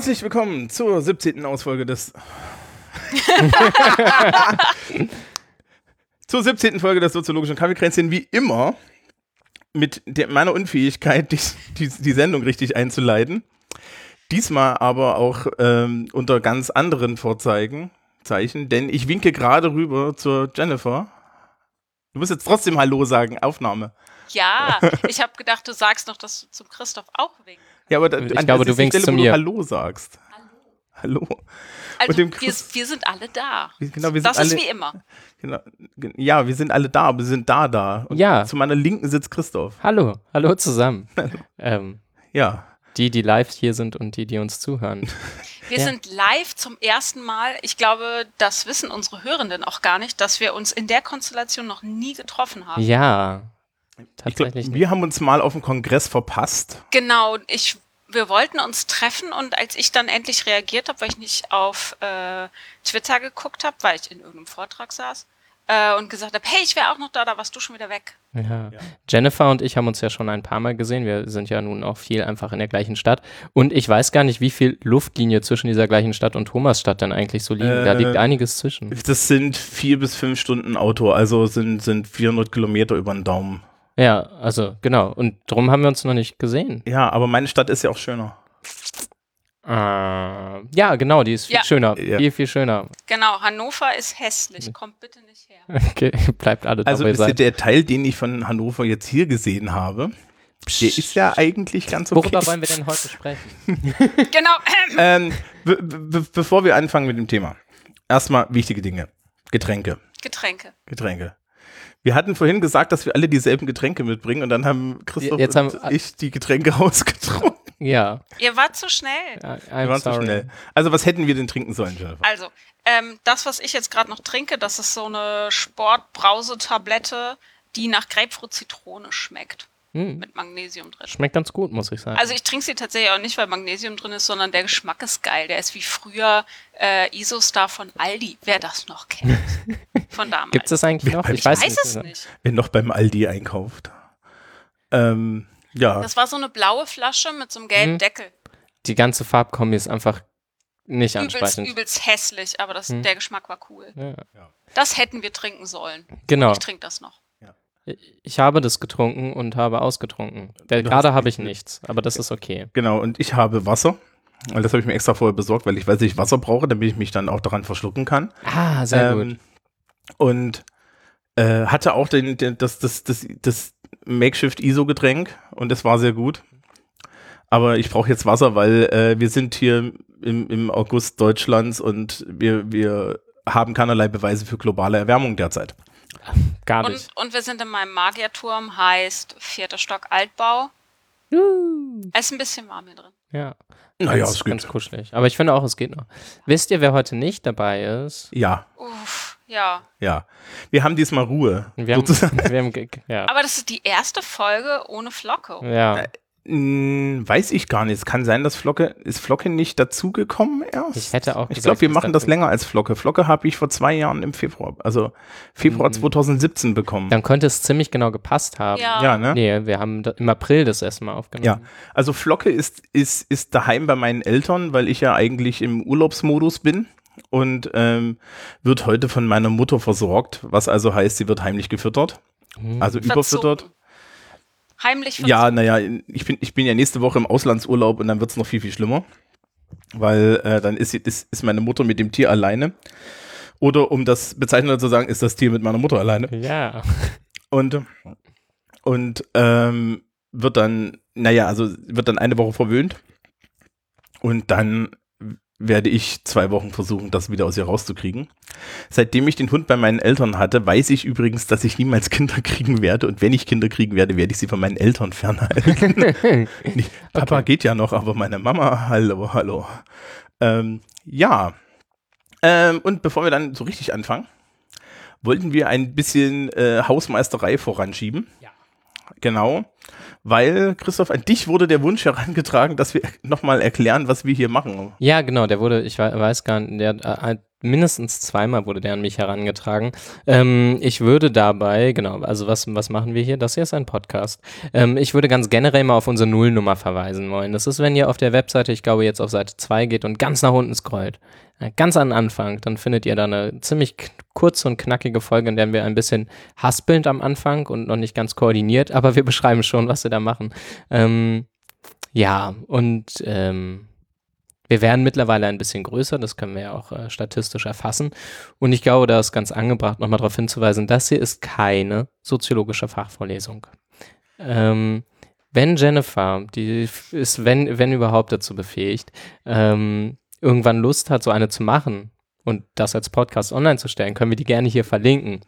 Herzlich willkommen zur 17. Ausfolge des. zur 17. Folge des soziologischen Kaffeekränzchen, wie immer, mit der, meiner Unfähigkeit, die, die, die Sendung richtig einzuleiten. Diesmal aber auch ähm, unter ganz anderen Vorzeichen, Zeichen, denn ich winke gerade rüber zur Jennifer. Du musst jetzt trotzdem Hallo sagen, Aufnahme. Ja, ich habe gedacht, du sagst noch, dass du zum Christoph auch winkst. Ja, aber da, Ich an glaube, du winkst Stelle, zu wo mir. Du Hallo sagst. Hallo. Also dem wir, wir sind alle da. Genau, wir sind das alle, ist wie immer. Genau, ge- ja, wir sind alle da, aber wir sind da da. Und Ja. Zu meiner Linken sitzt Christoph. Hallo, hallo zusammen. ähm, Ja. die, die live hier sind und die, die uns zuhören. Wir Ja. sind live zum ersten Mal. Ich glaube, das wissen unsere Hörenden auch gar nicht, dass wir uns in der Konstellation noch nie getroffen haben. Ja, Ich glaub, tatsächlich. wir haben uns mal auf dem Kongress verpasst. Genau, ich, wir wollten uns treffen und als ich dann endlich reagiert habe, weil ich nicht auf äh, Twitter geguckt habe, weil ich in irgendeinem Vortrag saß äh, und gesagt habe, hey, ich wäre auch noch da, da warst du schon wieder weg. Ja. Jennifer und ich haben uns ja schon ein paar Mal gesehen. Wir sind ja nun auch viel einfach in der gleichen Stadt. Und ich weiß gar nicht, wie viel Luftlinie zwischen dieser gleichen Stadt und Thomasstadt denn eigentlich so liegen. da Äh, liegt einiges zwischen. Das sind vier bis fünf Stunden Auto, also sind, sind 400 Kilometer über den Daumen. Ja, also genau. Und darum haben wir uns noch nicht gesehen. Ja, aber meine Stadt ist ja auch schöner. Äh, ja, genau, die ist viel Ja. schöner. Ja. Viel, viel schöner. Genau, Hannover ist hässlich. Kommt bitte nicht her. Okay, bleibt alle Also dabei wisst ihr, sein. der Teil, den ich von Hannover jetzt hier gesehen habe, der ist ja eigentlich ganz okay. Worüber wollen wir denn heute sprechen? Genau. ähm, be be bevor wir anfangen mit dem Thema, erstmal wichtige Dinge. Getränke. Getränke. Getränke. Wir hatten vorhin gesagt, dass wir alle dieselben Getränke mitbringen und dann haben Christoph Jetzt und haben- ich die Getränke rausgetrunken. Ja, Ihr wart zu schnell. I'm Wir waren zu sorry. schnell. Also was hätten wir denn trinken sollen, Jennifer? Also, ähm, das, was ich jetzt gerade noch trinke, das ist so eine Sportbrausetablette, die nach Grapefruit-Zitrone schmeckt. Hm. Mit Magnesium drin. Schmeckt ganz gut, muss ich sagen. Also ich trinke sie tatsächlich auch nicht, weil Magnesium drin ist, sondern der Geschmack ist geil. Der ist wie früher äh, Isostar von Aldi, wer das noch kennt. Von damals. Gibt es das eigentlich noch? Ich weiß, weiß es nicht. nicht. Wer noch beim Aldi einkauft. Ähm, ja. Das war so eine blaue Flasche mit so einem gelben Mhm. Deckel. Die ganze Farbkombi ist einfach nicht Übelst, ansprechend. übelst hässlich, aber das, Mhm. der Geschmack war cool. Ja. Das hätten wir trinken sollen. Genau. Ich trinke das noch. Ich habe das getrunken und habe ausgetrunken. Du Gerade habe ich nichts. aber das ist okay. Genau, und ich habe Wasser. Und das habe ich mir extra vorher besorgt, weil ich weiß, dass ich Wasser brauche, damit ich mich dann auch daran verschlucken kann. Ah, sehr Ähm, gut. Und äh, hatte auch den, den, das, das, das, das Makeshift-ISO-Getränk und es war sehr gut. Aber ich brauche jetzt Wasser, weil äh, wir sind hier im, im August Deutschlands und wir, wir haben keinerlei Beweise für globale Erwärmung derzeit. Gar Und, nicht. und wir sind in meinem Magierturm, heißt vierter Stock Altbau. Es ist ein bisschen warm hier drin. Ja. Naja, ganz, es geht. ganz kuschelig. Aber ich finde auch, es geht noch. Wisst ihr, wer heute nicht dabei ist? Ja, Uff, ja. ja. Wir haben diesmal Ruhe. Wir haben, wir haben ja. Aber das ist die erste Folge ohne Flocke. ja. Hm, weiß ich gar nicht. Es kann sein, dass Flocke, ist Flocke nicht dazugekommen erst? Ich hätte auch Ich gesagt, glaube, wir machen das länger als Flocke. Flocke habe ich vor zwei Jahren im Februar, also Februar Mhm. 2017 bekommen. Dann könnte es ziemlich genau gepasst haben. Ja. Ja, ne? Nee, wir haben im April das erste Mal aufgenommen. Ja, also Flocke ist, ist, ist daheim bei meinen Eltern, weil ich ja eigentlich im Urlaubsmodus bin und ähm, wird heute von meiner Mutter versorgt, was also heißt, sie wird heimlich gefüttert, Mhm. also überfüttert. Heimlich verzogen. Ja, naja, ich bin, ich bin ja nächste Woche im Auslandsurlaub und dann wird's noch viel, viel schlimmer, weil äh, dann ist, ist, ist meine Mutter mit dem Tier alleine. Oder um das bezeichnender zu sagen, ist das Tier mit meiner Mutter alleine. Ja. Und, und ähm, wird dann, naja, also wird dann eine Woche verwöhnt. Und dann werde ich zwei Wochen versuchen, das wieder aus ihr rauszukriegen. Seitdem ich den Hund bei meinen Eltern hatte, weiß ich übrigens, dass ich niemals Kinder kriegen werde. Und wenn ich Kinder kriegen werde, werde ich sie von meinen Eltern fernhalten. Papa Okay. geht ja noch, aber meine Mama, hallo, hallo. Ähm, ja. Ähm, und bevor wir dann so richtig anfangen, wollten wir ein bisschen äh, Hausmeisterei voranschieben. Ja. Genau, weil, Christoph, an dich wurde der Wunsch herangetragen, dass wir nochmal erklären, was wir hier machen. Ja, genau, der wurde, ich wei- weiß gar nicht, der äh, mindestens zweimal wurde der an mich herangetragen. Ähm, ich würde dabei, genau, also was, was machen wir hier? Das hier ist ein Podcast. Ähm, ich würde ganz generell mal auf unsere Nullnummer verweisen wollen. Das ist, wenn ihr auf der Webseite, ich glaube jetzt auf Seite 2 geht und ganz nach unten scrollt. Ganz an Anfang, dann findet ihr da eine ziemlich kurze und knackige Folge, in der wir ein bisschen haspelnd am Anfang und noch nicht ganz koordiniert, aber wir beschreiben schon, was wir da machen. Ähm, ja, und ähm, wir werden mittlerweile ein bisschen größer, das können wir ja auch äh, statistisch erfassen. Und ich glaube, da ist ganz angebracht, nochmal darauf hinzuweisen, das hier ist keine soziologische Fachvorlesung. Ähm, wenn Jennifer, die ist, wenn, wenn überhaupt dazu befähigt, ähm, irgendwann Lust hat, so eine zu machen und das als Podcast online zu stellen, können wir die gerne hier verlinken.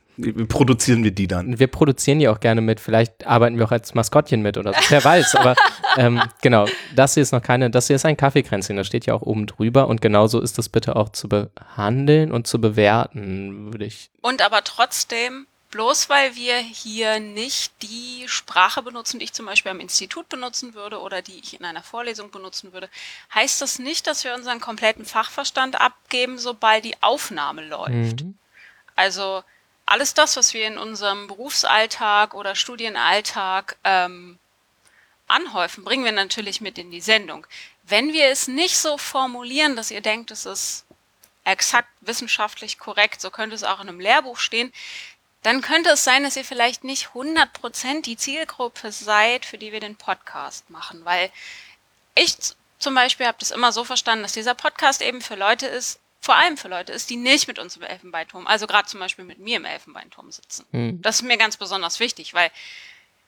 Produzieren wir die dann? Wir produzieren die auch gerne mit. Vielleicht arbeiten wir auch als Maskottchen mit oder so. Wer weiß. Aber ähm, genau, das hier ist noch keine, das hier ist ein Kaffeekränzchen. Das steht ja auch oben drüber. Und genauso ist das bitte auch zu behandeln und zu bewerten, würde ich. Und aber trotzdem, bloß weil wir hier nicht die Sprache benutzen, die ich zum Beispiel am Institut benutzen würde oder die ich in einer Vorlesung benutzen würde, heißt das nicht, dass wir unseren kompletten Fachverstand abgeben, sobald die Aufnahme läuft. Mhm. Also alles das, was wir in unserem Berufsalltag oder Studienalltag ähm, anhäufen, bringen wir natürlich mit in die Sendung. Wenn wir es nicht so formulieren, dass ihr denkt, es ist exakt wissenschaftlich korrekt, so könnte es auch in einem Lehrbuch stehen, dann könnte es sein, dass ihr vielleicht nicht 100% die Zielgruppe seid, für die wir den Podcast machen. Weil ich zum Beispiel habe das immer so verstanden, dass dieser Podcast eben für Leute ist, vor allem für Leute ist, die nicht mit uns im Elfenbeinturm, also gerade zum Beispiel mit mir im Elfenbeinturm sitzen. Mhm. Das ist mir ganz besonders wichtig, weil,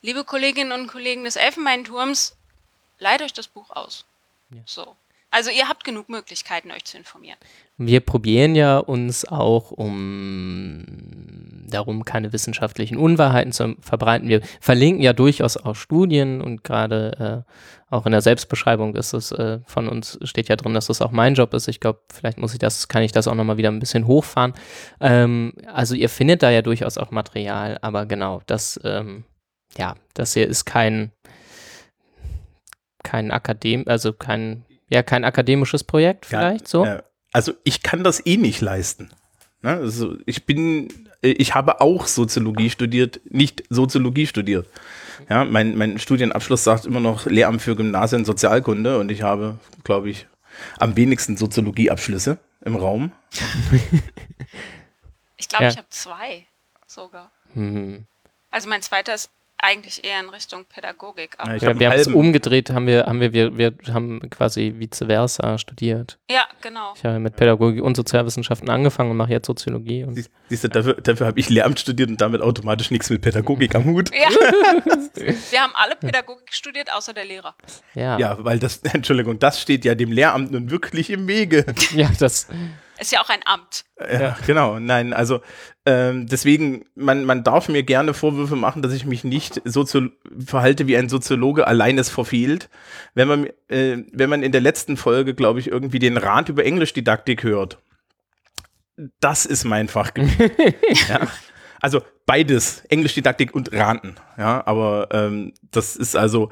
liebe Kolleginnen und Kollegen des Elfenbeinturms, leiht euch das Buch aus. So. Also ihr habt genug Möglichkeiten, euch zu informieren. Wir probieren ja uns auch um darum, keine wissenschaftlichen Unwahrheiten zu verbreiten. Wir verlinken ja durchaus auch Studien und gerade äh, auch in der Selbstbeschreibung ist es äh, von uns steht ja drin, dass das auch mein Job ist. Ich glaube, vielleicht muss ich das, kann ich das auch nochmal wieder ein bisschen hochfahren. Ähm, also ihr findet da ja durchaus auch Material, aber genau, das, ähm, ja, das hier ist kein, kein Akadem, also kein, ja, kein akademisches Projekt vielleicht so. Ja, also ich kann das eh nicht leisten. Ne? Also ich bin, äh, ich habe auch Soziologie studiert, nicht Soziologie studiert. Ja, mein, mein Studienabschluss sagt immer noch Lehramt für Gymnasien Sozialkunde und ich habe, glaube ich, am wenigsten Soziologieabschlüsse im Raum. Ich glaube, Ja. ich habe zwei sogar. Mhm. Also mein zweiter ist eigentlich eher in Richtung Pädagogik. Aber Ja, ich Ja, wir haben es umgedreht, haben wir, haben wir, wir, wir haben quasi vice versa studiert. ja, genau. Ich habe mit Pädagogik und Sozialwissenschaften angefangen und mache jetzt Soziologie. Und Sie- Siehst du, dafür, dafür habe ich Lehramt studiert und damit automatisch nichts mit Pädagogik am Hut. Ja. Wir haben alle Pädagogik studiert, außer der Lehrer. ja, ja. Ja, weil das, Entschuldigung, das steht ja dem Lehramt nun wirklich im Wege. das, Ist ja auch ein Amt. Ja, genau. Nein, also ähm, deswegen, man, man darf mir gerne Vorwürfe machen, dass ich mich nicht sozio verhalte wie ein Soziologe allein es verfehlt. Wenn man, äh, wenn man in der letzten Folge, glaube ich, irgendwie den Rat über Englischdidaktik hört, das ist mein Fachgebiet. ja. Also beides, Englischdidaktik und Ranten. Ja, aber ähm, das ist also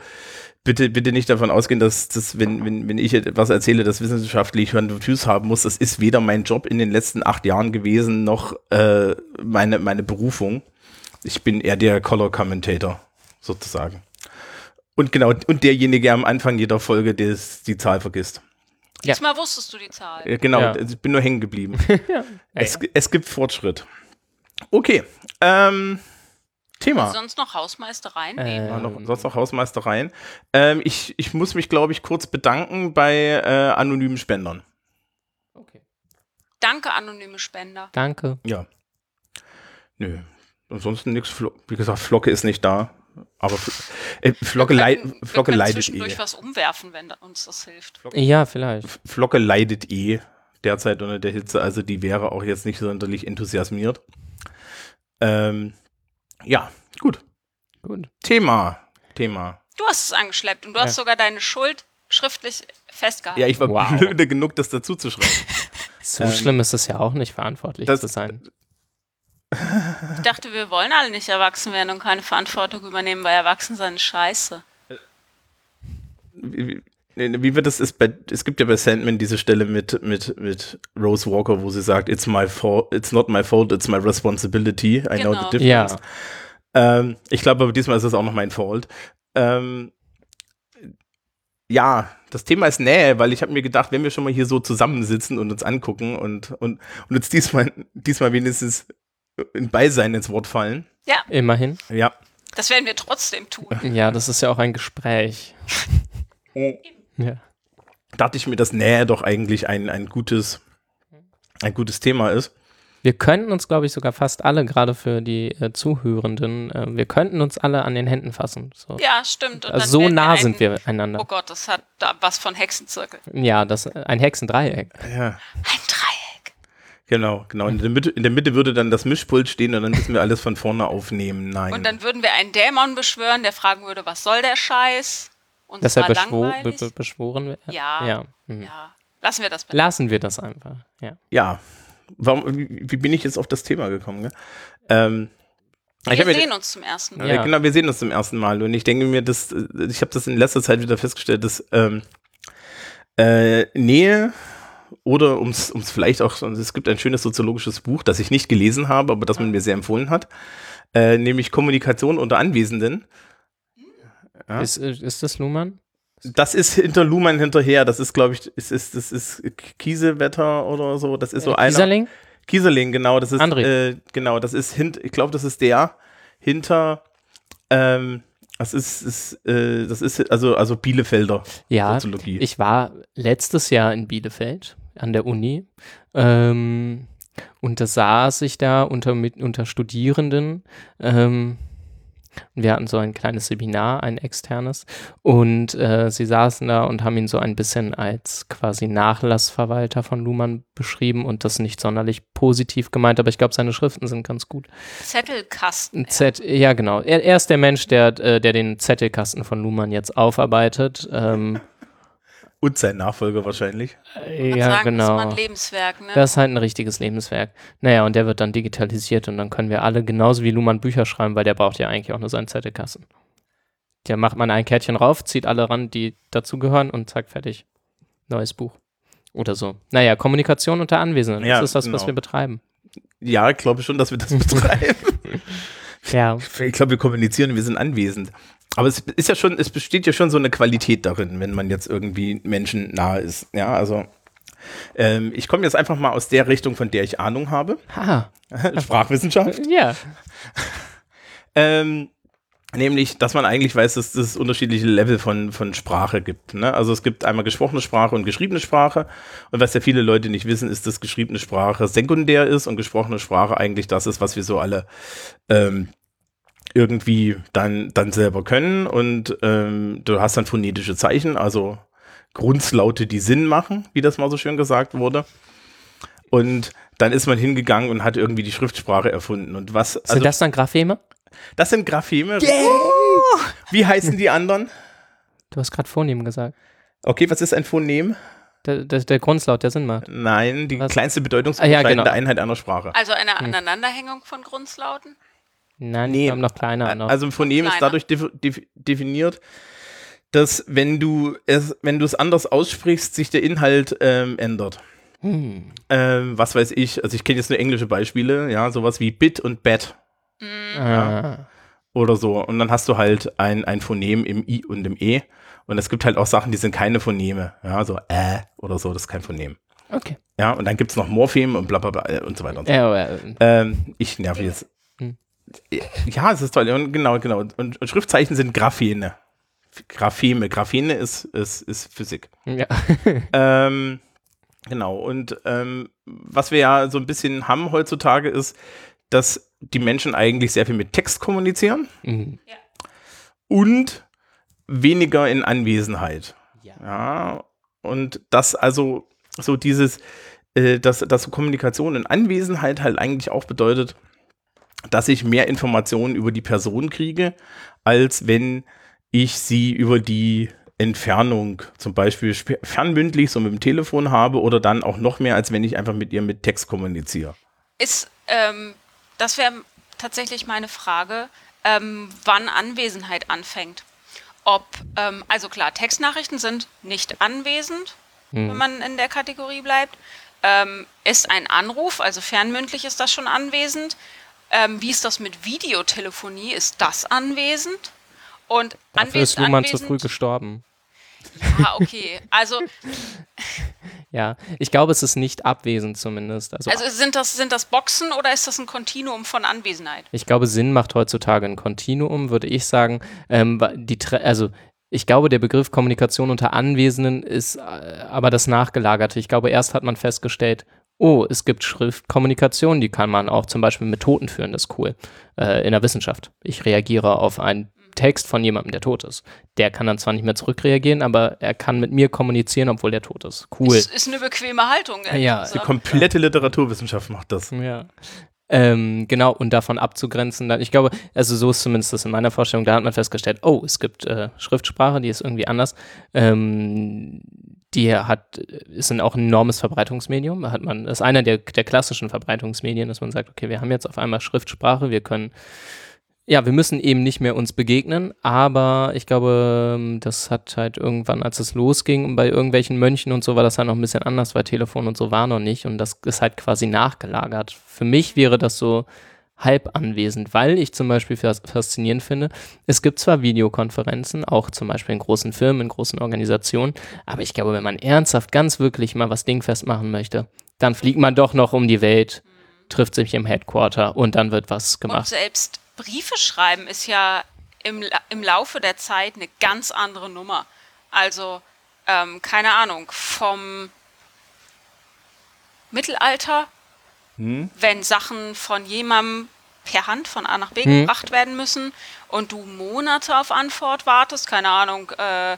bitte, bitte nicht davon ausgehen, dass das, wenn, wenn, wenn ich etwas erzähle, das wissenschaftlich Hand und Füße haben muss, das ist weder mein Job in den letzten acht Jahren gewesen, noch äh, meine, meine Berufung. Ich bin eher der Color Commentator, sozusagen. Und genau, und derjenige der am Anfang jeder Folge des, die Zahl vergisst. Ja. Diesmal wusstest du die Zahl. Äh, Genau, Ja. ich bin nur hängen geblieben. es, es gibt Fortschritt. Okay, ähm, Thema. Sonst noch Hausmeistereien? Nee. äh, Ja, noch, sonst noch Hausmeistereien. Ähm, ich, ich muss mich, glaube ich, kurz bedanken bei äh, anonymen Spendern. okay. Danke, anonyme Spender. Danke. Ja. Nö. Ansonsten nichts. Wie gesagt, Flocke ist nicht da. Aber äh, Flocke, Wir leid, wir Flocke leidet eh. was umwerfen, wenn uns das hilft. Ja, vielleicht. Flocke leidet eh derzeit unter der Hitze. Also die wäre auch jetzt nicht sonderlich enthusiasmiert. Ähm, ja, gut. Gut. Thema. Thema. Du hast es angeschleppt und du hast sogar deine Schuld schriftlich festgehalten. Ja, ich war Wow. blöde genug, das dazu zu schreiben. So Ähm, schlimm ist es ja auch nicht, verantwortlich das- zu sein. Ich dachte, wir wollen alle nicht erwachsen werden und keine Verantwortung übernehmen, weil Erwachsensein ist scheiße. Wie, wird das? Ist bei, es gibt ja bei Sandman diese Stelle mit, mit, mit Rose Walker, wo sie sagt, it's my fault, it's not my fault, it's my responsibility. I know Genau. the difference. Ja. Ähm, ich glaube aber diesmal ist es auch noch mein Fault. Ähm, ja, das Thema ist Nähe, weil ich habe mir gedacht, wenn wir schon mal hier so zusammensitzen und uns angucken und, und, und uns diesmal, diesmal wenigstens in Beisein ins Wort fallen. Immerhin. Ja. Das werden wir trotzdem tun. Ja, das ist ja auch ein Gespräch. Ja. Dachte ich mir, dass Nähe doch eigentlich ein, ein gutes, ein gutes Thema ist. Wir könnten uns, glaube ich, sogar fast alle, gerade für die äh, Zuhörenden, äh, wir könnten uns alle an den Händen fassen. So, Ja, stimmt. Und also dann so nah sind wir Oh einander. Gott, das hat da was von Hexenzirkel. Ja, das ein Hexendreieck. Ja. Ein Dreieck. Genau, genau. In der, Mitte, in der Mitte würde dann das Mischpult stehen und dann müssen wir alles von vorne aufnehmen. Nein. Und dann würden wir einen Dämon beschwören, der fragen würde, was soll der Scheiß? Und Dass es er beschwo be beschworen wird. Ja. ja. Mhm. ja, lassen wir das bitte. Lassen wir das einfach. Ja. ja. Warum, wie, wie bin ich jetzt auf das Thema gekommen? Gell? Ähm, ich Wir hab mir- sehen uns zum ersten Mal. Ja. Genau, wir sehen uns zum ersten Mal und ich denke mir, dass äh, ich habe das in letzter Zeit wieder festgestellt, dass ähm, äh, Nähe oder ums ums vielleicht auch, es gibt ein schönes soziologisches Buch, das ich nicht gelesen habe, aber das man mir sehr empfohlen hat, äh, nämlich Kommunikation unter Anwesenden. Ja. Ist, äh, ist das Luhmann? Das ist hinter Luhmann hinterher. Das ist, glaube ich, ist, ist, das ist Kiesewetter oder so. Das ist so einer. Kieserling? Kieserling, genau. Das ist André. Äh, genau. Das ist hint. Ich glaube, das ist der hinter. Ähm, das ist, ist äh, das ist also also Bielefelder Ja, Soziologie. ich war letztes Jahr in Bielefeld an der Uni ähm, und da saß ich da unter, mit, unter Studierenden. Ähm, wir hatten so ein kleines Seminar, ein externes. Und äh, sie saßen da und haben ihn so ein bisschen als quasi Nachlassverwalter von Luhmann beschrieben und das nicht sonderlich positiv gemeint, aber ich glaube, seine Schriften sind ganz gut. Zettelkasten. Z, ja, genau. Er, er ist der Mensch, der, äh, der den Zettelkasten von Luhmann jetzt aufarbeitet. Ähm, Und sein Nachfolger wahrscheinlich. Man ja, sagen, genau. Das ist mal ein Lebenswerk, ne? Das ist halt ein richtiges Lebenswerk. Naja, und der wird dann digitalisiert und dann können wir alle genauso wie Luhmann Bücher schreiben, weil der braucht ja eigentlich auch nur seinen Zettelkasten. Da macht man ein Kärtchen rauf, zieht alle ran, die dazugehören und zack, fertig. Neues Buch. Oder so. Naja, Kommunikation unter Anwesenden. Ja, das ist das, was genau. wir betreiben. Ja, ich glaube schon, dass wir das betreiben. Ja. ich glaube, wir kommunizieren, wir sind anwesend. Aber es ist ja schon, es besteht ja schon so eine Qualität darin, wenn man jetzt irgendwie Menschen nahe ist. Ja, also ähm, ich komme jetzt einfach mal aus der Richtung, von der ich Ahnung habe. Ha. Sprachwissenschaft. Ja. Ähm, nämlich, dass man eigentlich weiß, dass es unterschiedliche Level von, von Sprache gibt. Ne? Also es gibt einmal gesprochene Sprache und geschriebene Sprache. Und was ja viele Leute nicht wissen, ist, dass geschriebene Sprache sekundär ist und gesprochene Sprache eigentlich das ist, was wir so alle ähm, irgendwie dann, dann selber können. Und ähm, du hast dann phonetische Zeichen, also Grundlaute, die Sinn machen, wie das mal so schön gesagt wurde. Und dann ist man hingegangen und hat irgendwie die Schriftsprache erfunden. Und was, also Sind das dann Grapheme? das sind Grapheme. Wie heißen die anderen? Du hast gerade Phonem gesagt. Okay, was ist ein Phonem? Der, der, der Grundlaut, der Sinn macht. Nein, die Was? kleinste Ah, ja, genau. Einheit einer Sprache. Also eine Hm. Aneinanderhängung von Grundlauten? Nein, Nee. wir haben noch kleiner. Noch. Also ein Phonem ist dadurch def def definiert, dass wenn du es, wenn du es anders aussprichst, sich der Inhalt ähm, ändert. hm. Ähm, was weiß ich, also ich kenne jetzt nur englische Beispiele, ja, sowas wie Bit und Bat Ah. oder so. Und dann hast du halt ein, ein Phonem im I und im E. Und es gibt halt auch Sachen, die sind keine Phoneme, ja, so äh oder so, das ist kein Phonem. Okay. Ja, und dann gibt es noch Morphem und bla bla bla äh, und so weiter und so Ja, aber, äh, Ähm, ich nerv jetzt. Hm. Ja, es ist toll. Und genau, genau. Und, und Schriftzeichen sind Graphene. Grapheme. Graphene ist, ist, ist Physik. ja. Ähm, genau. Und ähm, was wir ja so ein bisschen haben heutzutage ist, dass die Menschen eigentlich sehr viel mit Text kommunizieren Mhm. und weniger in Anwesenheit. Ja. Ja, und das also so dieses, äh, dass, dass Kommunikation in Anwesenheit halt eigentlich auch bedeutet, dass ich mehr Informationen über die Person kriege, als wenn ich sie über die Entfernung zum Beispiel sp- fernmündlich so mit dem Telefon habe oder dann auch noch mehr, als wenn ich einfach mit ihr mit Text kommuniziere. Ist ähm, das wäre tatsächlich meine Frage, ähm, wann Anwesenheit anfängt. Ob, ähm, also klar, Textnachrichten sind nicht anwesend, wenn man in der Kategorie bleibt. Ähm, ist ein Anruf, also fernmündlich ist das schon anwesend. Ähm, wie ist das mit Videotelefonie? Ist das anwesend? Und Dafür ist anwesend, Luhmann zu anwesend, früh gestorben. Ja, okay. Also, Ja, ich glaube, es ist nicht abwesend zumindest. Also, also sind, das, sind das Boxen oder ist das ein Kontinuum von Anwesenheit? ich glaube, Sinn macht heutzutage ein Kontinuum, würde ich sagen. Ähm, die, also ich glaube, der Begriff Kommunikation unter Anwesenden ist äh, aber das Nachgelagerte. Ich glaube, erst hat man festgestellt, oh, es gibt Schriftkommunikation, die kann man auch zum Beispiel mit Toten führen, das ist cool. Äh, in der Wissenschaft. Ich reagiere auf einen Text von jemandem, der tot ist. Der kann dann zwar nicht mehr zurückreagieren, aber er kann mit mir kommunizieren, obwohl der tot ist. Cool. Ist, ist eine bequeme Haltung. Ja. Die komplette Literaturwissenschaft macht das. Ja. Ähm, genau, und davon abzugrenzen, dann, ich glaube, also so ist zumindest das in meiner Vorstellung, da hat man festgestellt, oh, es gibt äh, Schriftsprache, die ist irgendwie anders. Ähm, die hat, ist ein, auch ein enormes Verbreitungsmedium. Hat man, ist einer der, der klassischen Verbreitungsmedien, dass man sagt, okay, wir haben jetzt auf einmal Schriftsprache, wir können ja, wir müssen eben nicht mehr uns begegnen, aber ich glaube, ähm, das hat halt irgendwann, als es losging, bei irgendwelchen Mönchen und so war das halt noch ein bisschen anders, weil Telefon und so war noch nicht und das ist halt quasi nachgelagert. Für mich wäre das so halb anwesend, weil ich zum Beispiel fas- faszinierend finde, es gibt zwar Videokonferenzen, auch zum Beispiel in großen Firmen, in großen Organisationen, aber ich glaube, wenn man ernsthaft ganz wirklich mal was dingfest machen möchte, dann fliegt man doch noch um die Welt, trifft sich im Headquarter und dann wird was Und gemacht. selbst Briefe schreiben ist ja im, im Laufe der Zeit eine ganz andere Nummer. Also, ähm, keine Ahnung, vom Mittelalter, wenn Sachen von jemandem per Hand von A nach B Hm. gebracht werden müssen und du Monate auf Antwort wartest, keine Ahnung, äh,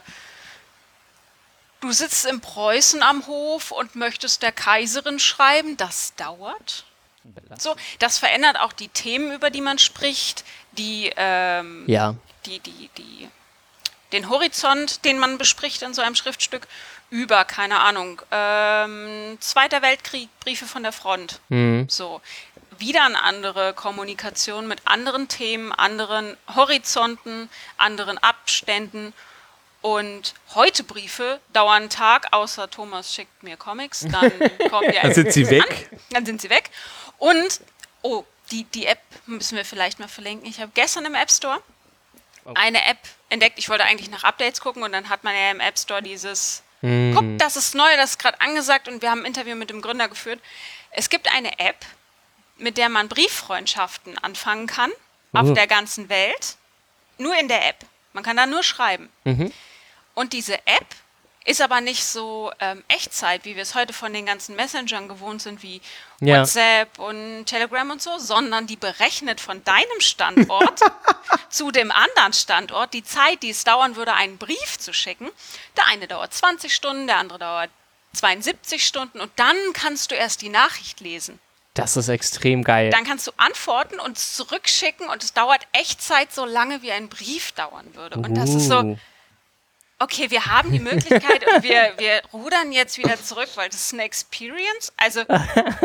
du sitzt in Preußen am Hof und möchtest der Kaiserin schreiben, das dauert. So, das verändert auch die Themen, über die man spricht, die, ähm, Ja, die, die, die, den Horizont, den man bespricht in so einem Schriftstück, über, keine Ahnung, ähm, Zweiter Weltkrieg, Briefe von der Front. Mhm. So, wieder eine andere Kommunikation mit anderen Themen, anderen Horizonten, anderen Abständen. Und heute Briefe dauern einen Tag, außer Thomas schickt mir Comics, dann kommen die Dann sind sie weg. dann sind sie weg. Und, oh, die, die App müssen wir vielleicht mal verlinken. Ich habe gestern im App Store eine App entdeckt. Ich wollte eigentlich nach Updates gucken und dann hat man ja im App Store dieses, guck, das ist neu, das ist gerade angesagt und wir haben ein Interview mit dem Gründer geführt. Es gibt eine App, mit der man Brieffreundschaften anfangen kann auf Oh. der ganzen Welt. Nur in der App. Man kann da nur schreiben. Und diese App ist aber nicht so ähm, Echtzeit, wie wir es heute von den ganzen Messengern gewohnt sind, wie Ja. WhatsApp und Telegram und so, sondern die berechnet von deinem Standort zu dem anderen Standort die Zeit, die es dauern würde, einen Brief zu schicken. Der eine dauert 20 Stunden, der andere dauert 72 Stunden und dann kannst du erst die Nachricht lesen. das ist extrem geil. Dann kannst du antworten und es zurückschicken und es dauert Echtzeit so lange, wie ein Brief dauern würde. Und das ist so, Uh. Okay, wir haben die Möglichkeit und wir, wir rudern jetzt wieder zurück, weil das ist eine Experience. Also,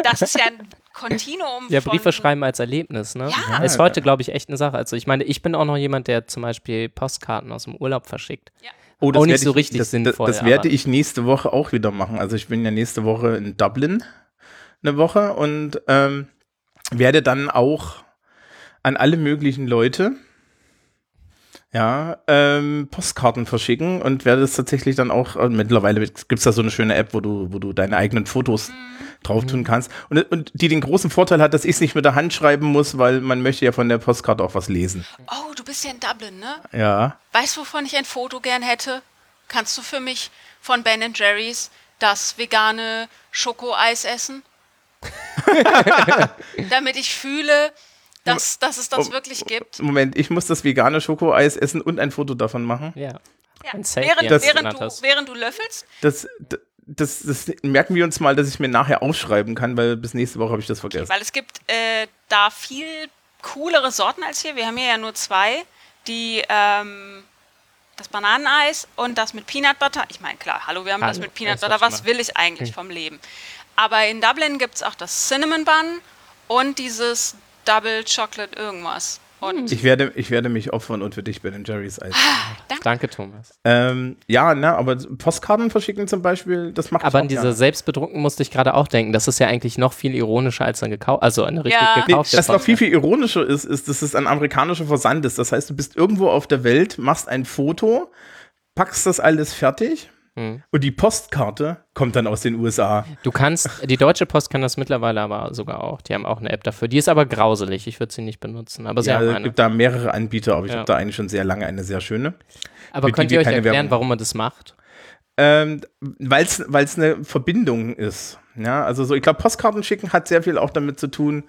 das ist ja ein Kontinuum. Ja, von, Briefe schreiben als Erlebnis, ne? Ja. Ist heute, glaube ich, echt eine Sache. Also ich meine, ich bin auch noch jemand, der zum Beispiel Postkarten aus dem Urlaub verschickt. Ja. Oh, Auch nicht so ich, richtig das, sinnvoll, Das, das werde aber- ich nächste Woche auch wieder machen. Also ich bin ja nächste Woche in Dublin eine Woche und ähm, werde dann auch an alle möglichen Leute ja, ähm, Postkarten verschicken und werde es tatsächlich dann auch, äh, mittlerweile gibt es da so eine schöne App, wo du, wo du deine eigenen Fotos drauf tun kannst. Und, und die den großen Vorteil hat, dass ich es nicht mit der Hand schreiben muss, weil man möchte ja von der Postkarte auch was lesen. Oh, du bist ja in Dublin, ne? Ja. Weißt du, wovon ich ein Foto gern hätte? Kannst du für mich von Ben Jerry's das vegane Schokoeis essen? Damit ich fühle, dass, dass es das Oh, wirklich gibt. Moment, ich muss das vegane Schokoeis essen und ein Foto davon machen. Ja. Ja. Während, das während, du, während du löffelst, Das, das, das merken wir uns mal, dass ich mir nachher aufschreiben kann, weil bis nächste Woche habe ich das vergessen. weil es gibt äh, da viel coolere Sorten als hier. Wir haben hier ja nur zwei. Die, ähm, das Bananeneis und das mit Peanut Butter. Ich meine, klar, hallo, wir haben das Hallo, mit Peanut Butter. was will ich eigentlich vom Leben? Aber in Dublin gibt es auch das Cinnamon Bun und dieses Double Chocolate irgendwas. Und Ich werde, ich werde mich opfern und für dich Ben Jerry's Eis. Danke, Thomas. ähm, ja, ne, aber Postkarten verschicken zum Beispiel, das macht Aber ich an auch diese gerne. Selbstbedruckten musste ich gerade auch denken. Das ist ja eigentlich noch viel ironischer als ein gekauft, also eine richtig Ja. Nee, gekaufte. was noch viel, viel ironischer ist, ist, dass es ein amerikanischer Versand ist. Das heißt, du bist irgendwo auf der Welt, machst ein Foto, packst das alles fertig Hm. und die Postkarte kommt dann aus den USA. Du kannst, die Deutsche Post kann das mittlerweile aber sogar auch. Die haben auch eine App dafür. Die ist aber grauselig. Ich würde sie nicht benutzen. Aber sie Ja, haben es eine. gibt da mehrere Anbieter, aber ich Ja. habe da eigentlich schon sehr lange eine sehr schöne. Aber die könnt ihr euch erklären, Werbung- warum man das macht? Ähm, weil es eine Verbindung ist. Ja, also so, ich glaube, Postkarten schicken hat sehr viel auch damit zu tun,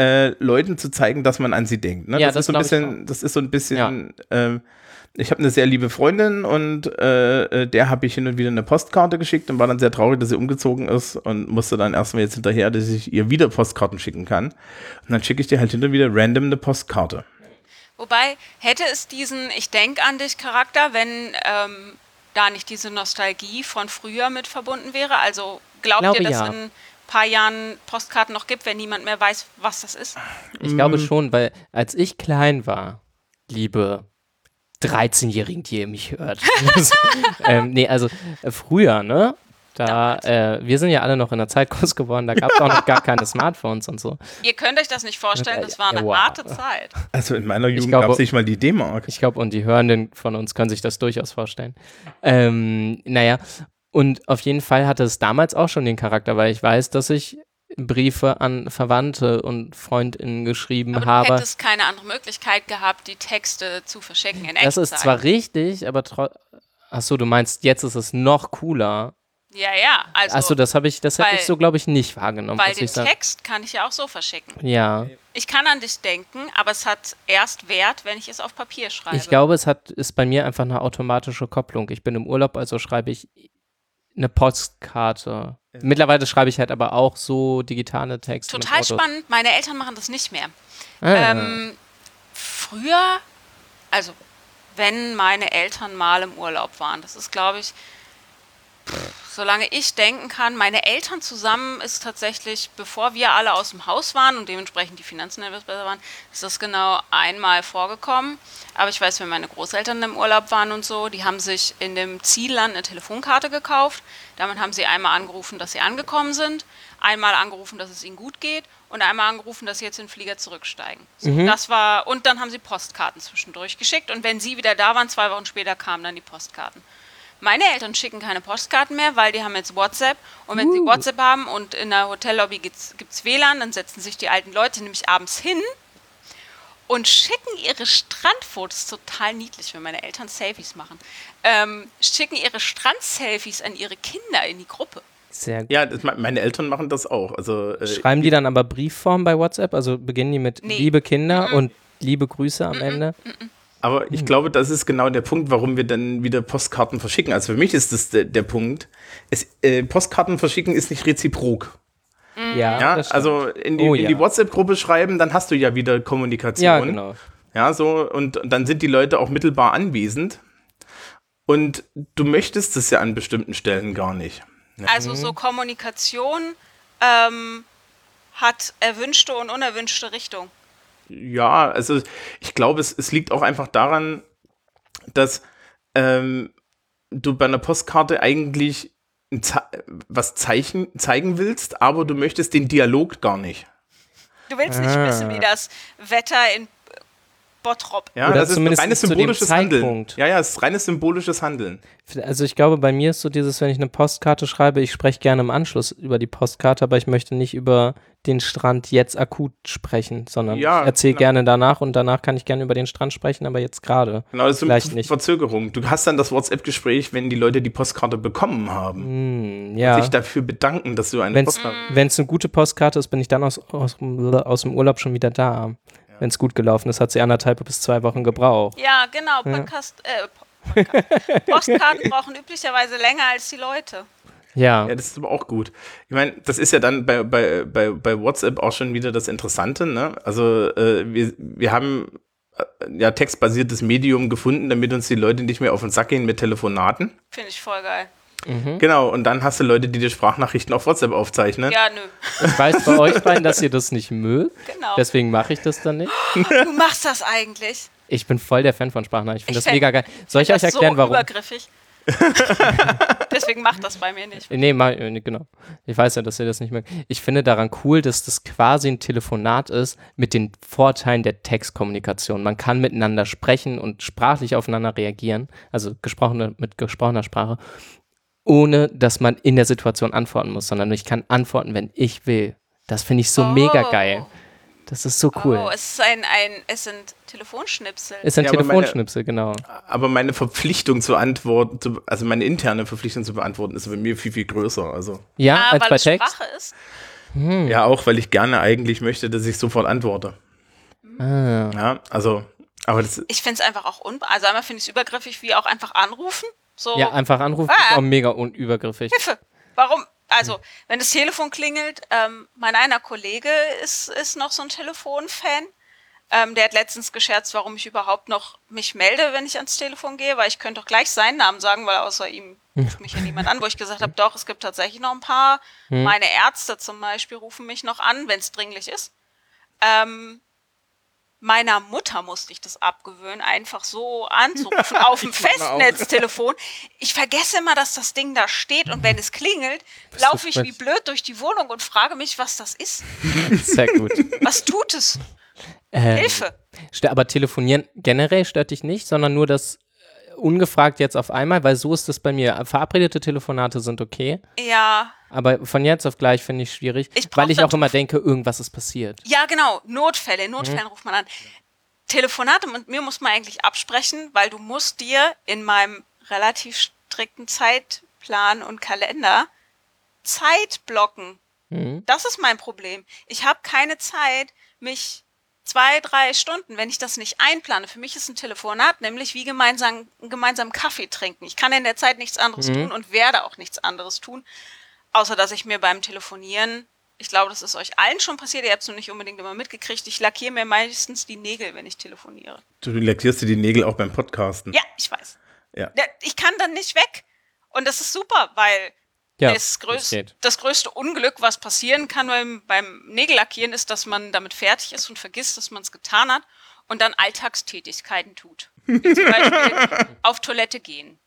äh, Leuten zu zeigen, dass man an sie denkt. Ne? Ja, das, das ist so ein bisschen, das ist so ein bisschen, ähm, ich habe eine sehr liebe Freundin und äh, äh, der habe ich hin und wieder eine Postkarte geschickt und war dann sehr traurig, dass sie umgezogen ist und musste dann erstmal jetzt hinterher, dass ich ihr wieder Postkarten schicken kann. Und dann schicke ich dir halt hinter wieder random eine Postkarte. Wobei, hätte es diesen Ich denk an dich Charakter, wenn ähm, da nicht diese Nostalgie von früher mit verbunden wäre? Also glaubt Glaube ihr, dass ja. in ein paar Jahren Postkarten noch gibt, wenn niemand mehr weiß, was das ist? Ich glaube Mm. schon, weil als ich klein war, liebe 13-Jährigen, die ihr mich hört. ähm, nee, also äh, früher, ne? Da, äh, wir sind ja alle noch in der Zeit groß geworden, da gab es auch noch gar keine Smartphones und so. Ihr könnt euch das nicht vorstellen, das war eine wow. harte Zeit. Also in meiner Jugend gab es nicht mal die D-Mark. Ich glaube, und die Hörenden von uns können sich das durchaus vorstellen. Ähm, naja, und auf jeden Fall hatte es damals auch schon den Charakter, weil ich weiß, dass ich Briefe an Verwandte und Freundinnen geschrieben Aber du habe. hättest keine andere Möglichkeit gehabt, die Texte zu verschicken in Das ist zwar richtig, aber trotzdem. Achso, du meinst, jetzt ist es noch cooler. Ja, ja, also Achso, das habe ich, das hätte ich so, glaube ich, nicht wahrgenommen. weil den. Text kann ich ja auch so verschicken. Ja, Ich kann an dich denken, aber es hat erst Wert, wenn ich es auf Papier schreibe. ich glaube, es hat, ist bei mir einfach eine automatische Kopplung. Ich bin im Urlaub, also schreibe ich eine Postkarte. Mittlerweile schreibe ich halt aber auch so digitale Texte. Total spannend. Meine Eltern machen das nicht mehr. Ah. Ähm, früher, also wenn meine Eltern mal im Urlaub waren, das ist, glaube ich, solange ich denken kann, meine Eltern zusammen ist tatsächlich, bevor wir alle aus dem Haus waren und dementsprechend die Finanzen etwas besser waren, ist das genau einmal vorgekommen. Aber ich weiß, wenn meine Großeltern im Urlaub waren und so, die haben sich in dem Zielland eine Telefonkarte gekauft. Damit haben sie einmal angerufen, dass sie angekommen sind, einmal angerufen, dass es ihnen gut geht und einmal angerufen, dass sie jetzt in den Flieger zurücksteigen. So, Das war und dann haben sie Postkarten zwischendurch geschickt und wenn sie wieder da waren, zwei Wochen später kamen dann die Postkarten. Meine Eltern schicken keine Postkarten mehr, weil die haben jetzt WhatsApp. Und wenn sie WhatsApp haben und in der Hotellobby gibt es WLAN, dann setzen sich die alten Leute nämlich abends hin und schicken ihre Strandfotos, total niedlich, wenn meine Eltern Selfies machen, ähm, schicken ihre Strandselfies an ihre Kinder in die Gruppe. Sehr gut. Ja, das, meine Eltern machen das auch. Also, äh, Schreiben die dann aber Briefform bei WhatsApp? Also beginnen die mit Nee. liebe Kinder und liebe Grüße am Ende? Aber Hm. ich glaube, das ist genau der Punkt, warum wir dann wieder Postkarten verschicken. Also für mich ist das der, der Punkt. Es, äh, Postkarten verschicken ist nicht reziprok. Ja, Ja, das stimmt. also in die, Oh, ja. die WhatsApp-Gruppe schreiben, dann hast du ja wieder Kommunikation. ja, genau. Ja, so, und dann sind die Leute auch mittelbar anwesend. Und du möchtest es ja an bestimmten Stellen gar nicht. Also so Kommunikation ähm, hat erwünschte und unerwünschte Richtung. Ja, also ich glaube, es, es liegt auch einfach daran, dass ähm, du bei einer Postkarte eigentlich ein Ze was zeichen, zeigen willst, aber du möchtest den Dialog gar nicht. Du willst nicht Ah. wissen, wie das Wetter in Bottrop Ja, Oder das ist zumindest reines zu dem symbolisches Handeln. Ja, ja, es ist reines symbolisches Handeln. Also ich glaube, bei mir ist so dieses, wenn ich eine Postkarte schreibe, ich spreche gerne im Anschluss über die Postkarte, aber ich möchte nicht über den Strand jetzt akut sprechen, sondern Ja, ich erzähle genau. gerne danach und danach kann ich gerne über den Strand sprechen, aber jetzt gerade. Genau, das ist Vielleicht eine nicht. Verzögerung. Du hast dann das WhatsApp-Gespräch, wenn die Leute die Postkarte bekommen haben. Hm, ja. Sich dafür bedanken, dass du eine Wenn's, Postkarte wenn es eine gute Postkarte ist, bin ich dann aus, aus, aus dem Urlaub schon wieder da. Wenn es gut gelaufen ist, hat sie anderthalb bis zwei Wochen gebraucht. Ja, genau. Podcast, äh, Po- Podcast. Postkarten brauchen üblicherweise länger als die Leute. Ja, Ja, das ist aber auch gut. Ich meine, das ist ja dann bei, bei, bei, bei WhatsApp auch schon wieder das Interessante. Ne? Also äh, wir, wir haben äh, ja textbasiertes Medium gefunden, damit uns die Leute nicht mehr auf den Sack gehen mit Telefonaten. Finde ich voll geil. Mhm. Genau, und dann hast du Leute, die dir Sprachnachrichten auf WhatsApp aufzeichnen. Ja, nö. Ich weiß bei euch beiden, dass ihr das nicht mögt. Genau. Deswegen mache ich das dann nicht. Du machst das eigentlich. Ich bin voll der Fan von Sprachnachrichten. Ich finde Ich das fänd- mega geil. Soll ich euch Das ist erklären, so warum? übergriffig. Deswegen macht das bei mir nicht. Nee, mal, äh, genau. Ich weiß ja, dass ihr das nicht mögt. Ich finde daran cool, dass das quasi ein Telefonat ist mit den Vorteilen der Textkommunikation. Man kann miteinander sprechen und sprachlich aufeinander reagieren, also gesprochene, mit gesprochener Sprache, ohne dass man in der Situation antworten muss, sondern ich kann antworten, wenn ich will. Das finde ich so mega Oh. geil. Das ist so cool. Oh, es ist ein, ein, es sind Telefonschnipsel. ist ein Ja, aber meine- Telefonschnipsel, genau. Aber meine Verpflichtung zu antworten, zu, also meine interne Verpflichtung zu beantworten, ist bei mir viel, viel größer. Also Ja, ah, als weil bei es Text. Sprache ist. ja, auch weil ich gerne eigentlich möchte, dass ich sofort antworte. Ah. Ja, also, aber das, Ich finde es einfach auch un also einmal finde ich es übergriffig, wie auch einfach anrufen. So, Ja, einfach anrufen ist Ah. auch mega unübergriffig. Hilfe. Warum? Also, wenn das Telefon klingelt, ähm, mein einer Kollege ist, ist noch so ein Telefonfan. Ähm, der hat letztens gescherzt, warum ich überhaupt noch mich melde, wenn ich ans Telefon gehe, weil ich könnte doch gleich seinen Namen sagen, weil außer ihm ruft mich ja niemand an, wo ich gesagt habe, doch, es gibt tatsächlich noch ein paar. Meine Ärzte zum Beispiel rufen mich noch an, wenn es dringlich ist. Ähm, meiner Mutter musste ich das abgewöhnen, einfach so anzurufen auf dem Festnetztelefon. Ich vergesse immer, dass das Ding da steht und wenn es klingelt, laufe ich wie blöd durch die Wohnung und frage mich, was das ist. Sehr gut. Was tut es? Ähm, Hilfe. Aber telefonieren generell stört dich nicht, sondern nur das äh, ungefragt jetzt auf einmal, weil so ist es bei mir. Verabredete Telefonate sind okay, Ja, aber von jetzt auf gleich finde ich schwierig, Ich weil ich auch immer denke, irgendwas ist passiert. ja genau, Notfälle. In Notfällen ruft man an. Telefonate mit mir muss man eigentlich absprechen, weil du musst dir in meinem relativ strikten Zeitplan und Kalender Zeit blocken. Mhm. Das ist mein Problem. Ich habe keine Zeit, mich zwei, drei Stunden, wenn ich das nicht einplane. Für mich ist ein Telefonat nämlich wie gemeinsam, gemeinsam Kaffee trinken. Ich kann in der Zeit nichts anderes Mhm. tun und werde auch nichts anderes tun, außer dass ich mir beim Telefonieren, ich glaube, das ist euch allen schon passiert, ihr habt es nur nicht unbedingt immer mitgekriegt, ich lackiere mir meistens die Nägel, wenn ich telefoniere. du lackierst dir die Nägel auch beim Podcasten. Ja, ich weiß. Ja. Ich kann dann nicht weg. Und das ist super, weil Ja, das, größ das größte Unglück, was passieren kann beim, beim Nägellackieren, ist, dass man damit fertig ist und vergisst, dass man es getan hat und dann Alltagstätigkeiten tut. Wie zum Beispiel auf Toilette gehen,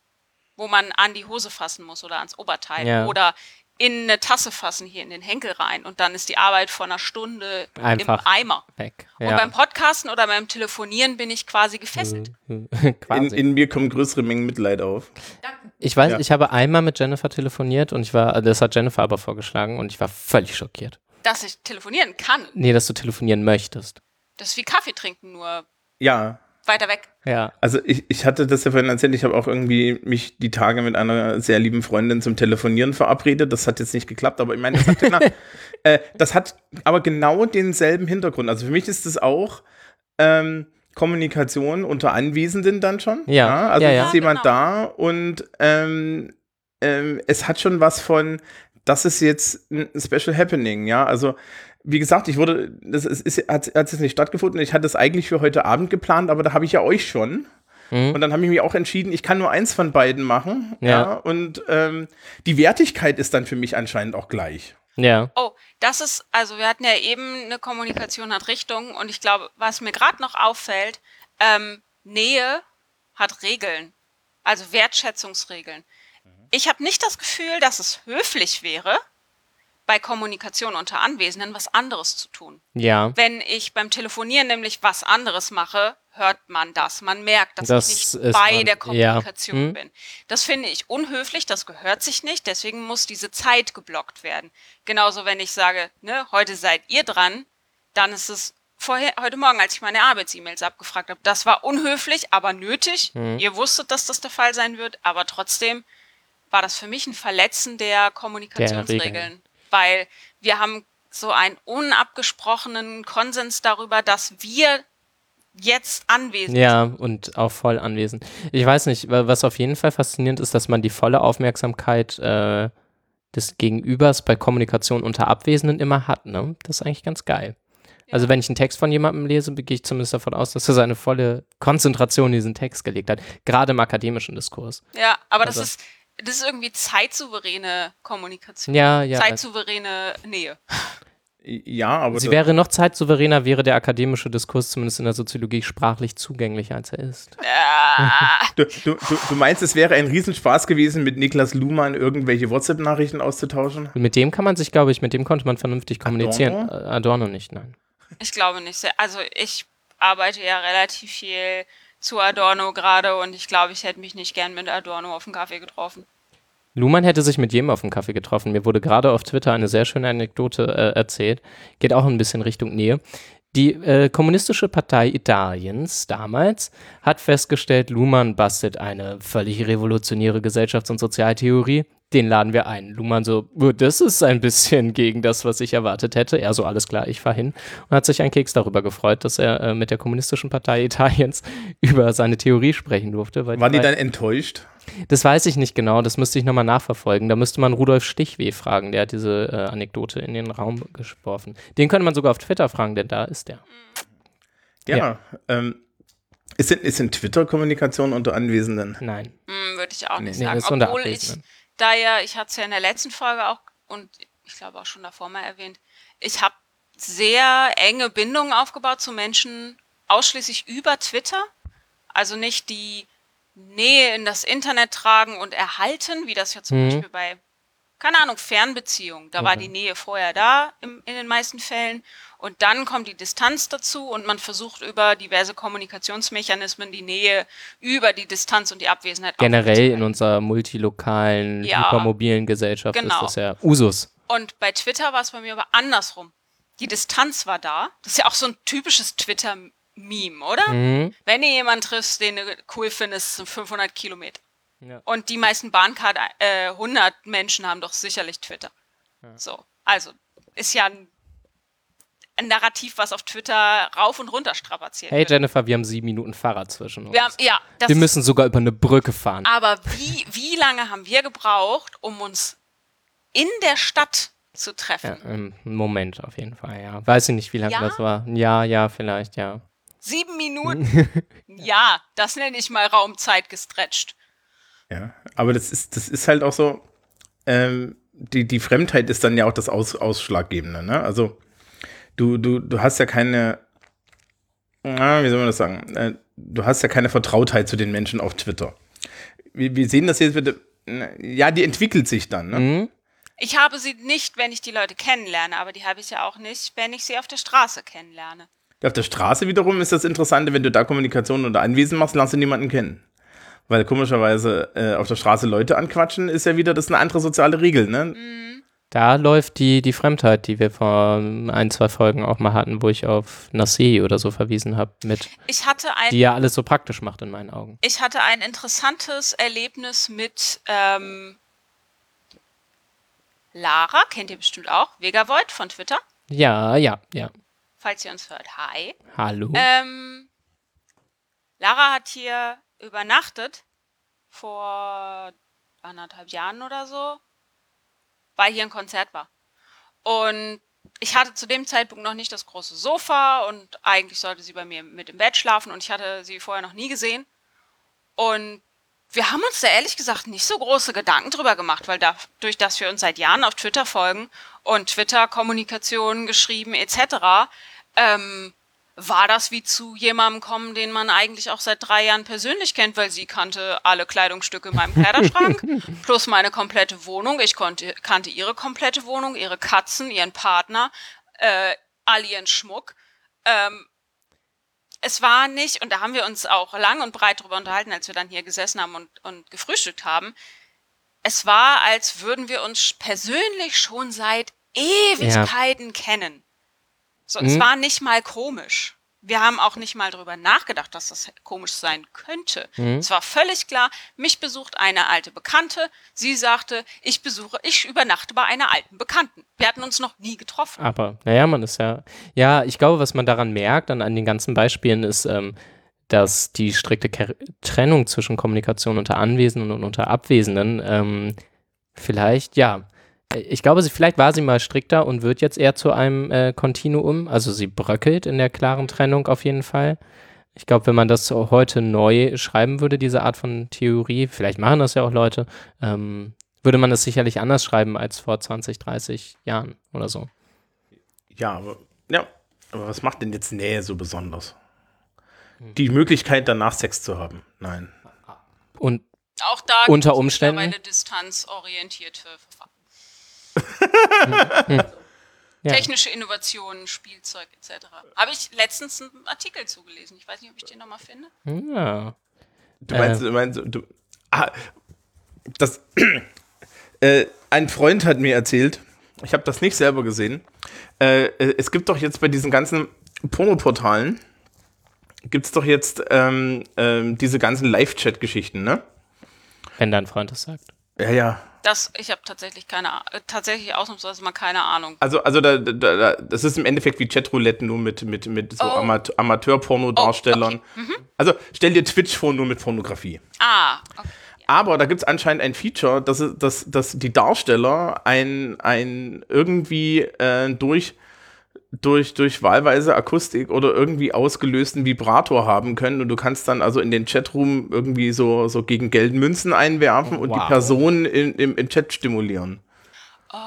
wo man an die Hose fassen muss oder ans Oberteil Ja. oder in eine Tasse fassen, hier in den Henkel rein und dann ist die Arbeit von einer Stunde Einfach. im Eimer. Weg. Und Ja. beim Podcasten oder beim Telefonieren bin ich quasi gefesselt. In, Quasi. in mir kommen größere Mengen Mitleid auf. ich weiß, Ja. ich habe einmal mit Jennifer telefoniert und ich war, das hat Jennifer aber vorgeschlagen und ich war völlig schockiert. Dass ich telefonieren kann. Nee, dass du telefonieren möchtest. Das ist wie Kaffee trinken, nur Ja, weiter weg. Ja. also ich, ich hatte das ja vorhin erzählt, ich habe auch irgendwie mich die Tage mit einer sehr lieben Freundin zum Telefonieren verabredet. Das hat jetzt nicht geklappt, aber ich meine, das hat, genau, äh, das hat aber genau denselben Hintergrund. Also für mich ist das auch ähm, Kommunikation unter Anwesenden dann schon. Ja. also Ja, es ja. ist jemand Genau. da und ähm, ähm, es hat schon was von, das ist jetzt ein Special Happening, ja. Also wie gesagt, ich wurde, das ist, ist, hat, hat jetzt nicht stattgefunden. Ich hatte es eigentlich für heute Abend geplant, aber da habe ich ja euch schon. Mhm. Und dann habe ich mich auch entschieden, ich kann nur eins von beiden machen. Ja. Ja. und ähm, die Wertigkeit ist dann für mich anscheinend auch gleich. Ja. Oh, das ist, also wir hatten ja eben eine Kommunikation hat Richtung und ich glaube, was mir gerade noch auffällt, ähm, Nähe hat Regeln, also Wertschätzungsregeln. Ich habe nicht das Gefühl, dass es höflich wäre, bei Kommunikation unter Anwesenden was anderes zu tun. Ja. Wenn ich beim Telefonieren nämlich was anderes mache, hört man das. Man merkt, dass Das ich nicht bei man- der ja. Kommunikation Hm. bin. Das finde ich unhöflich, das gehört sich nicht, deswegen muss diese Zeit geblockt werden. Genauso, wenn ich sage, ne, heute seid ihr dran, dann ist es vorher, heute Morgen, als ich meine Arbeits-E-Mails abgefragt habe, das war unhöflich, aber nötig. Hm. Ihr wusstet, dass das der Fall sein wird, aber trotzdem war das für mich ein Verletzen der Kommunikationsregeln, weil wir haben so einen unabgesprochenen Konsens darüber, dass wir jetzt anwesend Ja, und auch voll anwesend. Ich weiß nicht, wa- was auf jeden Fall faszinierend ist, dass man die volle Aufmerksamkeit äh, des Gegenübers bei Kommunikation unter Abwesenden immer hat, ne? Das ist eigentlich ganz geil. Also wenn ich einen Text von jemandem lese, gehe ich zumindest davon aus, dass er seine volle Konzentration in diesen Text gelegt hat. Gerade im akademischen Diskurs. Ja, aber Also- das ist, das ist irgendwie zeitsouveräne Kommunikation. Ja, ja. Zeitsouveräne Nähe. Ja, aber Sie wäre noch zeitsouveräner, wäre der akademische Diskurs zumindest in der Soziologie sprachlich zugänglicher, als er ist. Ah, du, du, du, du meinst, es wäre ein Riesenspaß gewesen, mit Niklas Luhmann irgendwelche WhatsApp-Nachrichten auszutauschen? Mit dem kann man sich, glaube ich, mit dem konnte man vernünftig kommunizieren. Adorno? Äh, Adorno nicht, nein. ich glaube nicht sehr. Also ich arbeite ja relativ viel zu Adorno gerade und ich glaube, ich hätte mich nicht gern mit Adorno auf einen Kaffee getroffen. Luhmann hätte sich mit jedem auf dem Kaffee getroffen. Mir wurde gerade auf Twitter eine sehr schöne Anekdote äh, erzählt. Geht auch ein bisschen Richtung Nähe. Die äh, Kommunistische Partei Italiens damals hat festgestellt, Luhmann bastelt eine völlig revolutionäre Gesellschafts- und Sozialtheorie. Den laden wir ein. Luhmann so, "Oh, das ist ein bisschen gegen das, was ich erwartet hätte. Er so, alles klar, ich fahr hin. Und hat sich ein Keks darüber gefreut, dass er äh, mit der Kommunistischen Partei Italiens über seine Theorie sprechen durfte. Weil Waren die weil- dann enttäuscht? das weiß ich nicht genau, das müsste ich nochmal nachverfolgen. Da müsste man Rudolf Stichweh fragen, der hat diese äh, Anekdote in den Raum geworfen. Den könnte man sogar auf Twitter fragen, denn da ist der. Ja. Ja. Ähm, ist ist denn Twitter-Kommunikation unter Anwesenden? Nein. Hm, Würde ich auch nicht Nee, sagen. Obwohl ich. Da ja, ich hatte es ja in der letzten Folge auch und ich glaube auch schon davor mal erwähnt, ich habe sehr enge Bindungen aufgebaut zu Menschen ausschließlich über Twitter. Also nicht die Nähe in das Internet tragen und erhalten, wie das ja zum Mhm. Beispiel bei, keine Ahnung, Fernbeziehungen. Da war die Nähe vorher da im, in den meisten Fällen. Und dann kommt die Distanz dazu und man versucht über diverse Kommunikationsmechanismen die Nähe über die Distanz und die Abwesenheit Generell in unserer multilokalen, Ja. hypermobilen Gesellschaft Genau. ist das ja Usus. Und bei Twitter war es bei mir aber andersrum. Die Distanz war da. Das ist ja auch so ein typisches Twitter-Meme, oder? Mhm. Wenn ihr jemanden triffst, den du cool findest, sind 500 Kilometer. Ja. Und die meisten Bahncard äh, 100 Menschen haben doch sicherlich Twitter. So, also ist ja ein, ein Narrativ, was auf Twitter rauf und runter strapaziert Hey wird. Jennifer, wir haben sieben Minuten Fahrrad zwischen uns. Wir haben, ja, das wir müssen sogar über eine Brücke fahren. Aber wie, wie lange haben wir gebraucht, um uns in der Stadt zu treffen? Ja, ähm, Moment, auf jeden Fall, ja. Weiß ich nicht, wie lange Ja? das war. Ja, ja, vielleicht, ja. Sieben Minuten? ja, das nenne ich mal Raumzeit gestretcht. Ja, aber das ist, das ist halt auch so, ähm, die, die Fremdheit ist dann ja auch das Aus, Ausschlaggebende, ne? Also, du, du, du hast ja keine, na, wie soll man das sagen? Äh, du hast ja keine Vertrautheit zu den Menschen auf Twitter. Wir, wir sehen das jetzt bitte, ja, die entwickelt sich dann, ne? Mhm. Ich habe sie nicht, wenn ich die Leute kennenlerne, aber die habe ich ja auch nicht, wenn ich sie auf der Straße kennenlerne. Auf der Straße wiederum ist das Interessante, wenn du da Kommunikation oder Anwesen machst, lernst du niemanden kennen. Weil komischerweise äh, auf der Straße Leute anquatschen, ist ja wieder das ist eine andere soziale Regel, ne? Da läuft die, die Fremdheit, die wir vor ein, zwei Folgen auch mal hatten, wo ich auf Nassi oder so verwiesen habe, mit, Ich hatte ein, die ja alles so praktisch macht in meinen Augen. ich hatte ein interessantes Erlebnis mit ähm, Lara, kennt ihr bestimmt auch, Vegavoid von Twitter, Ja, ja, ja. falls ihr uns hört. Hi. Hallo. Ähm, Lara hat hier übernachtet vor anderthalb Jahren oder so, weil hier ein Konzert war. Und ich hatte zu dem Zeitpunkt noch nicht das große Sofa und eigentlich sollte sie bei mir mit im Bett schlafen und ich hatte sie vorher noch nie gesehen. Und wir haben uns da ehrlich gesagt nicht so große Gedanken drüber gemacht, weil dadurch, dass wir uns seit Jahren auf Twitter folgen und Twitter-Kommunikation geschrieben etc., ähm, war das wie zu jemandem kommen, den man eigentlich auch seit drei Jahren persönlich kennt, weil sie kannte alle Kleidungsstücke in meinem Kleiderschrank, plus meine komplette Wohnung. Ich konnte, kannte ihre komplette Wohnung, ihre Katzen, ihren Partner, äh, all ihren Schmuck. Ähm, es war nicht, und da haben wir uns auch lang und breit drüber unterhalten, als wir dann hier gesessen haben und, und gefrühstückt haben. Es war, als würden wir uns persönlich schon seit Ewigkeiten kennen. So, es Mhm. war nicht mal komisch. Wir haben auch nicht mal drüber nachgedacht, dass das komisch sein könnte. Mhm. Es war völlig klar, mich besucht eine alte Bekannte. Sie sagte, ich besuche, ich übernachte bei einer alten Bekannten. Wir hatten uns noch nie getroffen. Aber, naja, man ist ja. Ja, ich glaube, was man daran merkt, an, an den ganzen Beispielen, ist, ähm, dass die strikte Ker Trennung zwischen Kommunikation unter Anwesenden und unter Abwesenden ähm, vielleicht, ja. Ich glaube, sie, vielleicht war sie mal strikter und wird jetzt eher zu einem äh, Kontinuum. Also sie bröckelt in der klaren Trennung auf jeden Fall. Ich glaube, wenn man das heute neu schreiben würde, diese Art von Theorie, vielleicht machen das ja auch Leute, ähm, würde man das sicherlich anders schreiben als vor 20, 30 Jahren oder so. Ja, aber, ja, aber was macht denn jetzt Nähe so besonders? Die Möglichkeit, danach Sex zu haben. Nein. Und Auch da Unter Umständen- mittlerweile distanzorientierte Verfahren. Ja. Technische Innovationen, Spielzeug etc. Habe ich letztens einen Artikel zugelesen. Ich weiß nicht, ob ich den nochmal finde. ja. Du meinst, du meinst, du, ah, das, äh, ein Freund hat mir erzählt, ich habe das nicht selber gesehen, äh, äh, es gibt doch jetzt bei diesen ganzen Pornoportalen, gibt es doch jetzt ähm, ähm, diese ganzen Live-Chat-Geschichten, ne? Wenn dein Freund das sagt. Ja, ja. Das, ich habe tatsächlich keine, äh, tatsächlich ausnahmsweise mal keine Ahnung. Also, also da, da, da, das ist im Endeffekt wie Chatroulette nur mit, mit, mit so Oh. Amat Amateur-Porno-Darstellern. Also stell dir Twitch vor, nur mit Pornografie. Ah, okay. Aber da gibt es anscheinend ein Feature, dass, dass, dass die Darsteller ein, ein irgendwie äh, durch, durch, durch wahlweise Akustik oder irgendwie ausgelösten Vibrator haben können. Und du kannst dann also in den Chatroom irgendwie so, so gegen Geld Münzen einwerfen und die Wow. Person in, im, im Chat stimulieren. Oh.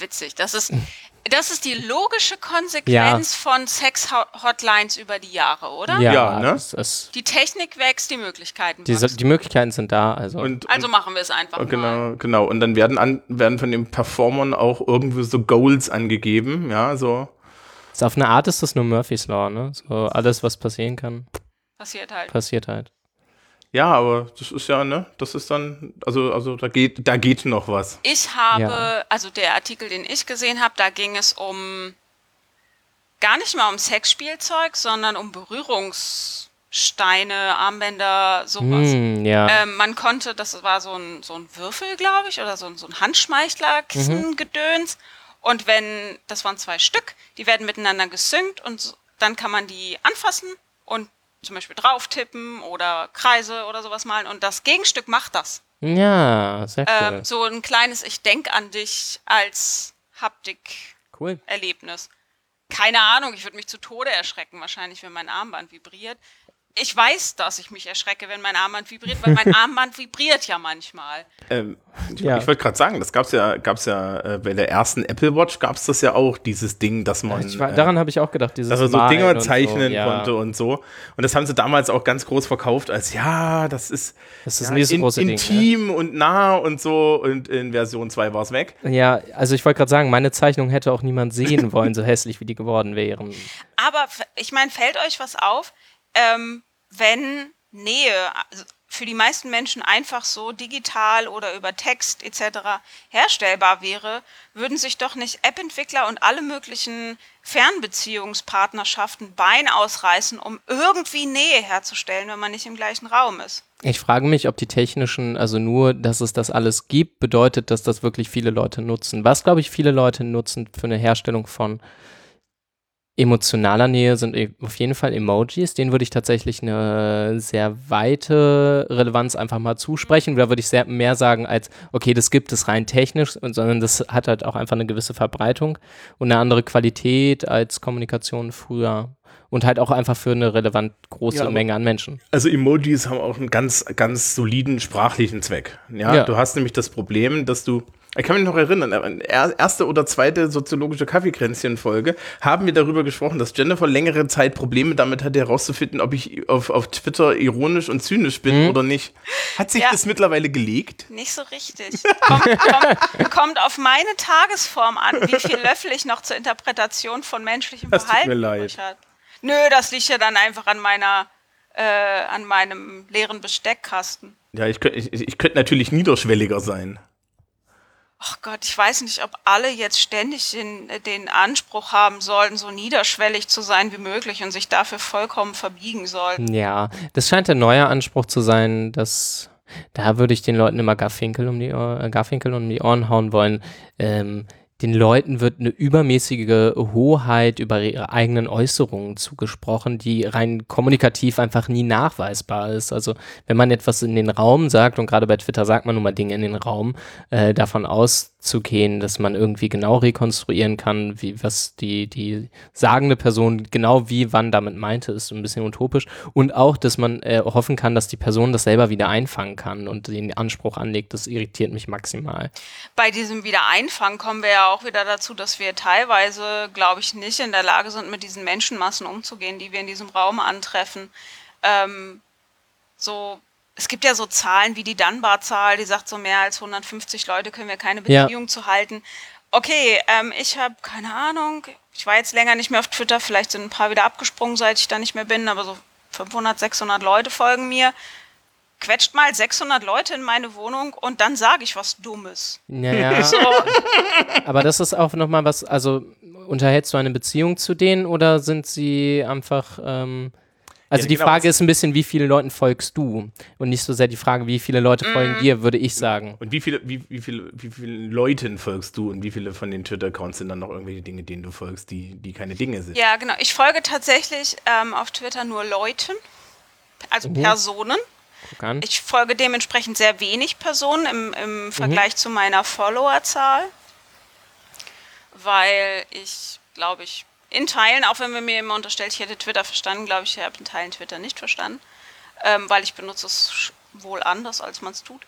Witzig. Das ist, das ist die logische Konsequenz Ja. von Sex-Hotlines über die Jahre, oder? Ja, Ja, ne? Das, das, Die Technik wächst, die Möglichkeiten die, die Möglichkeiten sind da. Also, Und, Also und, machen wir es einfach mal. Genau, genau. Und dann werden, an, werden von den Performern auch irgendwie so Goals angegeben, ja, so. ist auf eine Art ist das nur Murphy's Law, ne? So alles, was passieren kann, Passiert halt. passiert halt. Ja, aber das ist ja, ne, das ist dann, also, also da geht, da geht noch was. Ich habe, Ja. also der Artikel, den ich gesehen habe, da ging es um gar nicht mal um Sexspielzeug, sondern um Berührungssteine, Armbänder, sowas. Hm, ja. Ähm, man konnte, das war so ein, so ein Würfel, glaube ich, oder so ein, so ein Handschmeichler-Kissen-Gedöns. Und wenn, das waren zwei Stück, die werden miteinander gesynkt und so, dann kann man die anfassen und zum Beispiel drauf tippen oder Kreise oder sowas malen. Und das Gegenstück macht das. ja, sehr cool. Ähm, so ein kleines Ich denk an dich als Haptik-Erlebnis. cool. Keine Ahnung, ich würde mich zu Tode erschrecken, wahrscheinlich, wenn mein Armband vibriert. Ich weiß, dass ich mich erschrecke, wenn mein Armband vibriert, weil mein Armband vibriert ja manchmal. Ähm, ich Ja. ich wollte gerade sagen, das gab's ja, gab's ja äh, bei der ersten Apple Watch gab's das ja auch, dieses Ding, dass man, Ich war, äh, daran habe ich auch gedacht, dieses dass er so Dinger zeichnen so, ja. konnte und so. Und das haben sie damals auch ganz groß verkauft als, ja, das ist, Das ist ja, nicht so in, große Ding. ne? intim und nah und so. Und in Version 2 war's weg. Ja, also ich wollte gerade sagen, meine Zeichnung hätte auch niemand sehen wollen, so hässlich wie die geworden wären. Aber ich meine, fällt euch was auf, ähm, wenn Nähe also für die meisten Menschen einfach so digital oder über Text etc. herstellbar wäre, würden sich doch nicht App-Entwickler und alle möglichen Fernbeziehungspartnerschaften Bein ausreißen, um irgendwie Nähe herzustellen, wenn man nicht im gleichen Raum ist. Ich frage mich, ob die technischen, also nur, dass es das alles gibt, bedeutet, dass das wirklich viele Leute nutzen. Was, glaube ich, viele Leute nutzen für eine Herstellung von emotionaler Nähe sind e- auf jeden Fall Emojis. Denen würde ich tatsächlich eine sehr weite Relevanz einfach mal zusprechen. Da würde ich sehr mehr sagen als, okay, das gibt es rein technisch, sondern das hat halt auch einfach eine gewisse Verbreitung und eine andere Qualität als Kommunikation früher. Und halt auch einfach für eine relevant große Ja, Menge an Menschen. Also Emojis haben auch einen ganz, ganz soliden sprachlichen Zweck. Ja, Ja. du hast nämlich das Problem, dass du ich kann mich noch erinnern, erste oder zweite soziologische Kaffeekränzchen-Folge haben wir darüber gesprochen, dass Jennifer längere Zeit Probleme damit hatte, herauszufinden, ob ich auf, auf Twitter ironisch und zynisch bin oder nicht. Hat sich Ja. das mittlerweile gelegt? Nicht so richtig. Kommt, kommt, kommt auf meine Tagesform an, wie viel Löffel ich noch zur Interpretation von menschlichem Das tut Verhalten mir leid. hat. Nö, das liegt ja dann einfach an meiner, äh, an meinem leeren Besteckkasten. Ja, ich könnte ich, ich könnt natürlich niederschwelliger sein. Ach Gott, ich weiß nicht, ob alle jetzt ständig den, den Anspruch haben sollten, so niederschwellig zu sein wie möglich und sich dafür vollkommen verbiegen sollten. Ja, das scheint der neue Anspruch zu sein, dass da würde ich den Leuten immer Garfinkel um die Ohr, äh, Garfinkel um die Ohren hauen wollen. Ähm, den Leuten wird eine übermäßige Hoheit über ihre eigenen Äußerungen zugesprochen, die rein kommunikativ einfach nie nachweisbar ist. Also wenn man etwas in den Raum sagt, und gerade bei Twitter sagt man nun mal Dinge in den Raum, äh, davon aus auszugehen, dass man irgendwie genau rekonstruieren kann, wie was die, die sagende Person genau wie wann damit meinte, ist ein bisschen utopisch. Und auch, dass man äh, hoffen kann, dass die Person das selber wieder einfangen kann und den Anspruch anlegt, das irritiert mich maximal. Bei diesem Wiedereinfangen kommen wir ja auch wieder dazu, dass wir teilweise, glaube ich, nicht in der Lage sind, mit diesen Menschenmassen umzugehen, die wir in diesem Raum antreffen. Ähm, so, es gibt ja so Zahlen wie die Dunbar-Zahl, die sagt, so mehr als 150 Leute können wir keine Ja. Beziehung zu halten. Okay, ähm, ich habe keine Ahnung. Ich war jetzt länger nicht mehr auf Twitter. Vielleicht sind ein paar wieder abgesprungen, seit ich da nicht mehr bin. Aber so 500, 600 Leute folgen mir. Quetscht mal 600 Leute in meine Wohnung und dann sage ich was Dummes. Ja, ja. So, Aber das ist auch nochmal was, also unterhältst du eine Beziehung zu denen oder sind sie einfach, ähm, also Ja, die genau, Frage ist ein bisschen, wie viele Leuten folgst du? Und nicht so sehr die Frage, wie viele Leute folgen Mhm. dir, würde ich sagen. Und wie viele, wie, wie viele, wie vielen Leuten folgst du und wie viele von den Twitter-Accounts sind dann noch irgendwelche Dinge, denen du folgst, die, die keine Dinge sind? ja, genau. Ich folge tatsächlich ähm, auf Twitter nur Leuten, also Personen. Guck an. Ich folge dementsprechend sehr wenig Personen im, im Vergleich zu meiner Followerzahl, weil ich, glaube ich, in Teilen, auch wenn man mir immer unterstellt, ich hätte Twitter verstanden, glaube ich, ich habe in Teilen Twitter nicht verstanden, ähm, weil ich benutze es wohl anders, als man es tut.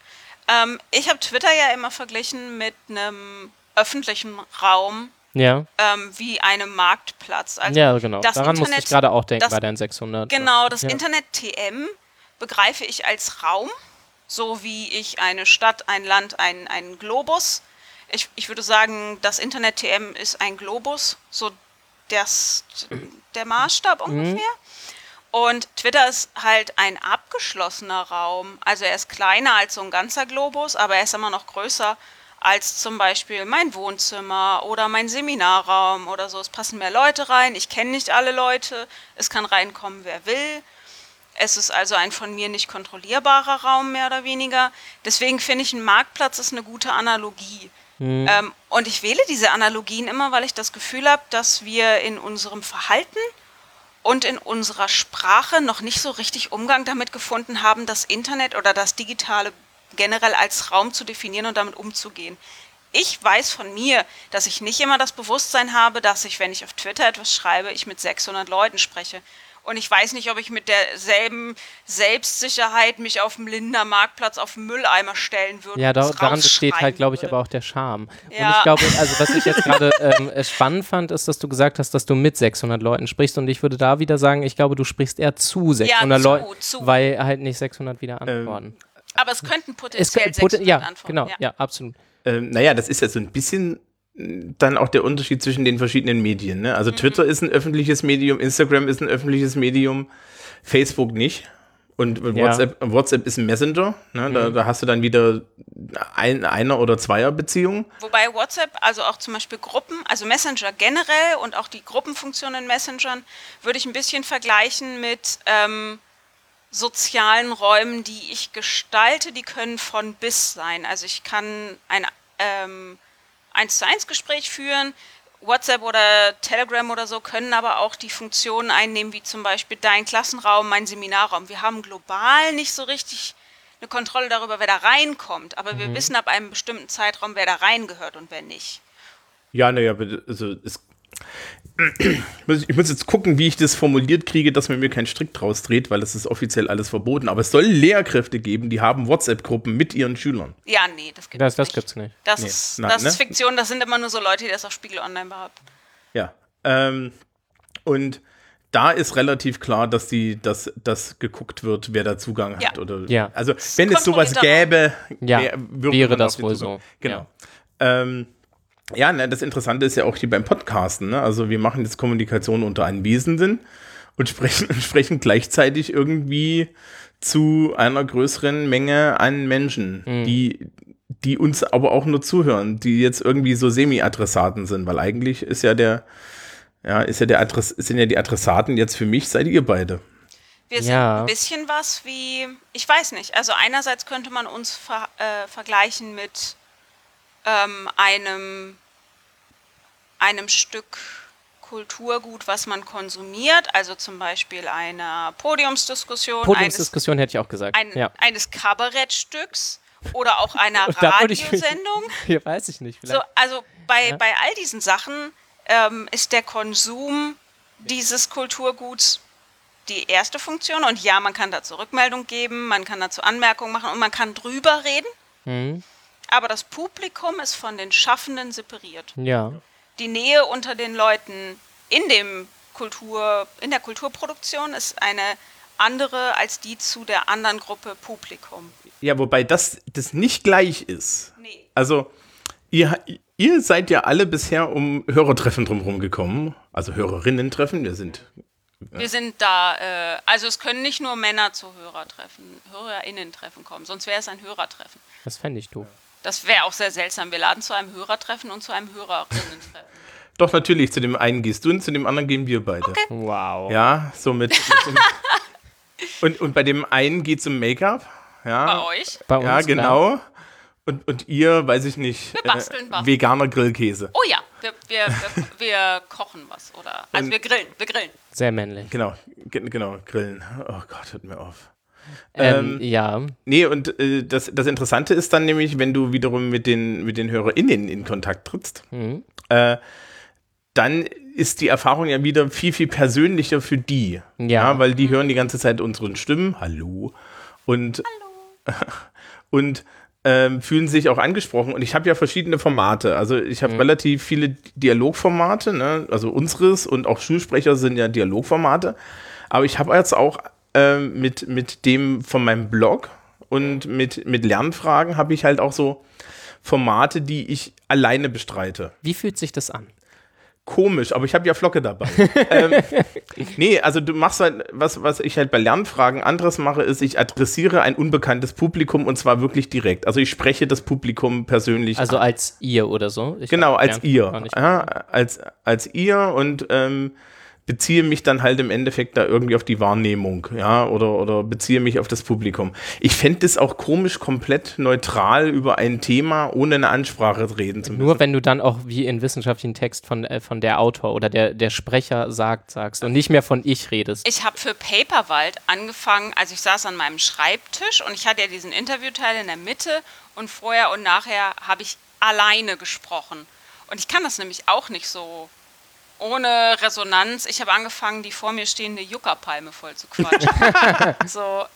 Ähm, ich habe Twitter ja immer verglichen mit einem öffentlichen Raum ja, ähm, wie einem Marktplatz. Also ja, genau. das Daran musste ich Internet- gerade auch denken das- bei deinen 600. Genau, das ja. Internet TM begreife ich als Raum, so wie ich eine Stadt, ein Land, ein, einen Globus. Ich, ich würde sagen, das Internet TM ist ein Globus, so das, der Maßstab ungefähr. Und Twitter ist halt ein abgeschlossener Raum. Also er ist kleiner als so ein ganzer Globus, aber er ist immer noch größer als zum Beispiel mein Wohnzimmer oder mein Seminarraum oder so. Es passen mehr Leute rein. Ich kenne nicht alle Leute. Es kann reinkommen, wer will. Es ist also ein von mir nicht kontrollierbarer Raum, mehr oder weniger. Deswegen finde ich, ein Marktplatz ist eine gute Analogie. Ähm, und ich wähle diese Analogien immer, weil ich das Gefühl habe, dass wir in unserem Verhalten und in unserer Sprache noch nicht so richtig Umgang damit gefunden haben, das Internet oder das Digitale generell als Raum zu definieren und damit umzugehen. Ich weiß von mir, dass ich nicht immer das Bewusstsein habe, dass ich, wenn ich auf Twitter etwas schreibe, ich mit 600 Leuten spreche. Und ich weiß nicht, ob ich mit derselben Selbstsicherheit mich auf dem Lindener Marktplatz auf den Mülleimer stellen würde. Ja, und da, es daran besteht halt, glaube ich, würde. aber auch der Charme. Und Ja. ich glaube, also was ich jetzt gerade ähm, äh, spannend fand, ist, dass du gesagt hast, dass du mit 600 Leuten sprichst. Und ich würde da wieder sagen, ich glaube, du sprichst eher zu 600 zu, Leuten, weil halt nicht 600 wieder antworten. Aber es könnten es potenziell könnte, pot- 600 ja, Antworten. genau, ja, absolut. Ähm, naja, das ist ja so ein bisschen dann auch der Unterschied zwischen den verschiedenen Medien. Ne? Mhm. Also Twitter ist ein öffentliches Medium, Instagram ist ein öffentliches Medium, Facebook nicht. Und Ja. Mhm. WhatsApp, WhatsApp ist ein Messenger. Ne? Da, da hast du dann wieder ein, einer oder zweier Beziehungen. Wobei WhatsApp, also auch zum Beispiel Gruppen, also Messenger generell und auch die Gruppenfunktion in Messengern, würde ich ein bisschen vergleichen mit ähm, sozialen Räumen, die ich gestalte, die können von bis sein. Also ich kann ein ähm, 1 zu 1 Gespräch führen, WhatsApp oder Telegram oder so können aber auch die Funktionen einnehmen, wie zum Beispiel dein Klassenraum, mein Seminarraum. Wir haben global nicht so richtig eine Kontrolle darüber, wer da reinkommt, aber wir wissen ab einem bestimmten Zeitraum, wer da reingehört und wer nicht. Ja, naja, also es, ich, muss, jetzt gucken, wie ich das formuliert kriege, dass man mir keinen Strick draus dreht, weil das ist offiziell alles verboten. Aber es soll Lehrkräfte geben, die haben WhatsApp-Gruppen mit ihren Schülern. Ja, nee, das gibt es das nicht. gibt's nicht. Das, Nee. ist, Nein, das ne? ist Fiktion, das sind immer nur so Leute, die das auf Spiegel Online behaupten. Ja. Ähm, und da ist relativ klar, dass die, dass, dass geguckt wird, wer da Zugang hat. Ja. Oder, Ja. Also wenn es sowas gäbe, Ja, wäre man das wohl Zugang- so. Genau. Ähm, ja, ne, das Interessante ist ja auch hier beim Podcasten. Ne? Also wir machen jetzt Kommunikation unter Anwesenden und sprechen, sprechen gleichzeitig irgendwie zu einer größeren Menge an Menschen, Mhm. die, die uns aber auch nur zuhören, die jetzt irgendwie so Semi-Adressaten sind, weil eigentlich ist ja der, ja, ist ja der Adress, sind ja die Adressaten jetzt für mich, seid ihr beide. Wir sind Ja. ein bisschen was wie, ich weiß nicht, also einerseits könnte man uns ver, äh, vergleichen mit ähm, einem, einem Stück Kulturgut, was man konsumiert, also zum Beispiel einer Podiumsdiskussion, eines, Podiumsdiskussion hätte ich auch gesagt. ein, ja. eines Kabarettstücks oder auch einer Radiosendung. Hier weiß ich nicht. So, also bei, Ja. bei all diesen Sachen ähm, ist der Konsum dieses Kulturguts die erste Funktion. Und ja, man kann dazu Rückmeldung geben, man kann dazu Anmerkungen machen und man kann drüber reden. Mhm. Aber das Publikum ist von den Schaffenden separiert. Ja. Die Nähe unter den Leuten in dem Kultur, in der Kulturproduktion ist eine andere als die zu der anderen Gruppe Publikum. Ja, wobei das, das nicht gleich ist. Nee. Also, ihr, ihr seid ja alle bisher um Hörertreffen drumherum gekommen. Also Hörerinnen-Treffen. Wir sind. Wir sind da, äh, also es können nicht nur Männer zu Hörertreffen, HörerInnen-Treffen kommen, sonst wäre es ein Hörertreffen. Das fände ich doof. Das wäre auch sehr seltsam. Wir laden zu einem Hörertreffen und zu einem Hörerinnen-Treffen. Doch, natürlich, zu dem einen gehst du und zu dem anderen gehen wir beide. Wow. Ja, so mit. mit dem, und, und bei dem einen geht es um Make-up. Ja, Bei euch? Bei uns, ja, klar. genau. Und, und ihr, weiß ich nicht, Wir basteln was. veganer Grillkäse. Oh ja, wir, wir, wir, wir kochen was, oder? Also Und- wir grillen, wir grillen. Sehr männlich. Genau, ge- genau, grillen. Oh Gott, hört mir auf. Ähm, Ähm, ja. Nee, und äh, das, das Interessante ist dann nämlich, wenn du wiederum mit den, mit den HörerInnen in Kontakt trittst, Mhm. äh, dann ist die Erfahrung ja wieder viel, viel persönlicher für die. Ja. weil die hören die ganze Zeit unseren Stimmen. Hallo. Und, und ähm, fühlen sich auch angesprochen. Und ich habe ja verschiedene Formate. Also ich habe relativ viele Dialogformate, ne? also unseres und auch Schulsprecher sind ja Dialogformate. Aber ich habe jetzt auch ähm, mit, mit dem von meinem Blog und mit, mit Lernfragen habe ich halt auch so Formate, die ich alleine bestreite Wie fühlt sich das an? komisch, aber ich habe ja Flocke dabei. ähm, nee, also du machst halt, was, was ich halt bei Lernfragen anderes mache, ist, ich adressiere ein unbekanntes Publikum und zwar wirklich direkt. Also ich spreche das Publikum persönlich Also an. als ihr oder so? Ich Genau, als ihr. Ja, als, als ihr und ähm, beziehe mich dann halt im Endeffekt da irgendwie auf die Wahrnehmung, ja, oder, oder beziehe mich auf das Publikum. Ich fände es auch komisch, komplett neutral über ein Thema ohne eine Ansprache reden zu müssen. Nur wenn du dann auch wie in wissenschaftlichen Text von, äh, von der Autor oder der, der Sprecher sagt, sagst und nicht mehr von ich redest. Ich habe für Paperwald angefangen, also ich saß an meinem Schreibtisch und ich hatte ja diesen Interviewteil in der Mitte und vorher und nachher habe ich alleine gesprochen. Und ich kann das nämlich auch nicht so ohne Resonanz. Ich habe angefangen, die vor mir stehende Juckerpalme voll zu quatschen. so.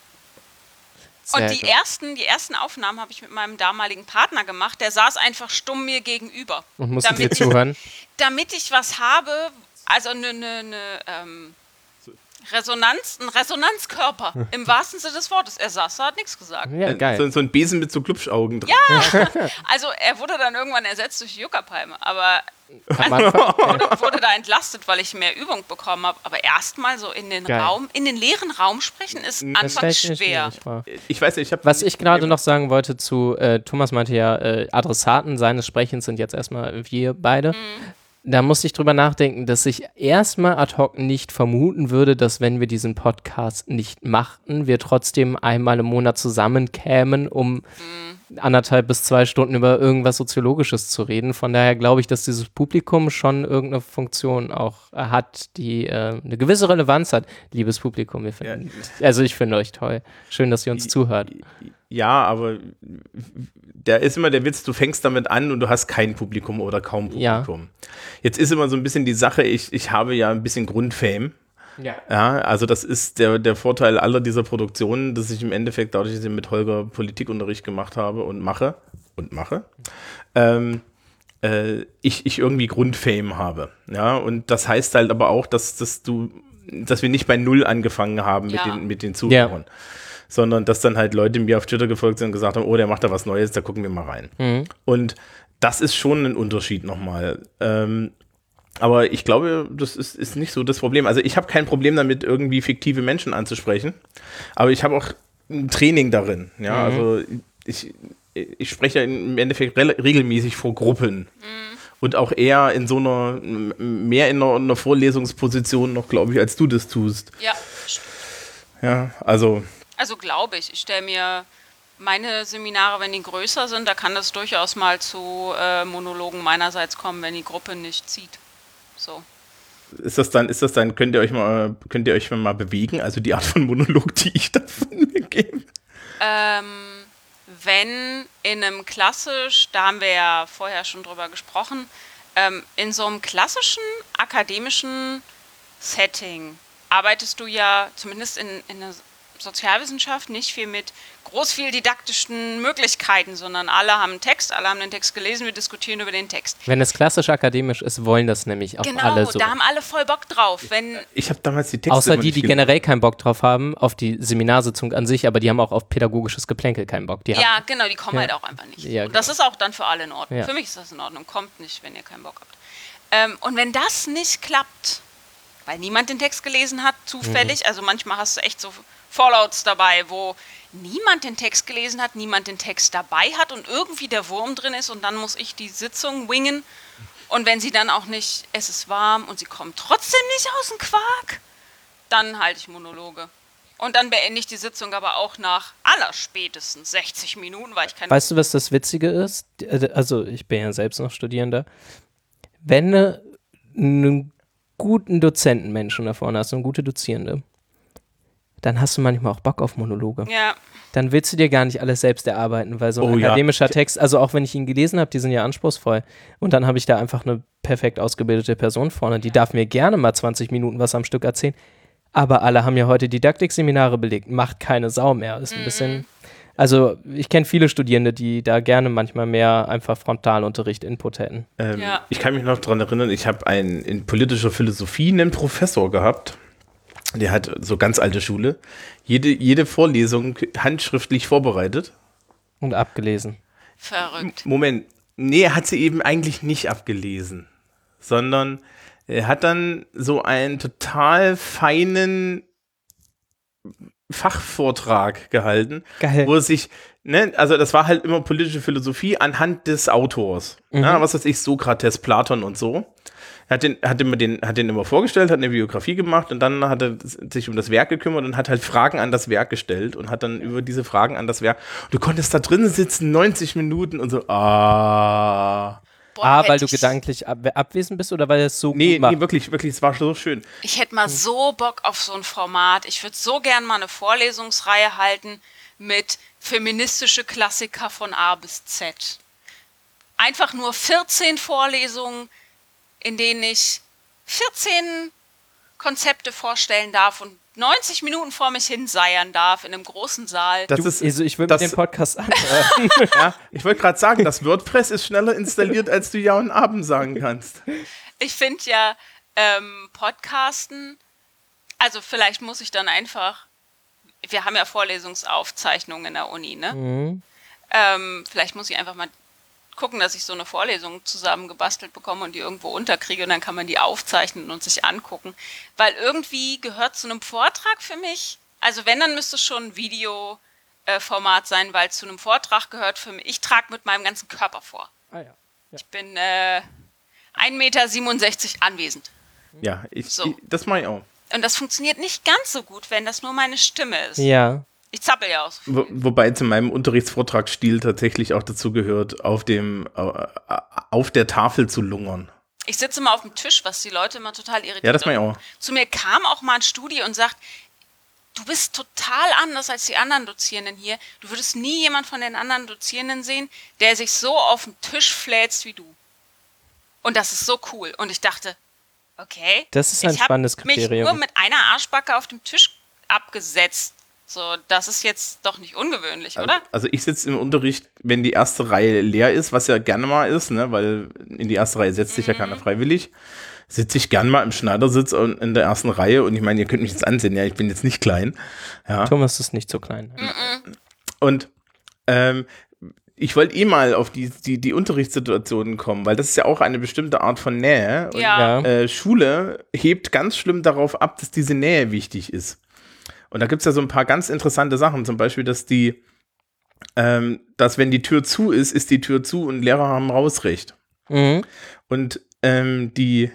Sehr Und die gut. ersten, die ersten Aufnahmen habe ich mit meinem damaligen Partner gemacht. Der saß einfach stumm mir gegenüber. und musst du dir damit ich- zuhören. damit ich was habe, also eine ne, ne, ähm, Resonanz, ein Resonanzkörper im wahrsten Sinne des Wortes. Er saß da, hat nichts gesagt. Ja, geil. So, so ein Besen mit so Glubschaugen drin. Also er wurde dann irgendwann ersetzt durch Juckerpalme, aber Anfang, wurde, wurde da entlastet, weil ich mehr Übung bekommen habe. Aber erstmal so in den Geil. Raum, in den leeren Raum sprechen ist das anfangs schwer. Ich weiß nicht, ich habe Was ich gerade noch sagen wollte zu, äh, Thomas meinte ja, äh, Adressaten seines Sprechens sind jetzt erstmal wir beide. Mhm. Da musste ich drüber nachdenken, dass ich erstmal ad hoc nicht vermuten würde, dass wenn wir diesen Podcast nicht machten, wir trotzdem einmal im Monat zusammenkämen, um Mhm. anderthalb bis zwei Stunden über irgendwas Soziologisches zu reden. Von daher glaube ich, dass dieses Publikum schon irgendeine Funktion auch äh, hat, die äh, eine gewisse Relevanz hat. Liebes Publikum, wir finden, also ich finde euch toll. Schön, dass ihr uns zuhört. Ja, aber da ist immer der Witz, du fängst damit an und du hast kein Publikum oder kaum Ja. Publikum. Jetzt ist immer so ein bisschen die Sache, ich, ich habe ja ein bisschen Grundfame. Ja. Ja, also das ist der, der Vorteil aller dieser Produktionen, dass ich im Endeffekt dadurch, dass ich mit Holger Politikunterricht gemacht habe und mache und mache, ähm, äh, ich, ich irgendwie Grundfame habe. Ja, und das heißt halt aber auch, dass, dass du, dass wir nicht bei Null angefangen haben mit Ja. den, mit den Zuhörern. Sondern dass dann halt Leute mir auf Twitter gefolgt sind und gesagt haben, oh, der macht da was Neues, da gucken wir mal rein. Mhm. Und das ist schon ein Unterschied nochmal. Ähm, aber ich glaube, das ist, ist nicht so das Problem. Also ich habe kein Problem damit, irgendwie fiktive Menschen anzusprechen. Aber ich habe auch ein Training darin. Ja, also ich, ich spreche ja im Endeffekt regelmäßig vor Gruppen. Und auch eher in so einer, mehr in einer, einer Vorlesungsposition noch, glaube ich, als du das tust. Ja, Ja, also also glaube ich. Ich stelle mir meine Seminare, wenn die größer sind, da kann das durchaus mal zu äh, Monologen meinerseits kommen, wenn die Gruppe nicht zieht. So. ist das dann, ist das dann, könnt ihr euch mal, könnt ihr euch mal bewegen? Also die Art von Monolog, die ich da von mir gebe. Ähm, wenn in einem klassisch, da haben wir ja vorher schon drüber gesprochen, ähm, in so einem klassischen akademischen Setting arbeitest du ja zumindest in, in Sozialwissenschaft nicht viel mit groß viel didaktischen Möglichkeiten, sondern alle haben einen Text, alle haben den Text gelesen, wir diskutieren über den Text. Wenn es klassisch akademisch ist, wollen das nämlich auch Genau, alle so. da haben alle voll Bock drauf. Wenn, Ich habe damals die Texte Außer die, die generell keinen Bock drauf haben, auf die Seminarsitzung an sich, aber die haben auch auf pädagogisches Geplänkel keinen Bock. Die ja, haben, genau, die kommen Ja. halt auch einfach nicht. Ja, und das ist auch dann für alle in Ordnung. Ja. Für mich ist das in Ordnung. Kommt nicht, wenn ihr keinen Bock habt. Ähm, und wenn das nicht klappt, weil niemand den Text gelesen hat, zufällig, Mhm. also manchmal hast du echt so Fallouts dabei, wo niemand den Text gelesen hat, niemand den Text dabei hat und irgendwie der Wurm drin ist und dann muss ich die Sitzung wingen. Und wenn sie dann auch nicht, es ist warm und sie kommen trotzdem nicht aus dem Quark, dann halte ich Monologe. Und dann beende ich die Sitzung aber auch nach allerspätestens 60 Minuten, weil ich keine Weißt du, was das Witzige ist? Äh, Also, ich bin ja selbst noch Studierender. Wenn du einen guten Dozentenmenschen da vorne hast, eine gute Dozierende, dann hast du manchmal auch Bock auf Monologe. Ja, Dann willst du dir gar nicht alles selbst erarbeiten, weil so ein Oh ja. akademischer Text, also auch wenn ich ihn gelesen habe, die sind ja anspruchsvoll. Und dann habe ich da einfach eine perfekt ausgebildete Person vorne, die darf mir gerne mal 20 Minuten was am Stück erzählen. Aber alle haben ja heute Didaktikseminare belegt. Macht keine Sau mehr. Ist ein bisschen. Also, ich kenne viele Studierende, die da gerne manchmal mehr einfach Frontalunterricht Input hätten. Ähm, Ja. Ich kann mich noch daran erinnern, ich habe einen in politischer Philosophie einen Professor gehabt. Der hat so ganz alte Schule. Jede, jede Vorlesung handschriftlich vorbereitet. Und abgelesen. verrückt. Moment, nee, er hat sie eben eigentlich nicht abgelesen, sondern er hat dann so einen total feinen Fachvortrag gehalten, Geil. wo er sich, ne, also das war halt immer politische Philosophie anhand des Autors. Ja, was weiß ich, Sokrates, Platon und so. Er hat den, hat, immer den, hat den immer vorgestellt, hat eine Biografie gemacht und dann hat er sich um das Werk gekümmert und hat halt Fragen an das Werk gestellt und hat dann über diese Fragen an das Werk. Du konntest da drin sitzen, 90 Minuten und so, ah. Boah, A, hätte weil du ich- gedanklich ab abwesend bist oder weil es so Nee, gut macht? nee, wirklich, wirklich, es war so schön. Ich hätte mal so Bock auf so ein Format. Ich würde so gern mal eine Vorlesungsreihe halten mit feministische Klassiker von A bis Z. Einfach nur 14 Vorlesungen, in denen ich 14 Konzepte vorstellen darf und 90 Minuten vor mich hin seiern darf in einem großen Saal. Das Du, ist, also ich würde das- den Podcast anhören. ja, ich wollte gerade sagen, das WordPress ist schneller installiert, als du Ja und Abend sagen kannst. Ich finde ja ähm, Podcasten, also vielleicht muss ich dann einfach, wir haben ja Vorlesungsaufzeichnungen in der Uni, ne? Mhm. Ähm, vielleicht muss ich einfach mal gucken, dass ich so eine Vorlesung zusammengebastelt bekomme und die irgendwo unterkriege und dann kann man die aufzeichnen und sich angucken. Weil irgendwie gehört zu einem Vortrag für mich, also wenn, dann müsste es schon ein Videoformat sein, weil zu einem Vortrag gehört für mich, ich trage mit meinem ganzen Körper vor. Ah, ja. Ich bin äh, 1,67 Meter anwesend. Ja, ich, So. ich das mache ich auch. Und das funktioniert nicht ganz so gut, wenn das nur meine Stimme ist. ja. Ich zappel ja aus. Wo, wobei zu meinem Unterrichtsvortragsstil tatsächlich auch dazu gehört, auf, dem, äh, auf der Tafel zu lungern. Ich sitze immer auf dem Tisch, was die Leute immer total irritiert. Ja, das mache ich auch. Zu mir kam auch mal ein Studi und sagt, du bist total anders als die anderen Dozierenden hier. Du würdest nie jemand von den anderen Dozierenden sehen, der sich so auf den Tisch fläzt wie du. Und das ist so cool. Und ich dachte, okay. Das ist ein ich hab spannendes mich Kriterium. nur mit einer Arschbacke auf dem Tisch abgesetzt. So, das ist jetzt doch nicht ungewöhnlich, oder? Also ich sitze im Unterricht, wenn die erste Reihe leer ist, was ja gerne mal ist, ne, weil in die erste Reihe setzt sich ja Mhm. keiner freiwillig, sitze ich gern mal im Schneidersitz und in der ersten Reihe und ich meine, ihr könnt mich jetzt ansehen, ja, ich bin jetzt nicht klein. Ja. Thomas ist nicht so klein. Und ähm, ich wollte eh mal auf die, die, die Unterrichtssituationen kommen, weil das ist ja auch eine bestimmte Art von Nähe. Und, Ja. Ja. äh, Schule hebt ganz schlimm darauf ab, dass diese Nähe wichtig ist. Und da gibt es ja so ein paar ganz interessante Sachen, zum Beispiel, dass die, ähm, dass wenn die Tür zu ist, ist die Tür zu und Lehrer haben Rausrecht. Mhm. Und ähm, die,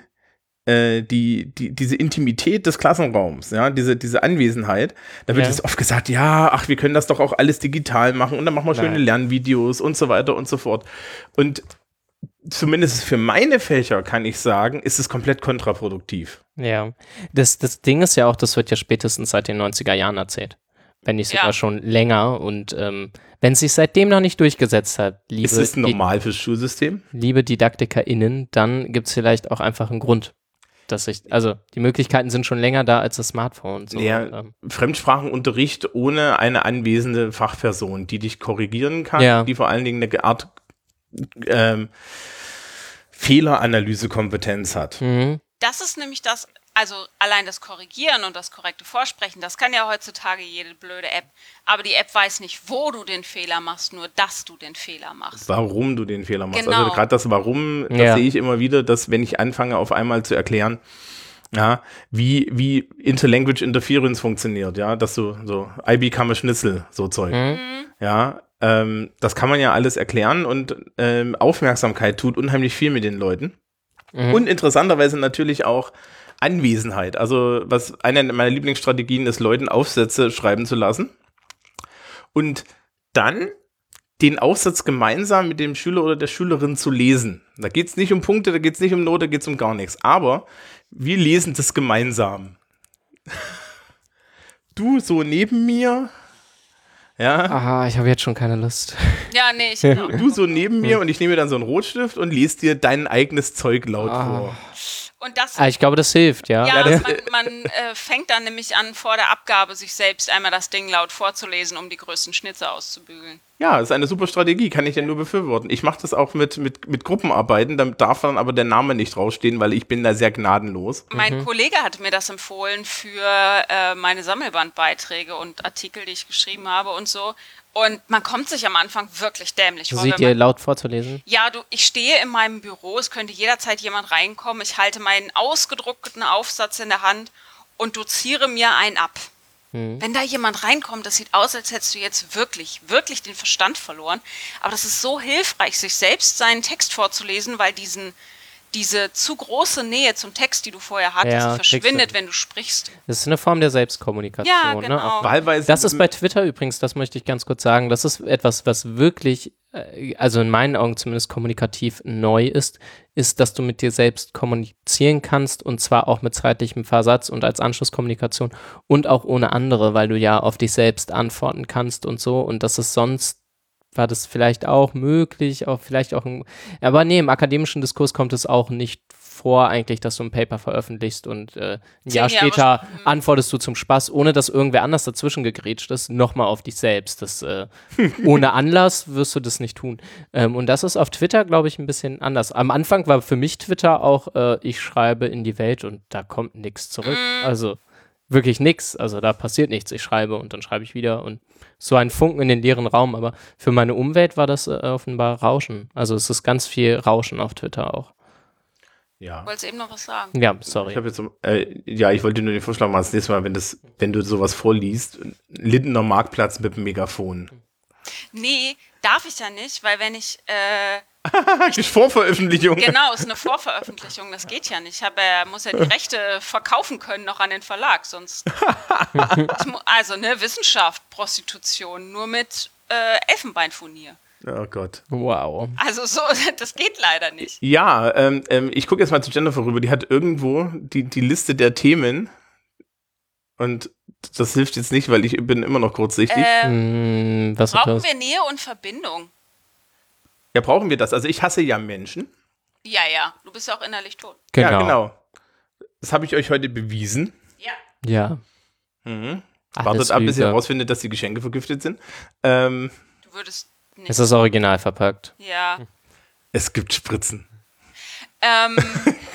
äh, die, die, diese Intimität des Klassenraums, ja, diese, diese Anwesenheit, da wird Ja. jetzt oft gesagt, ja, ach, wir können das doch auch alles digital machen und dann machen wir schöne Nein. Lernvideos und so weiter und so fort. Und zumindest für meine Fächer kann ich sagen, ist es komplett kontraproduktiv. Ja. Das, das Ding ist ja auch, das wird ja spätestens seit den 90er Jahren erzählt. wenn nicht Ja. sogar schon länger. Und ähm, wenn es sich seitdem noch nicht durchgesetzt hat, liebe, Ist es normal fürs Schulsystem? liebe DidaktikerInnen, dann gibt es vielleicht auch einfach einen Grund. Dass ich, also die Möglichkeiten sind schon länger da als das Smartphone. So, Ja. ähm, Fremdsprachenunterricht ohne eine anwesende Fachperson, die dich korrigieren kann, Ja. die vor allen Dingen eine Art ähm, Fehleranalysekompetenz hat. mhm. Das ist nämlich das, also allein das Korrigieren und das korrekte Vorsprechen, das kann ja heutzutage jede blöde App. Aber die App weiß nicht, wo du den Fehler machst, nur dass du den Fehler machst. Warum du den Fehler machst. Genau. Also gerade das Warum, das Ja. sehe ich immer wieder, dass wenn ich anfange auf einmal zu erklären, ja, wie, wie Interlanguage Interference funktioniert, ja, dass du so I become a Schnitzel, so Zeug. Mhm. Ja, ähm, das kann man ja alles erklären und ähm, Aufmerksamkeit tut unheimlich viel mit den Leuten. Mhm. Und interessanterweise natürlich auch Anwesenheit. Also, was eine meiner Lieblingsstrategien ist, Leuten Aufsätze schreiben zu lassen. Und dann den Aufsatz gemeinsam mit dem Schüler oder der Schülerin zu lesen. Da geht es nicht um Punkte, da geht es nicht um Note, da geht es um gar nichts. Aber wir lesen das gemeinsam. Du so neben mir. Ja. Ah, ich habe jetzt schon keine Lust. Ja, nee, ich genau. Du so neben mir und ich nehme dann so einen Rotstift und lese dir dein eigenes Zeug laut Ah. vor. Und das Ah, ich glaube, das hilft, ja. Ja, das- man, man äh, fängt dann nämlich an, vor der Abgabe sich selbst einmal das Ding laut vorzulesen, um die größten Schnitze auszubügeln. Ja, ist eine super Strategie, kann ich ja nur befürworten. Ich mache das auch mit, mit, mit Gruppenarbeiten, da darf dann aber der Name nicht draufstehen, weil ich bin da sehr gnadenlos. Mein Kollege hatte mir das empfohlen für äh, meine Sammelbandbeiträge und Artikel, die ich geschrieben habe und so. Und man kommt sich am Anfang wirklich dämlich vor. Sieht man- laut vorzulesen? Ja, du, ich stehe in meinem Büro, es könnte jederzeit jemand reinkommen. Ich halte meinen ausgedruckten Aufsatz in der Hand und doziere mir einen ab. Wenn da jemand reinkommt, das sieht aus, als hättest du jetzt wirklich, wirklich den Verstand verloren. Aber das ist so hilfreich, sich selbst seinen Text vorzulesen, weil diesen, diese zu große Nähe zum Text, die du vorher hattest, Ja, verschwindet, wenn du sprichst. Das ist eine Form der Selbstkommunikation. Ja, Ne? genau. Auch Wahlweise. Das ist bei Twitter übrigens, das möchte ich ganz kurz sagen, das ist etwas, was wirklich, äh, also in meinen Augen zumindest kommunikativ neu ist, ist, dass du mit dir selbst kommunizieren kannst und zwar auch mit zeitlichem Versatz und als Anschlusskommunikation und auch ohne andere, weil du ja auf dich selbst antworten kannst und so und das ist sonst war das vielleicht auch möglich, auch vielleicht auch, im, aber nee, im akademischen Diskurs kommt es auch nicht vor eigentlich, dass du ein Paper veröffentlichst und äh, ein Jahr später sp- antwortest du zum Spaß, ohne dass irgendwer anders dazwischen gegrätscht ist, nochmal auf dich selbst. Das, äh, ohne Anlass wirst du das nicht tun. Ähm, und das ist auf Twitter, glaube ich, ein bisschen anders. Am Anfang war für mich Twitter auch, äh, ich schreibe in die Welt und da kommt nichts zurück. Also wirklich nichts. Also da passiert nichts. Ich schreibe und dann schreibe ich wieder und so ein Funken in den leeren Raum. Aber für meine Umwelt war das äh, offenbar Rauschen. Also es ist ganz viel Rauschen auf Twitter auch. ja. Ich wollte eben noch was sagen. Ja, sorry. Ich jetzt, so- äh, ja, ich wollte nur den Vorschlag machen, das nächste Mal, wenn, das, wenn du sowas vorliest, Lindener Marktplatz mit dem Megafon. Nee, darf ich ja nicht, weil wenn ich äh, Vorveröffentlichung. Genau, ist eine Vorveröffentlichung, das geht ja nicht. Ich habe, ja- muss ja die Rechte verkaufen können noch an den Verlag, sonst. Also, ne, Wissenschaft, Prostitution, nur mit äh, Elfenbeinfurnier. Oh Gott. Wow. Also so, das geht leider nicht. Ja, ähm, ähm, ich gucke jetzt mal zu Jennifer rüber. Die hat irgendwo die, die Liste der Themen. Und das hilft jetzt nicht, weil ich bin immer noch kurzsichtig. Ähm, Hm, brauchen wir Nähe und Verbindung? Ja, brauchen wir das? Also ich hasse ja Menschen. Ja, ja, du bist ja auch innerlich tot. Genau. Ja, genau. Das habe ich euch heute bewiesen. Ja. Ja. Mhm. Alles Wartet ab, bis ihr herausfindet, dass die Geschenke vergiftet sind. Ähm, Du würdest nicht. Es ist original verpackt. ja. es gibt Spritzen. Ähm,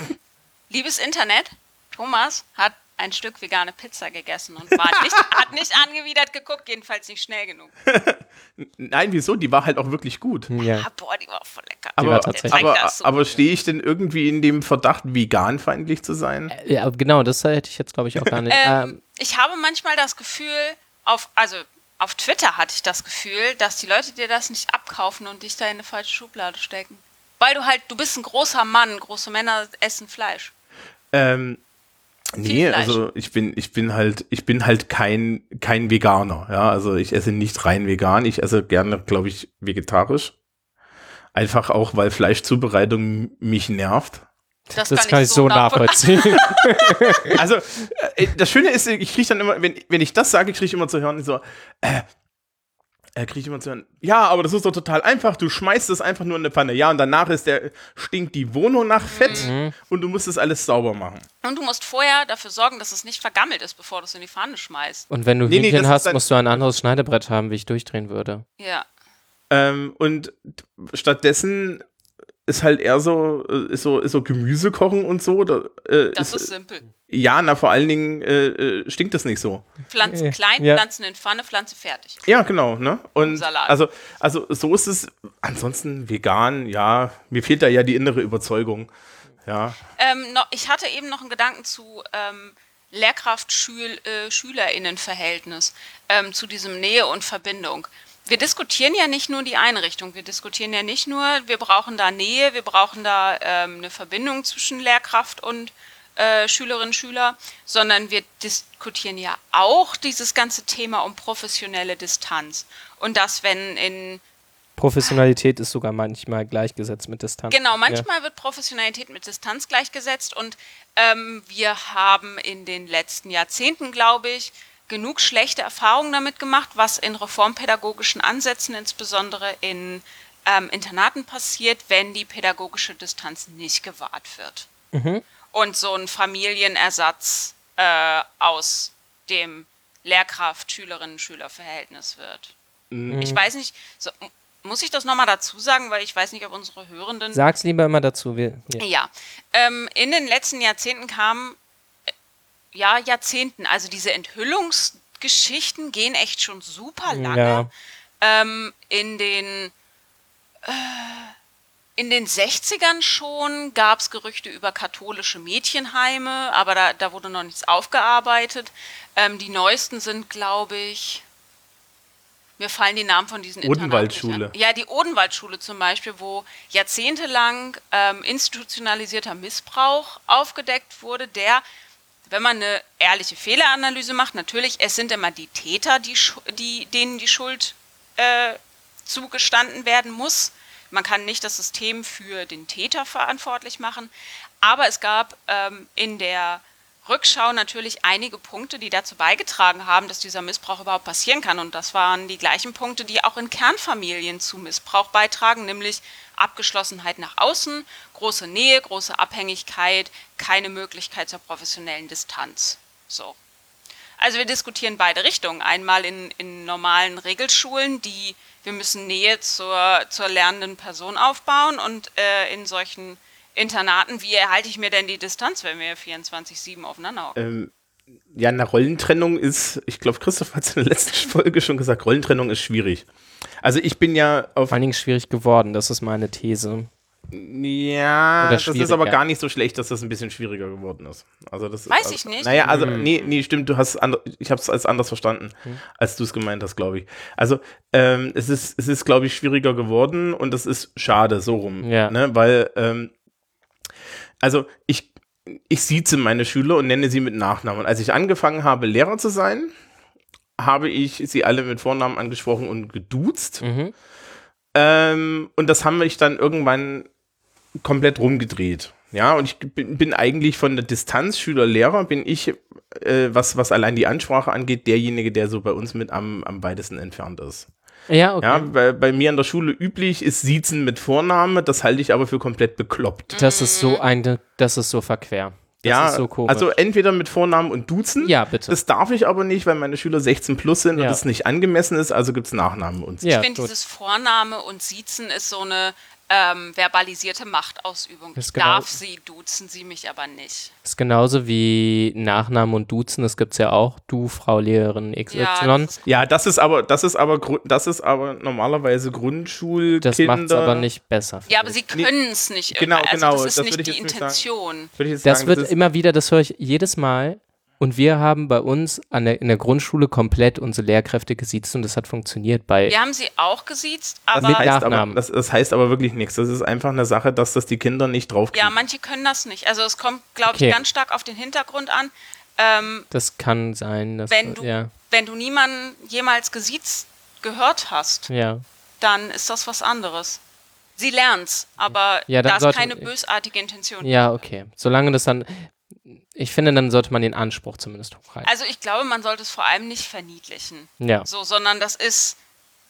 liebes Internet, Thomas hat ein Stück vegane Pizza gegessen und war nicht, hat nicht angewidert geguckt, jedenfalls nicht schnell genug. Nein, wieso? Die war halt auch wirklich gut. Ja. Ah, boah, die war voll lecker. Aber, aber, aber stehe ich denn irgendwie in dem Verdacht, veganfeindlich zu sein? ja, genau, das hätte ich jetzt, glaube ich, auch gar nicht. Ähm, ähm, ich habe manchmal das Gefühl, auf, also auf Twitter hatte ich das Gefühl, dass die Leute dir das nicht abkaufen und dich da in eine falsche Schublade stecken. Weil du halt, du bist ein großer Mann, große Männer essen Fleisch. Ähm, nee, Fleisch. also ich bin, ich bin halt, ich bin halt kein, kein Veganer. Ja, also ich esse nicht rein vegan. Ich esse gerne, glaube ich, vegetarisch. Einfach auch, weil Fleischzubereitung mich nervt. Das, Das kann ich so nachvollziehen. Also, äh, das Schöne ist, ich kriege dann immer, wenn, wenn ich das sage, kriege ich immer zu hören, so, äh, äh kriege ich immer zu hören, ja, aber das ist doch total einfach, du schmeißt es einfach nur in eine Pfanne. Ja, und danach ist der, stinkt die Wohnung nach Fett und du musst es alles sauber machen. Und du musst vorher dafür sorgen, dass es nicht vergammelt ist, bevor du es in die Pfanne schmeißt. Und wenn du Nee, nee, Hühnchen das ist hast, musst du ein anderes Schneidebrett haben, wie ich durchdrehen würde. Ja. Ähm, und stattdessen ist halt eher so, äh, ist so, ist so Gemüse kochen und so. Da, äh, Das ist simpel. ja, na, vor allen Dingen äh, äh, stinkt das nicht so. Pflanzen Äh, klein, ja. Pflanzen in Pfanne, Pflanze fertig. Ja, genau, ne? Und Salat. also, also so ist es. Ansonsten vegan, ja, mir fehlt da ja die innere Überzeugung. Ja. Ähm, noch, ich hatte eben noch einen Gedanken zu ähm, Lehrkraft-SchülerInnen-Verhältnis, ähm, zu diesem Nähe und Verbindung. Wir diskutieren ja nicht nur die Einrichtung, wir diskutieren ja nicht nur, wir brauchen da Nähe, wir brauchen da ähm, eine Verbindung zwischen Lehrkraft und äh, Schülerinnen und Schüler, sondern wir diskutieren ja auch dieses ganze Thema um professionelle Distanz. Und das, wenn in Professionalität ist sogar manchmal gleichgesetzt mit Distanz. Genau, manchmal wird Professionalität mit Distanz gleichgesetzt und ähm, wir haben in den letzten Jahrzehnten, glaube ich, genug schlechte Erfahrungen damit gemacht, was in reformpädagogischen Ansätzen, insbesondere in ähm, Internaten passiert, wenn die pädagogische Distanz nicht gewahrt wird. Und so ein Familienersatz äh, aus dem Lehrkraft-Schülerinnen-Schüler-Verhältnis wird. Ich weiß nicht, so, muss ich das nochmal dazu sagen, weil ich weiß nicht, ob unsere Hörenden Sag's lieber immer dazu. Wir, ja. ja, ähm, in den letzten Jahrzehnten kamen, ja, Jahrzehnten, also diese Enthüllungsgeschichten gehen echt schon super lange. Ja. Ähm, in den äh, in den 60ern schon gab es Gerüchte über katholische Mädchenheime, aber da, da wurde noch nichts aufgearbeitet. Ähm, die neuesten sind, glaube ich, mir fallen die Namen von diesen Odenwaldschule. Ja, die Odenwaldschule zum Beispiel, wo jahrzehntelang ähm, institutionalisierter Missbrauch aufgedeckt wurde, der, wenn man eine ehrliche Fehleranalyse macht, natürlich, es sind immer die Täter, die, die, denen die Schuld äh, zugestanden werden muss. Man kann nicht das System für den Täter verantwortlich machen, aber es gab ähm, in der Rückschau natürlich einige Punkte, die dazu beigetragen haben, dass dieser Missbrauch überhaupt passieren kann. Und das waren die gleichen Punkte, die auch in Kernfamilien zu Missbrauch beitragen, nämlich Abgeschlossenheit nach außen, große Nähe, große Abhängigkeit, keine Möglichkeit zur professionellen Distanz. So. Also wir diskutieren beide Richtungen. Einmal in, in normalen Regelschulen, die wir müssen Nähe zur, zur lernenden Person aufbauen und äh, in solchen Internaten, wie erhalte ich mir denn die Distanz, wenn wir 24-7 aufeinander hocken? Ähm, ja, eine Rollentrennung ist, ich glaube, Christoph hat es in der letzten Folge schon gesagt, Rollentrennung ist schwierig. Also ich bin ja auf. Vor allen Dingen schwierig geworden, das ist meine These. Ja, das ist aber gar nicht so schlecht, dass das ein bisschen schwieriger geworden ist. Also das ist, Weiß also, ich nicht. Naja, also nee, nee, stimmt, du hast ich habe es als anders verstanden, als du es gemeint hast, glaube ich. Also ähm, es ist es ist glaube ich schwieriger geworden und das ist schade so rum, Ja. ne, weil ähm, also ich ich sieze meine Schüler und nenne sie mit Nachnamen. Und als ich angefangen habe, Lehrer zu sein, habe ich sie alle mit Vornamen angesprochen und geduzt. Mhm. Ähm, und das haben wir dann irgendwann komplett rumgedreht. Ja, und ich bin, bin eigentlich von der Distanz Schüler-Lehrer, bin ich, äh, was, was allein die Ansprache angeht, derjenige, der so bei uns mit am, am weitesten entfernt ist. Ja, okay. Ja, bei, bei mir an der Schule üblich ist Siezen mit Vorname, das halte ich aber für komplett bekloppt. Das ist so eine, das ist so verquer. Das ja, ist so komisch. also entweder mit Vornamen und Duzen. ja, bitte. Das darf ich aber nicht, weil meine Schüler 16 plus sind Ja. und das nicht angemessen ist, also gibt es Nachnamen und ja, ich finde, dieses Vorname und Siezen ist so eine ähm, verbalisierte Machtausübung. Das Ich ist genau- darf sie duzen, sie mich aber nicht. ist genauso wie Nachnamen und Duzen, das gibt es ja auch. Du, Frau Lehrerin XY. Ja, das ist Ja, das ist aber, das ist aber, das ist aber normalerweise Grundschulkinder. Das macht es aber nicht besser. Ja, aber sie können es nicht genau, immer. Also genau, das ist das nicht würde ich die sagen. Intention. Würde ich jetzt Das sagen, wird ist- immer wieder, das höre ich jedes Mal. Und wir haben bei uns an der, in der Grundschule komplett unsere Lehrkräfte gesiezt und das hat funktioniert bei. Wir haben sie auch gesiezt, das, aber heißt aber, Nachnamen. das, das heißt aber wirklich nichts. Das ist einfach eine Sache, dass das die Kinder nicht ja, draufkriegen. manche können das nicht. Also es kommt, glaube Okay. ich, ganz stark auf den Hintergrund an. Ähm, Das kann sein, dass. wenn, du, ja, wenn du niemanden jemals gesiezt gehört hast, ja. dann ist das was anderes. Sie lernt's, aber Ja, da ist keine bösartige Intention. Ja, okay. Solange das dann, ich finde, dann sollte man den Anspruch zumindest hochhalten. Also ich glaube, man sollte es vor allem nicht verniedlichen. Ja. So, sondern das ist,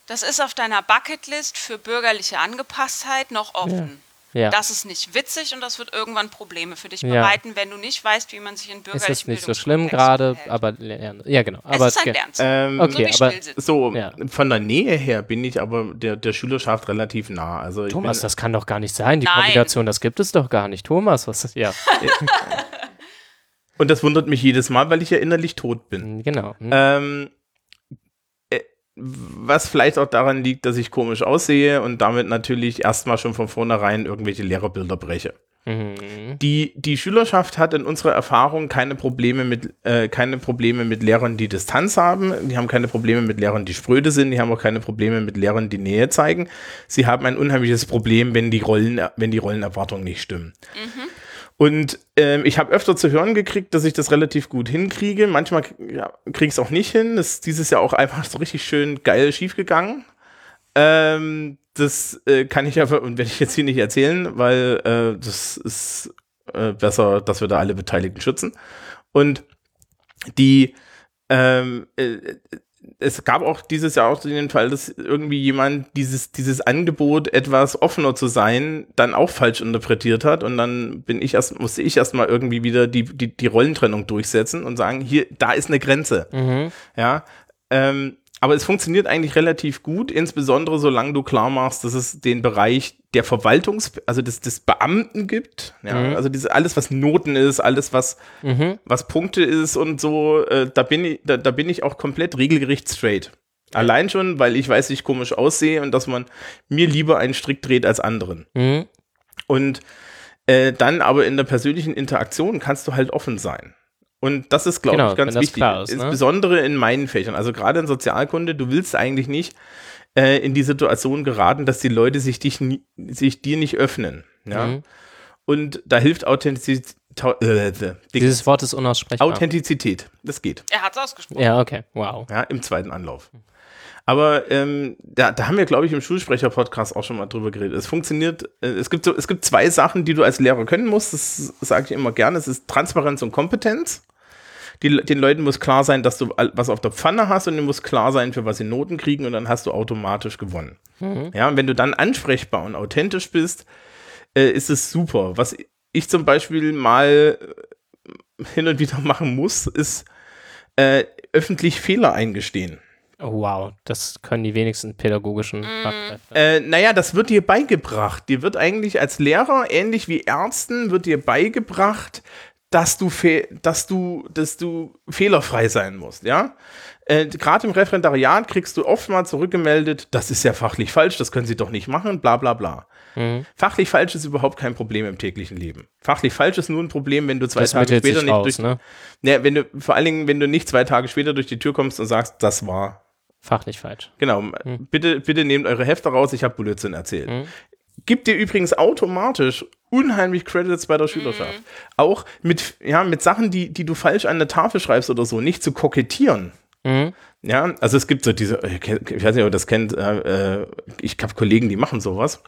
das ist auf deiner Bucketlist für bürgerliche Angepasstheit noch offen. ja. Das ist nicht witzig und das wird irgendwann Probleme für dich Ja. bereiten, wenn du nicht weißt, wie man sich in es bürgerlichen ist nicht so schlimm gerade, aber lernen. Ja, genau. es Aber ist ein Lernziel. Ähm, Okay, so wie aber-. So, Ja. von der Nähe her bin ich aber der, der Schülerschaft relativ nah. Also ich Thomas, bin, das kann doch gar nicht sein. Die Nein. Kombination, das gibt es doch gar nicht. Thomas, was ist, ja, und das wundert mich jedes Mal, weil ich ja innerlich tot bin. genau. Hm. Ähm, äh, was vielleicht auch daran liegt, dass ich komisch aussehe und damit natürlich erstmal schon von vornherein irgendwelche Lehrerbilder breche. Mhm. Die, die Schülerschaft hat in unserer Erfahrung keine Probleme mit, äh, keine Probleme mit Lehrern, die Distanz haben. Die haben keine Probleme mit Lehrern, die spröde sind. Die haben auch keine Probleme mit Lehrern, die Nähe zeigen. Sie haben ein unheimliches Problem, wenn die Rollen, wenn die Rollenerwartungen nicht stimmen. Und ähm, ich habe öfter zu hören gekriegt, dass ich das relativ gut hinkriege. Manchmal ja, kriege ich es auch nicht hin. Das ist dieses Jahr auch einfach so richtig schön geil schiefgegangen. Ähm, das äh, kann ich aber, und werde ich jetzt hier nicht erzählen, weil äh, das ist äh, besser, dass wir da alle Beteiligten schützen. Und die, ähm, äh, es gab auch dieses Jahr auch den Fall, dass irgendwie jemand dieses, dieses Angebot, etwas offener zu sein, dann auch falsch interpretiert hat. Und dann bin ich erst, musste ich erstmal irgendwie wieder die, die, die Rollentrennung durchsetzen und sagen, hier, da ist eine Grenze. Mhm. Ja. Ähm, aber es funktioniert eigentlich relativ gut, insbesondere solange du klar machst, dass es den Bereich der Verwaltungs-, also des, des Beamten gibt. Ja, Mhm. Also diese, alles, was Noten ist, alles, was, Mhm. was Punkte ist und so, äh, da, bin ich, da, da bin ich auch komplett regelgerecht straight. Allein schon, weil ich weiß, ich komisch aussehe und dass man mir lieber einen Strick dreht als anderen. Mhm. Und äh, dann aber in der persönlichen Interaktion kannst du halt offen sein. Und das ist, glaube Genau, ich, ganz das wichtig. klar ist, ne? Insbesondere in meinen Fächern. Also gerade in Sozialkunde, du willst eigentlich nicht äh, in die Situation geraten, dass die Leute sich, dich nie, sich dir nicht öffnen. Ja? Mhm. Und da hilft Authentizität. Äh, die Dieses Wort ist unaussprechbar. Authentizität. Das geht. Er hat es ausgesprochen. Ja, okay. Wow. Ja, im zweiten Anlauf. Aber ähm, da, da haben wir, glaube ich, im Schulsprecher-Podcast auch schon mal drüber geredet. Es funktioniert, äh, es gibt so, es gibt zwei Sachen, die du als Lehrer können musst. Das sage ich immer gerne. Es ist Transparenz und Kompetenz. Die, den Leuten muss klar sein, dass du was auf der Pfanne hast und dir muss klar sein, für was sie Noten kriegen und dann hast du automatisch gewonnen. Ja, und wenn du dann ansprechbar und authentisch bist, äh, ist es super. Was ich zum Beispiel mal äh, hin und wieder machen muss, ist äh, öffentlich Fehler eingestehen. Oh, wow. Das können die wenigsten pädagogischen Fachkräfte. Äh, naja, das wird dir beigebracht. Dir wird eigentlich als Lehrer, ähnlich wie Ärzten, wird dir beigebracht, dass du, dass du, dass du fehlerfrei sein musst, ja. Äh, Gerade im Referendariat kriegst du oft mal zurückgemeldet, das ist ja fachlich falsch, das können sie doch nicht machen, bla bla bla. Mhm. Fachlich falsch ist überhaupt kein Problem im täglichen Leben. Fachlich falsch ist nur ein Problem, wenn du zwei Das Tage später nicht raus, durch, ne? ja, wenn du, vor allen Dingen, wenn du nicht zwei Tage später durch die Tür kommst und sagst, das war Fachlich falsch. Genau, bitte, bitte nehmt eure Hefte raus, ich habe Blödsinn erzählt. Gibt dir übrigens automatisch unheimlich Credits bei der Schülerschaft. Auch mit, ja, mit Sachen, die, die du falsch an der Tafel schreibst oder so, nicht zu kokettieren. Mhm. Ja, also es gibt so diese, ich weiß nicht, ob ihr das kennt, äh, äh, ich habe Kollegen, die machen sowas.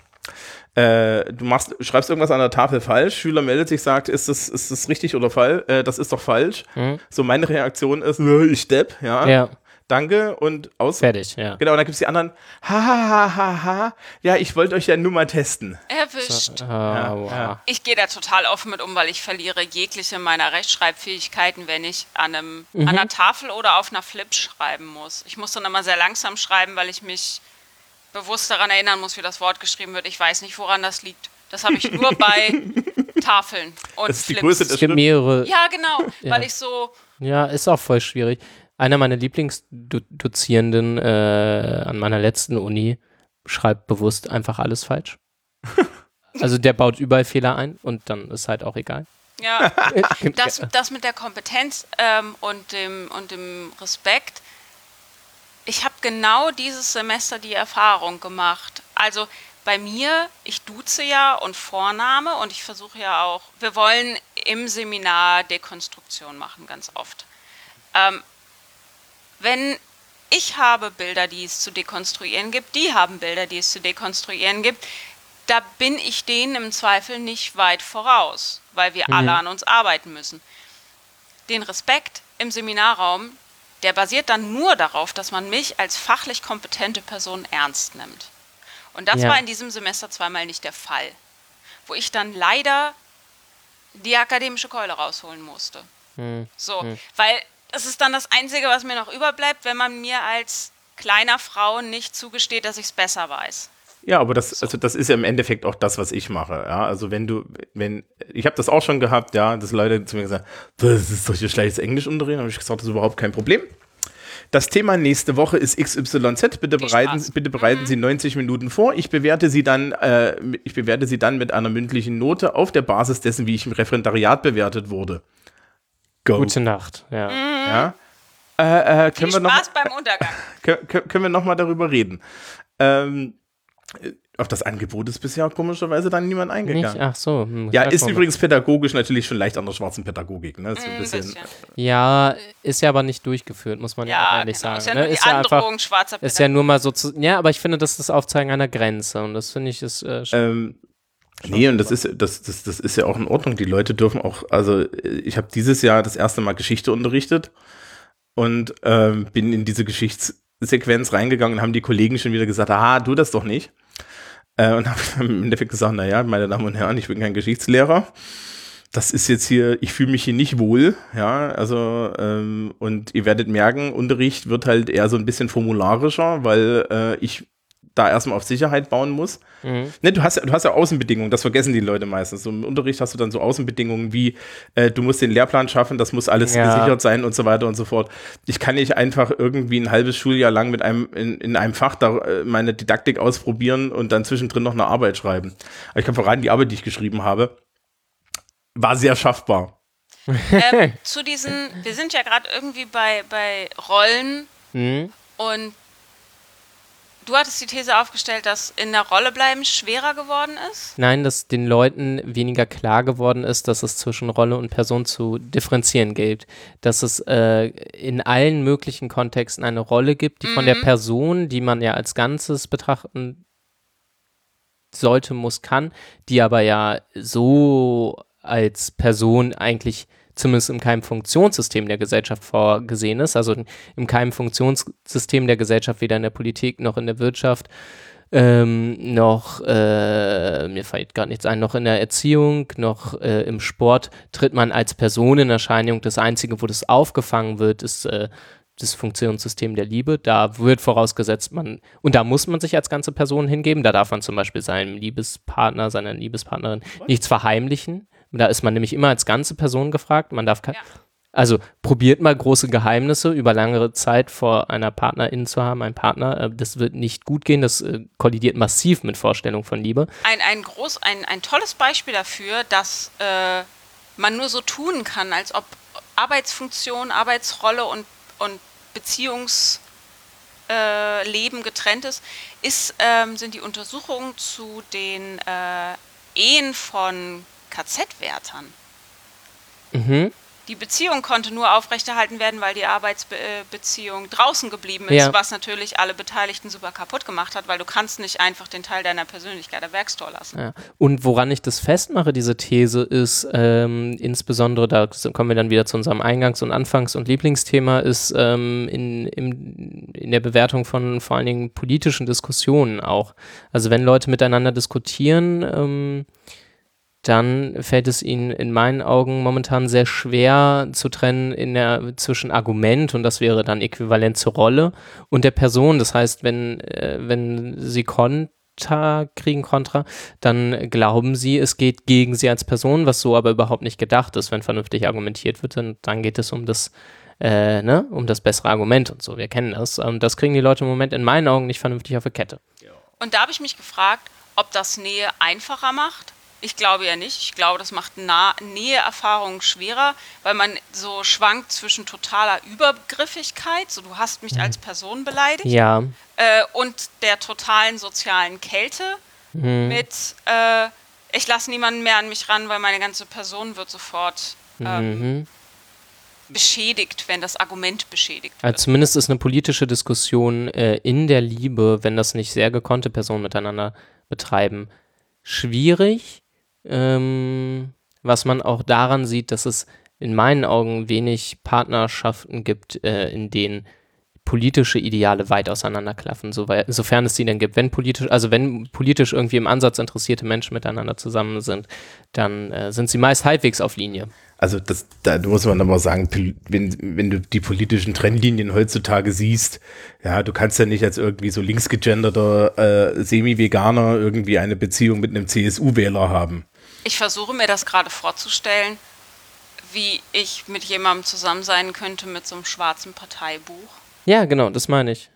Äh, du machst, schreibst irgendwas an der Tafel falsch, Schüler meldet sich, sagt, ist das, ist das richtig oder falsch? Äh, das ist doch falsch. Mhm. So meine Reaktion ist, äh, ich stepp, ja, Ja, danke und aus. fertig, ja. Genau, und dann gibt es die anderen, ha, ha, ha, ha, ha, ja, ich wollte euch ja nur mal testen. Erwischt. Ah, wow. ja. Ich gehe da total offen mit um, weil ich verliere jegliche meiner Rechtschreibfähigkeiten, wenn ich an, einem, an einer Tafel oder auf einer Flip schreiben muss. Ich muss dann immer sehr langsam schreiben, weil ich mich bewusst daran erinnern muss, wie das Wort geschrieben wird. Ich weiß nicht, woran das liegt. Das habe ich nur bei Tafeln und Das ist die Flips. Größe Es des gibt Schritt. mehrere. Ja, genau, Ja. weil ich so Ja, ist auch voll schwierig. Einer meiner Lieblingsdozierenden äh, an meiner letzten Uni schreibt bewusst einfach alles falsch. also der baut überall Fehler ein und dann ist halt auch egal. Ja, das, das mit der Kompetenz ähm, und, dem, und dem Respekt. Ich habe genau dieses Semester die Erfahrung gemacht. Also bei mir, ich duze ja und Vorname und ich versuche ja auch, wir wollen im Seminar Dekonstruktion machen, ganz oft. Ähm, wenn ich habe Bilder, die es zu dekonstruieren gibt, die haben Bilder, die es zu dekonstruieren gibt, da bin ich denen im Zweifel nicht weit voraus, weil wir alle an uns arbeiten müssen. Den Respekt im Seminarraum, der basiert dann nur darauf, dass man mich als fachlich kompetente Person ernst nimmt. Und das Ja. war in diesem Semester zweimal nicht der Fall, wo ich dann leider die akademische Keule rausholen musste. Hm. So, weil das ist dann das Einzige, was mir noch überbleibt, wenn man mir als kleiner Frau nicht zugesteht, dass ich es besser weiß. Ja, aber das, also das ist ja im Endeffekt auch das, was ich mache. Ja, also wenn du, wenn, ich habe das auch schon gehabt, ja, dass Leute zu mir gesagt, das ist doch hier schlechtes Englisch unterreden, habe ich gesagt, das ist überhaupt kein Problem. Das Thema nächste Woche ist XYZ. Bitte bereiten, bitte bereiten Sie 90 Minuten vor. Ich bewerte Sie dann, äh, ich bewerte Sie dann mit einer mündlichen Note auf der Basis dessen, wie ich im Referendariat bewertet wurde. Go. Gute Nacht. Ja. Ja. Äh, äh, Viel können wir noch, Spaß beim Untergang. können, können wir noch mal darüber reden? Ähm, äh, auf das Angebot ist bisher komischerweise dann niemand Nicht? eingegangen. Ach so. hm, Ja, ist kommen wir. übrigens pädagogisch natürlich schon leicht an der schwarzen Pädagogik. Ne? Ist so ein Ein bisschen, bisschen. Ja, ist ja aber nicht durchgeführt, muss man ja, ehrlich genau. sagen. Ist ja ne? nur die ist ja einfach, Androhung schwarzer ist ja nur mal so zu, ja, aber ich finde, das ist das Aufzeigen einer Grenze und das finde ich ist äh, schon- Ähm, nee, und das ist, das, das, das ist ja auch in Ordnung. Die Leute dürfen auch, also ich habe dieses Jahr das erste Mal Geschichte unterrichtet und ähm, bin in diese Geschichtssequenz reingegangen und haben die Kollegen schon wieder gesagt, ah, du das doch nicht. Äh, und habe im Endeffekt gesagt, naja, meine Damen und Herren, ich bin kein Geschichtslehrer. Das ist jetzt hier, ich fühle mich hier nicht wohl, ja, also ähm, und ihr werdet merken, Unterricht wird halt eher so ein bisschen formularischer, weil äh, ich da erstmal auf Sicherheit bauen muss. Mhm. Ne, du hast, ja- du hast ja Außenbedingungen, das vergessen die Leute meistens. So Im Unterricht hast du dann so Außenbedingungen wie, äh, du musst den Lehrplan schaffen, das muss alles Ja. gesichert sein und so weiter und so fort. Ich kann nicht einfach irgendwie ein halbes Schuljahr lang mit einem, in, in einem Fach da äh, meine Didaktik ausprobieren und dann zwischendrin noch eine Arbeit schreiben. Aber ich kann verraten, die Arbeit, die ich geschrieben habe, war sehr schaffbar. ähm, zu diesen, wir sind ja gerade irgendwie bei, bei Rollen Mhm. und du hattest die These aufgestellt, dass in der Rolle bleiben schwerer geworden ist. Nein, dass den Leuten weniger klar geworden ist, dass es zwischen Rolle und Person zu differenzieren gilt. Dass es äh, in allen möglichen Kontexten eine Rolle gibt, die von der Person, die man ja als Ganzes betrachten sollte, muss, kann, die aber ja so als Person eigentlich zumindest im keinem Funktionssystem der Gesellschaft vorgesehen ist, also im keinem Funktionssystem der Gesellschaft, weder in der Politik noch in der Wirtschaft, ähm, noch, äh, mir fällt gar nichts ein, noch in der Erziehung, noch äh, im Sport tritt man als Person in Erscheinung. Das Einzige, wo das aufgefangen wird, ist äh, das Funktionssystem der Liebe. Da wird vorausgesetzt, man, und da muss man sich als ganze Person hingeben. Da darf man zum Beispiel seinem Liebespartner, seiner Liebespartnerin nichts verheimlichen. Da ist man nämlich immer als ganze Person gefragt. Man darf, Ja. also probiert mal große Geheimnisse über langere Zeit vor einer Partnerin zu haben, ein Partner. Äh, Das wird nicht gut gehen. Das äh, kollidiert massiv mit Vorstellung von Liebe. Ein, ein, groß, ein, ein tolles Beispiel dafür, dass äh, man nur so tun kann, als ob Arbeitsfunktion, Arbeitsrolle und, und Beziehungsleben äh, Leben getrennt ist, ist ähm, sind die Untersuchungen zu den äh, Ehen von KZ-Wärtern. Mhm. Die Beziehung konnte nur aufrechterhalten werden, weil die Arbeitsbeziehung draußen geblieben ist, Ja. was natürlich alle Beteiligten super kaputt gemacht hat, weil du kannst nicht einfach den Teil deiner Persönlichkeit am Werkstor lassen. Ja. Und woran ich das festmache, diese These, ist ähm, insbesondere, da kommen wir dann wieder zu unserem Eingangs- und Anfangs- und Lieblingsthema, ist ähm, in, im, in der Bewertung von vor allen Dingen politischen Diskussionen auch. Also wenn Leute miteinander diskutieren, ähm, dann fällt es ihnen in meinen Augen momentan sehr schwer zu trennen in der, zwischen Argument, und das wäre dann äquivalent zur Rolle, und der Person. Das heißt, wenn, äh, wenn sie Konter kriegen, Kontra, dann glauben sie, es geht gegen sie als Person, was so aber überhaupt nicht gedacht ist. Wenn vernünftig argumentiert wird, dann, dann geht es um das, äh, ne, um das bessere Argument und so. Wir kennen das. Und das kriegen die Leute im Moment in meinen Augen nicht vernünftig auf die Kette. Und da habe ich mich gefragt, ob das Nähe einfacher macht. Ich glaube ja nicht. Ich glaube, das macht nah Näheerfahrungen schwerer, weil man so schwankt zwischen totaler Übergriffigkeit, so du hast mich als Person beleidigt, Ja, äh, und der totalen sozialen Kälte mit, äh, ich lasse niemanden mehr an mich ran, weil meine ganze Person wird sofort ähm, mhm. beschädigt, wenn das Argument beschädigt wird. Also zumindest ist eine politische Diskussion äh, in der Liebe, wenn das nicht sehr gekonnte Personen miteinander betreiben, schwierig, ähm, was man auch daran sieht, dass es in meinen Augen wenig Partnerschaften gibt, äh, in denen politische Ideale weit auseinanderklaffen, sofern es sie denn gibt. Wenn politisch, also wenn politisch irgendwie im Ansatz interessierte Menschen miteinander zusammen sind, dann äh, sind sie meist halbwegs auf Linie. Also das, da muss man aber sagen, wenn, wenn du die politischen Trennlinien heutzutage siehst, ja, du kannst ja nicht als irgendwie so linksgegenderter äh, Semi-Veganer irgendwie eine Beziehung mit einem CSU-Wähler haben. Ich versuche mir das gerade vorzustellen, wie ich mit jemandem zusammen sein könnte mit so einem schwarzen Parteibuch. Ja, genau, das meine ich.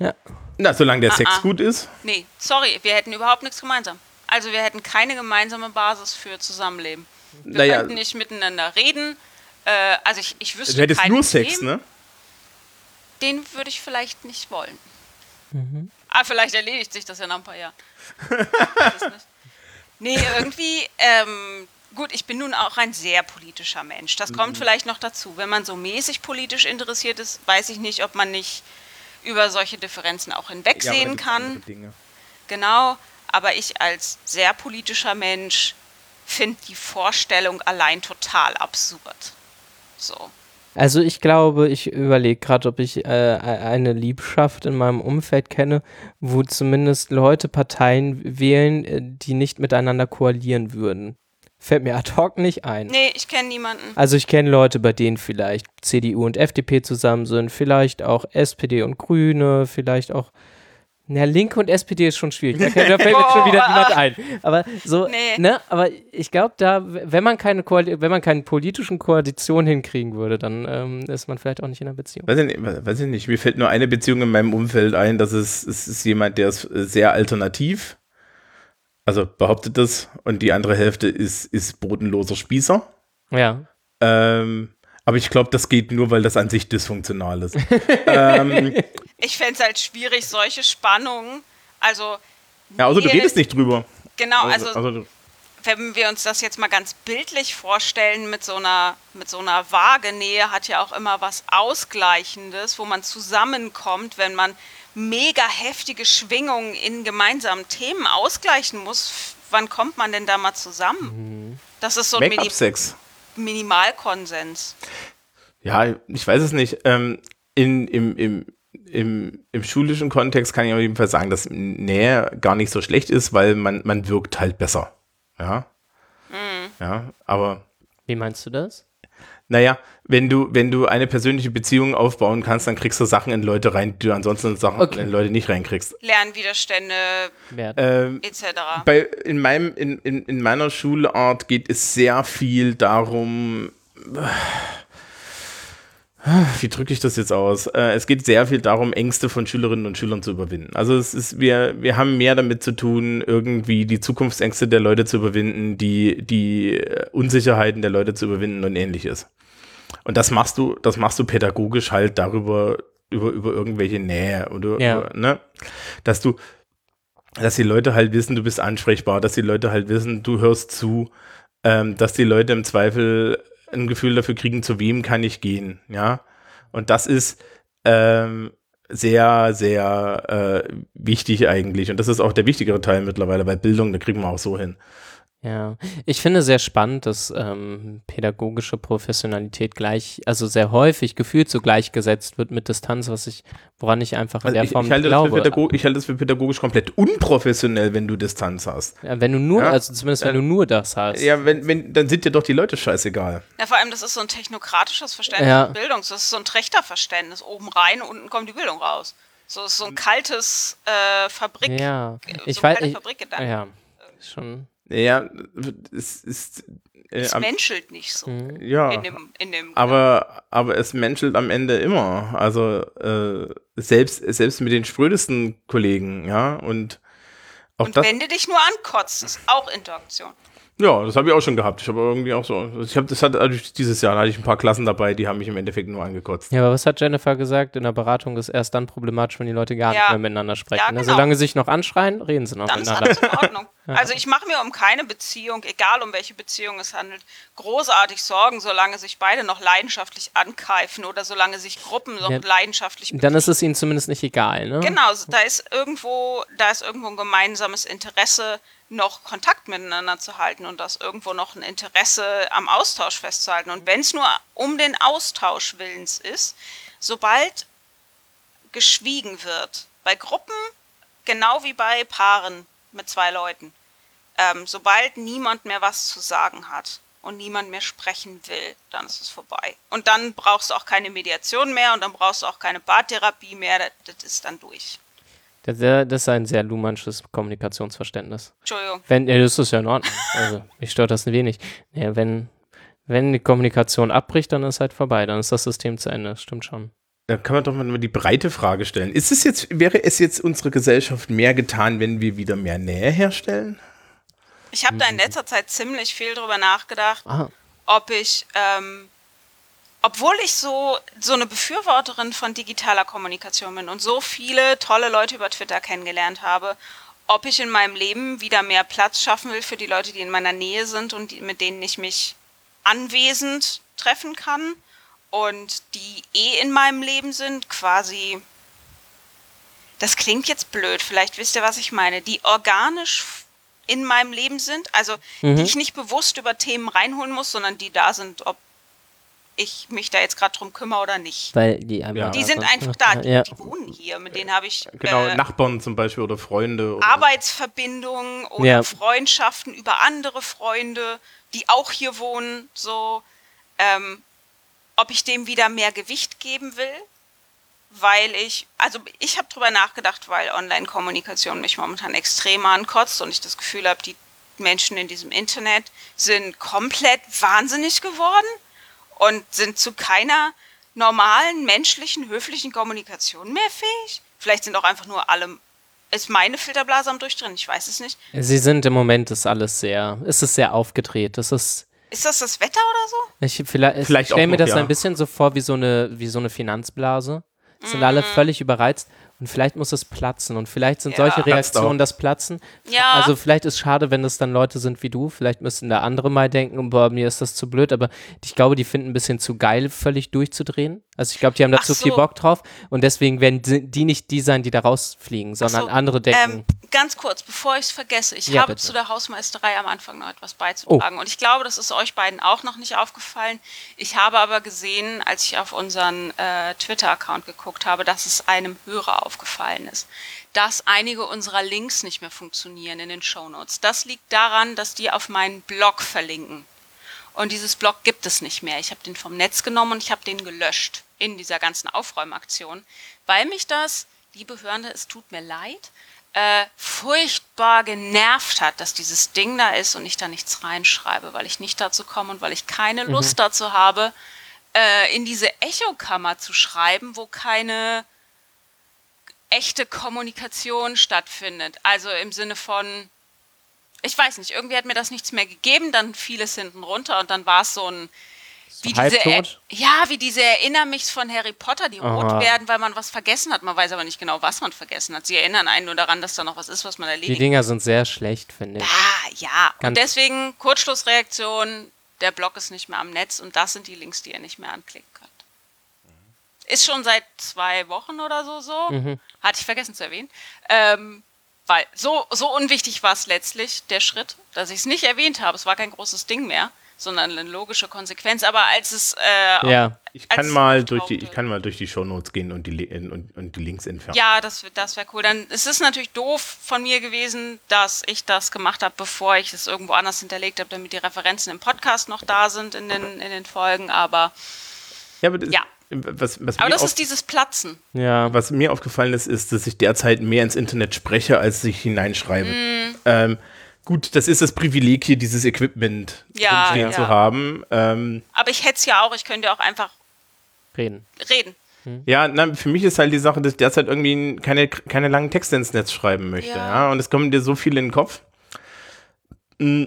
Ja. Na, solange der Ah, Sex ah. gut ist. Nee, sorry, wir hätten überhaupt nichts gemeinsam. Also wir hätten keine gemeinsame Basis für Zusammenleben. Wir Naja. könnten nicht miteinander reden. Äh, also ich, ich wüsste Du hättest nur Sex, Extrem. ne? Den würde ich vielleicht nicht wollen. Mhm. Ah, vielleicht erledigt sich das ja nach ein paar Jahren. Weiß es nicht. Nee, irgendwie, ähm, gut, ich bin nun auch ein sehr politischer Mensch. Das Mhm. kommt vielleicht noch dazu. Wenn man so mäßig politisch interessiert ist, weiß ich nicht, ob man nicht über solche Differenzen auch hinwegsehen kann. Genau, aber ich als sehr politischer Mensch finde die Vorstellung allein total absurd. So. Also ich glaube, ich überlege gerade, ob ich äh, eine Liebschaft in meinem Umfeld kenne, wo zumindest Leute Parteien wählen, äh, die nicht miteinander koalieren würden. Fällt mir ad hoc nicht ein. Nee, ich kenne niemanden. Also ich kenne Leute, bei denen vielleicht CDU und FDP zusammen sind, vielleicht auch SPD und Grüne, vielleicht auch. Na, Linke und SPD ist schon schwierig. Da, kann- da fällt mir schon wieder niemand ein. Aber so, Nee. ne? Aber ich glaube, da, wenn man keine Koali wenn man keine politischen Koalition hinkriegen würde, dann ähm, ist man vielleicht auch nicht in einer Beziehung. Weiß ich, nicht, weiß ich nicht, mir fällt nur eine Beziehung in meinem Umfeld ein, das ist, es ist jemand, der ist sehr alternativ, also behauptet das, und die andere Hälfte ist, ist bodenloser Spießer. Ja. Ähm, aber ich glaube, das geht nur, weil das an sich dysfunktional ist. ähm, Ich fände es halt schwierig, solche Spannungen. Also. ja, also du redest nicht drüber. Genau, also, also wenn wir uns das jetzt mal ganz bildlich vorstellen, mit so einer, mit so einer Waagenähe hat ja auch immer was Ausgleichendes, wo man zusammenkommt, wenn man mega heftige Schwingungen in gemeinsamen Themen ausgleichen muss. Wann kommt man denn da mal zusammen? Das ist so ein Mini. Minimalkonsens. Ja, ich weiß es nicht. Ähm, in, im, im, im, Im schulischen Kontext kann ich auf jeden Fall sagen, dass Nähe gar nicht so schlecht ist, weil man, man wirkt halt besser. Ja. Ja, aber Wie meinst du das? naja, wenn du, wenn du eine persönliche Beziehung aufbauen kannst, dann kriegst du Sachen in Leute rein, die du ansonsten Sachen Okay. in Leute nicht reinkriegst. Lernwiderstände Ähm, etc. bei, in, meinem, in, in, in meiner Schulart geht es sehr viel darum, wie drücke ich das jetzt aus? Äh, es geht sehr viel darum, Ängste von Schülerinnen und Schülern zu überwinden. Also es ist, wir, wir haben mehr damit zu tun, irgendwie die Zukunftsängste der Leute zu überwinden, die, die äh, Unsicherheiten der Leute zu überwinden und ähnliches. Und das machst du, das machst du pädagogisch halt darüber, über, über irgendwelche Nähe oder, Ja. über, ne? Dass du, dass die Leute halt wissen, du bist ansprechbar, dass die Leute halt wissen, du hörst zu, ähm, dass die Leute im Zweifel ein Gefühl dafür kriegen, zu wem kann ich gehen, ja. Und das ist ähm, sehr, sehr äh, wichtig eigentlich. Und das ist auch der wichtigere Teil mittlerweile bei Bildung, da kriegen wir auch so hin. Ja, ich finde sehr spannend, dass ähm, pädagogische Professionalität gleich, also sehr häufig gefühlt so gleichgesetzt wird mit Distanz, was ich, woran ich einfach in Also der ich, Form ich, halte das für glaube. ich halte das für pädagogisch komplett unprofessionell, wenn du Distanz hast. Ja, wenn du nur, Ja. also zumindest wenn du nur das hast. Ja, wenn, wenn, dann sind dir doch die Leute scheißegal. Ja, vor allem, das ist so ein technokratisches Verständnis Ja. von Bildung. Das ist so ein Trechterverständnis. Oben rein, unten kommt die Bildung raus. So ist so ein kaltes äh, Fabrik. Ja, so ich ein weiß, ich, Fabrikgedanke. ja, schon. Ja, es ist. Äh, Es menschelt nicht so Mhm. ja. in dem, in dem Aber, aber es menschelt am Ende immer. Also äh, selbst, selbst mit den sprödesten Kollegen, ja. Und auch Und das. wenn du dich nur ankotzt, ist auch Interaktion. Ja, das habe ich auch schon gehabt. Ich habe irgendwie auch so, ich habe das hat also dieses Jahr hatte ich ein paar Klassen dabei, die haben mich im Endeffekt nur angekotzt. Ja, aber was hat Jennifer gesagt? In der Beratung ist erst dann problematisch, wenn die Leute gar nicht Ja. mehr miteinander sprechen. Ja, ne? genau. Solange sie sich noch anschreien, reden sie noch Dann ist miteinander. alles in Ordnung. Also ich mache mir um keine Beziehung, egal um welche Beziehung es handelt, großartig Sorgen, solange sich beide noch leidenschaftlich ankeifen oder solange sich Gruppen noch Ja. leidenschaftlich Dann ist es ihnen zumindest nicht egal, ne? Genau, da ist irgendwo, da ist irgendwo ein gemeinsames Interesse, noch Kontakt miteinander zu halten und das irgendwo noch ein Interesse am Austausch festzuhalten. Und wenn es nur um den Austausch willens ist, sobald geschwiegen wird, bei Gruppen genau wie bei Paaren mit zwei Leuten, ähm, sobald niemand mehr was zu sagen hat und niemand mehr sprechen will, dann ist es vorbei. Und dann brauchst du auch keine Mediation mehr und dann brauchst du auch keine Paartherapie mehr, das, das ist dann durch. Das, das ist ein sehr luhmannsches Kommunikationsverständnis. Entschuldigung. Wenn, ja, das ist ja in Ordnung. Also, mich stört das ein wenig. Ja, wenn, wenn die Kommunikation abbricht, dann ist halt vorbei. Dann ist das System zu Ende. Das stimmt schon. Da kann man doch mal die breite Frage stellen. Ist es jetzt, wäre es jetzt unsere Gesellschaft mehr getan, wenn wir wieder mehr Nähe herstellen? Ich habe da in letzter Zeit ziemlich viel drüber nachgedacht, Ah, ob ich, ähm, obwohl ich so, so eine Befürworterin von digitaler Kommunikation bin und so viele tolle Leute über Twitter kennengelernt habe, ob ich in meinem Leben wieder mehr Platz schaffen will für die Leute, die in meiner Nähe sind und die, mit denen ich mich anwesend treffen kann und die eh in meinem Leben sind, quasi. Das klingt jetzt blöd, vielleicht wisst ihr, was ich meine. Die organisch in meinem Leben sind, also die ich nicht bewusst über Themen reinholen muss, sondern die da sind, ob ich mich da jetzt gerade drum kümmere oder nicht. weil die. Ja. Die sind einfach da, die, Ja. die wohnen hier, mit denen habe ich Genau, äh, Nachbarn zum Beispiel oder Freunde. Oder Arbeitsverbindungen oder Ja. Freundschaften über andere Freunde, die auch hier wohnen, so, ähm, ob ich dem wieder mehr Gewicht geben will, weil ich, also ich habe drüber nachgedacht, weil Online-Kommunikation mich momentan extrem ankotzt und ich das Gefühl habe, die Menschen in diesem Internet sind komplett wahnsinnig geworden und sind zu keiner normalen, menschlichen, höflichen Kommunikation mehr fähig. Vielleicht sind auch einfach nur alle, ist meine Filterblase am Durchdrehen, ich weiß es nicht. Sie sind im Moment ist alles sehr, ist es sehr aufgedreht. Das ist, Ist das das Wetter oder so? ich vielleicht, Vielleicht ich stelle mir das ja. ein bisschen so vor wie so eine, wie so eine Finanzblase. Sind Mhm. alle völlig überreizt und vielleicht muss es platzen und vielleicht sind Ja. solche. Reaktionen das Platzen. Ja. Also vielleicht ist schade, wenn es dann Leute sind wie du. Vielleicht müssten da andere mal denken, boah, mir ist das zu blöd, aber ich glaube, die finden ein bisschen zu geil, völlig durchzudrehen. Also ich glaube, die haben da Ach zu viel so. Bock drauf und deswegen werden die die nicht die sein, die da rausfliegen, sondern so, andere denken. Ähm, ganz kurz, bevor ich es vergesse, ich Ja, habe bitte. Oh. zu der Hausmeisterei am Anfang noch etwas beizutragen. Und ich glaube, das ist euch beiden auch noch nicht aufgefallen. Ich habe aber gesehen, als ich auf unseren äh, Twitter-Account geguckt habe, dass es einem Hörer aufgefallen ist, dass einige unserer Links nicht mehr funktionieren in den Shownotes. Das liegt daran, dass die auf meinen Blog verlinken. Und dieses Blog gibt es nicht mehr. Ich habe den vom Netz genommen und ich habe den gelöscht in dieser ganzen Aufräumaktion, weil mich das, liebe Hörende, es tut mir leid, äh, furchtbar genervt hat, dass dieses Ding da ist und ich da nichts reinschreibe, weil ich nicht dazu komme und weil ich keine Lust dazu habe, äh, in diese Echokammer zu schreiben, wo keine echte Kommunikation stattfindet. Also im Sinne von, ich weiß nicht, irgendwie hat mir das nichts mehr gegeben, dann fiel es hinten runter und dann war es so ein, wie diese, halbtot? ja, wie diese Erinner mich von Harry Potter, die rot Aha. werden, weil man was vergessen hat. Man weiß aber nicht genau, was man vergessen hat. Sie erinnern einen nur daran, dass da noch was ist, was man Die erledigt Dinger sind sehr schlecht, finde ich. Ah, ja. Und Ganz- deswegen Kurzschlussreaktion, der Blog ist nicht mehr am Netz und das sind die Links, die ihr nicht mehr anklicken könnt. Ist schon seit zwei Wochen oder so so. Mhm. Hatte ich vergessen zu erwähnen. Ähm, weil so, so unwichtig war es letztlich, der Schritt, dass ich es nicht erwähnt habe. Es war kein großes Ding mehr, sondern eine logische Konsequenz. Aber als es äh, Ja. ich kann mal durch die, ich kann mal durch die Shownotes gehen und die, und, und die Links entfernen. Ja, das, das wäre cool. Dann es ist natürlich doof von mir gewesen, dass ich das gemacht habe, bevor ich es irgendwo anders hinterlegt habe, damit die Referenzen im Podcast noch da sind in den, in den Folgen. Aber, Ja, aber das, Ja. Was, was, aber das ist dieses Platzen. Ja. was mir aufgefallen ist, ist, dass ich derzeit mehr ins Internet spreche, als ich hineinschreibe. Mm. Ähm, gut, das ist das Privileg hier, dieses Equipment Ja, ja. zu haben. Ähm, Aber ich hätte es ja auch, ich könnte auch einfach Reden. reden. Ja, na, für mich ist halt die Sache, dass ich derzeit irgendwie keine, keine langen Texte ins Netz schreiben möchte. Ja. Ja. Und es kommen dir so viele in den Kopf. Mm,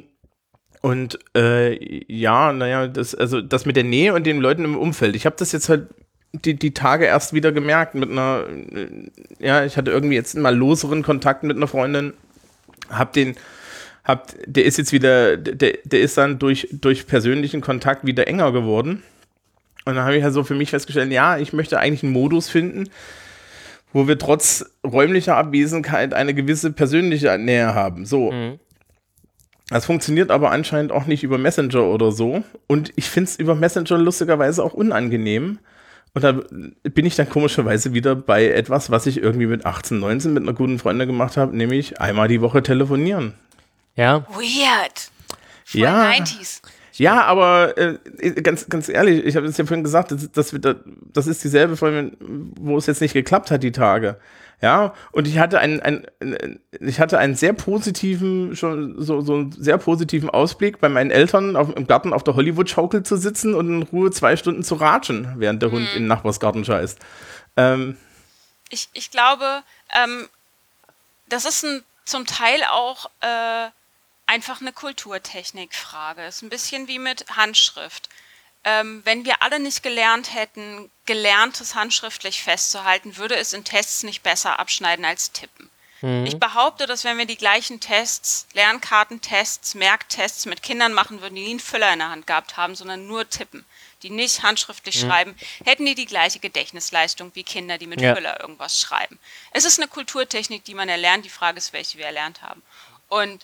Und äh, ja, naja, das, also das mit der Nähe und den Leuten im Umfeld. Ich habe das jetzt halt die, die Tage erst wieder gemerkt mit einer, äh, ja, ich hatte irgendwie jetzt mal loseren Kontakt mit einer Freundin, hab den, hab, der ist jetzt wieder, der, der ist dann durch, durch persönlichen Kontakt wieder enger geworden. Und dann habe ich halt so für mich festgestellt, ja, ich möchte eigentlich einen Modus finden, wo wir trotz räumlicher Abwesenheit eine gewisse persönliche Nähe haben. So. Mhm. Das funktioniert aber anscheinend auch nicht über Messenger oder so. Und ich finde es über Messenger lustigerweise auch unangenehm. Und da bin ich dann komischerweise wieder bei etwas, was ich irgendwie mit 18, 19 mit einer guten Freundin gemacht habe, nämlich einmal die Woche telefonieren. Ja, Weird. Voll Ja. 90s. Ja, aber äh, ganz, ganz ehrlich, ich habe es ja vorhin gesagt, das, das, das ist dieselbe Folge, wo es jetzt nicht geklappt hat, die Tage. Ja, und ich hatte einen, einen, ich hatte einen sehr positiven, schon so, so einen sehr positiven Ausblick, bei meinen Eltern auf, im Garten auf der Hollywood-Schaukel zu sitzen und in Ruhe zwei Stunden zu ratschen, während der Hund in den Nachbarsgarten scheißt. Ähm, Ich, ich glaube, ähm, das ist ein, zum Teil auch äh, einfach eine Kulturtechnikfrage. Ist ein bisschen wie mit Handschrift. Ähm, wenn wir alle nicht gelernt hätten, gelerntes handschriftlich festzuhalten, würde es in Tests nicht besser abschneiden als tippen. Ich behaupte, dass wenn wir die gleichen Tests, Lernkartentests, Merktests mit Kindern machen würden, die nie einen Füller in der Hand gehabt haben, sondern nur tippen, die nicht handschriftlich schreiben, hätten die die gleiche Gedächtnisleistung wie Kinder, die mit Ja. Füller irgendwas schreiben. Es ist eine Kulturtechnik, die man erlernt. Die Frage ist, welche wir erlernt haben. Und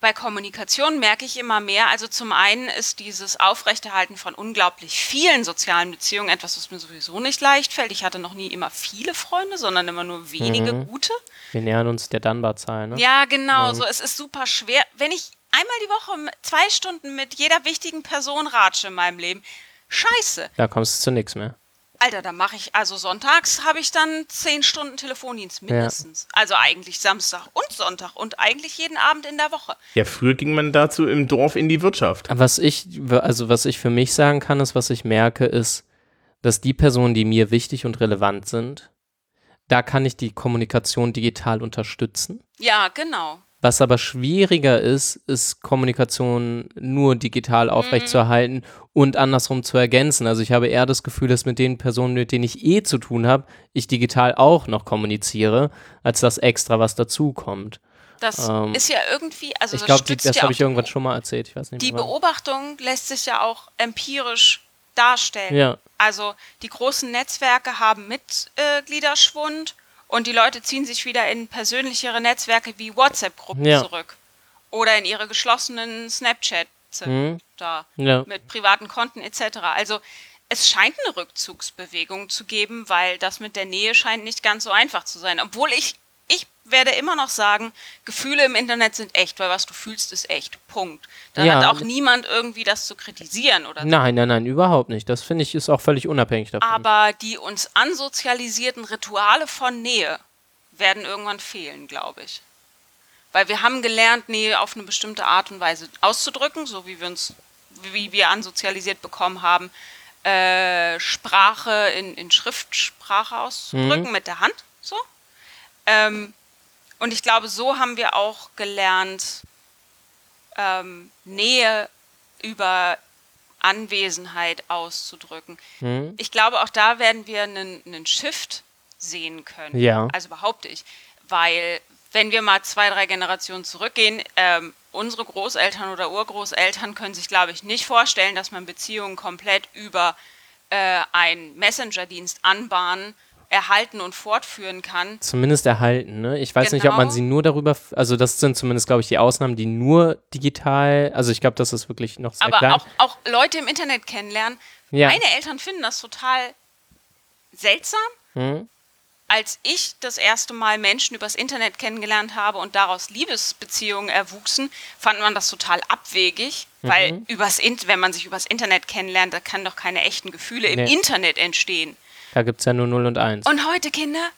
bei Kommunikation merke ich immer mehr, also zum einen ist dieses Aufrechterhalten von unglaublich vielen sozialen Beziehungen etwas, was mir sowieso nicht leicht fällt. Ich hatte noch nie immer viele Freunde, sondern immer nur wenige gute. wir nähern uns der Dunbar-Zahl, ne? Ja, genau, so es ist super schwer. Wenn ich einmal die Woche zwei Stunden mit jeder wichtigen Person ratsche in meinem Leben, scheiße. Da kommst du zu nichts mehr. Alter, da mache ich, also sonntags habe ich dann zehn Stunden Telefondienst mindestens. Also eigentlich Samstag und Sonntag und eigentlich jeden Abend in der Woche. ja, früher ging man dazu im Dorf in die Wirtschaft. Was ich, also was ich für mich sagen kann, ist, was ich merke, ist, dass die Personen, die mir wichtig und relevant sind, da kann ich die Kommunikation digital unterstützen. Ja, genau. Was aber schwieriger ist, ist Kommunikation nur digital aufrechtzuerhalten und andersrum zu ergänzen. Also ich habe eher das Gefühl, dass mit den Personen, mit denen ich eh zu tun habe, ich digital auch noch kommuniziere, als das extra, was dazu kommt. Das Ähm, ist ja irgendwie, also Ich das glaube, das ja habe auch ich irgendwann schon mal erzählt. Ich weiß nicht Die mehr. Beobachtung lässt sich ja auch empirisch darstellen. Ja. Also die großen Netzwerke haben Mitgliederschwund und die Leute ziehen sich wieder in persönlichere Netzwerke wie WhatsApp-Gruppen Ja. zurück. Oder in ihre geschlossenen Snapchat Mhm. da Ja. mit privaten Konten etc. Also es scheint eine Rückzugsbewegung zu geben, weil das mit der Nähe scheint nicht ganz so einfach zu sein. Obwohl ich werde immer noch sagen, Gefühle im Internet sind echt, weil was du fühlst, ist echt. Punkt. Da Ja. hat auch niemand irgendwie das zu kritisieren oder so. Nein, nein, nein, überhaupt nicht. Das finde ich ist auch völlig unabhängig davon. Aber die uns ansozialisierten Rituale von Nähe werden irgendwann fehlen, glaube ich. Weil wir haben gelernt, Nähe auf eine bestimmte Art und Weise auszudrücken, so wie wir uns, wie wir ansozialisiert bekommen haben, äh, Sprache in, in Schriftsprache auszudrücken mit der Hand. So. Ähm, und ich glaube, so haben wir auch gelernt, ähm, Nähe über Anwesenheit auszudrücken. Hm? Ich glaube, auch da werden wir einen, einen Shift sehen können. Ja. Also behaupte ich. Weil, wenn wir mal zwei, drei Generationen zurückgehen, ähm, unsere Großeltern oder Urgroßeltern können sich, glaube ich, nicht vorstellen, dass man Beziehungen komplett über äh, einen Messenger-Dienst anbahnen, erhalten und fortführen kann. Zumindest erhalten, ne? Ich weiß nicht, ob man Genau. sie nur darüber, also das sind zumindest, glaube ich, die Ausnahmen, die nur digital, also ich glaube, das ist wirklich noch sehr Aber klein. auch, auch Leute im Internet kennenlernen. Ja. Meine Eltern finden das total seltsam. Hm? als ich das erste Mal Menschen übers Internet kennengelernt habe und daraus Liebesbeziehungen erwuchsen, fand man das total abwegig, weil Mhm. übers In wenn man sich übers Internet kennenlernt, da kann doch keine echten Gefühle im Nee. Internet entstehen. Da gibt es ja nur 0 und 1. Und heute, Kinder,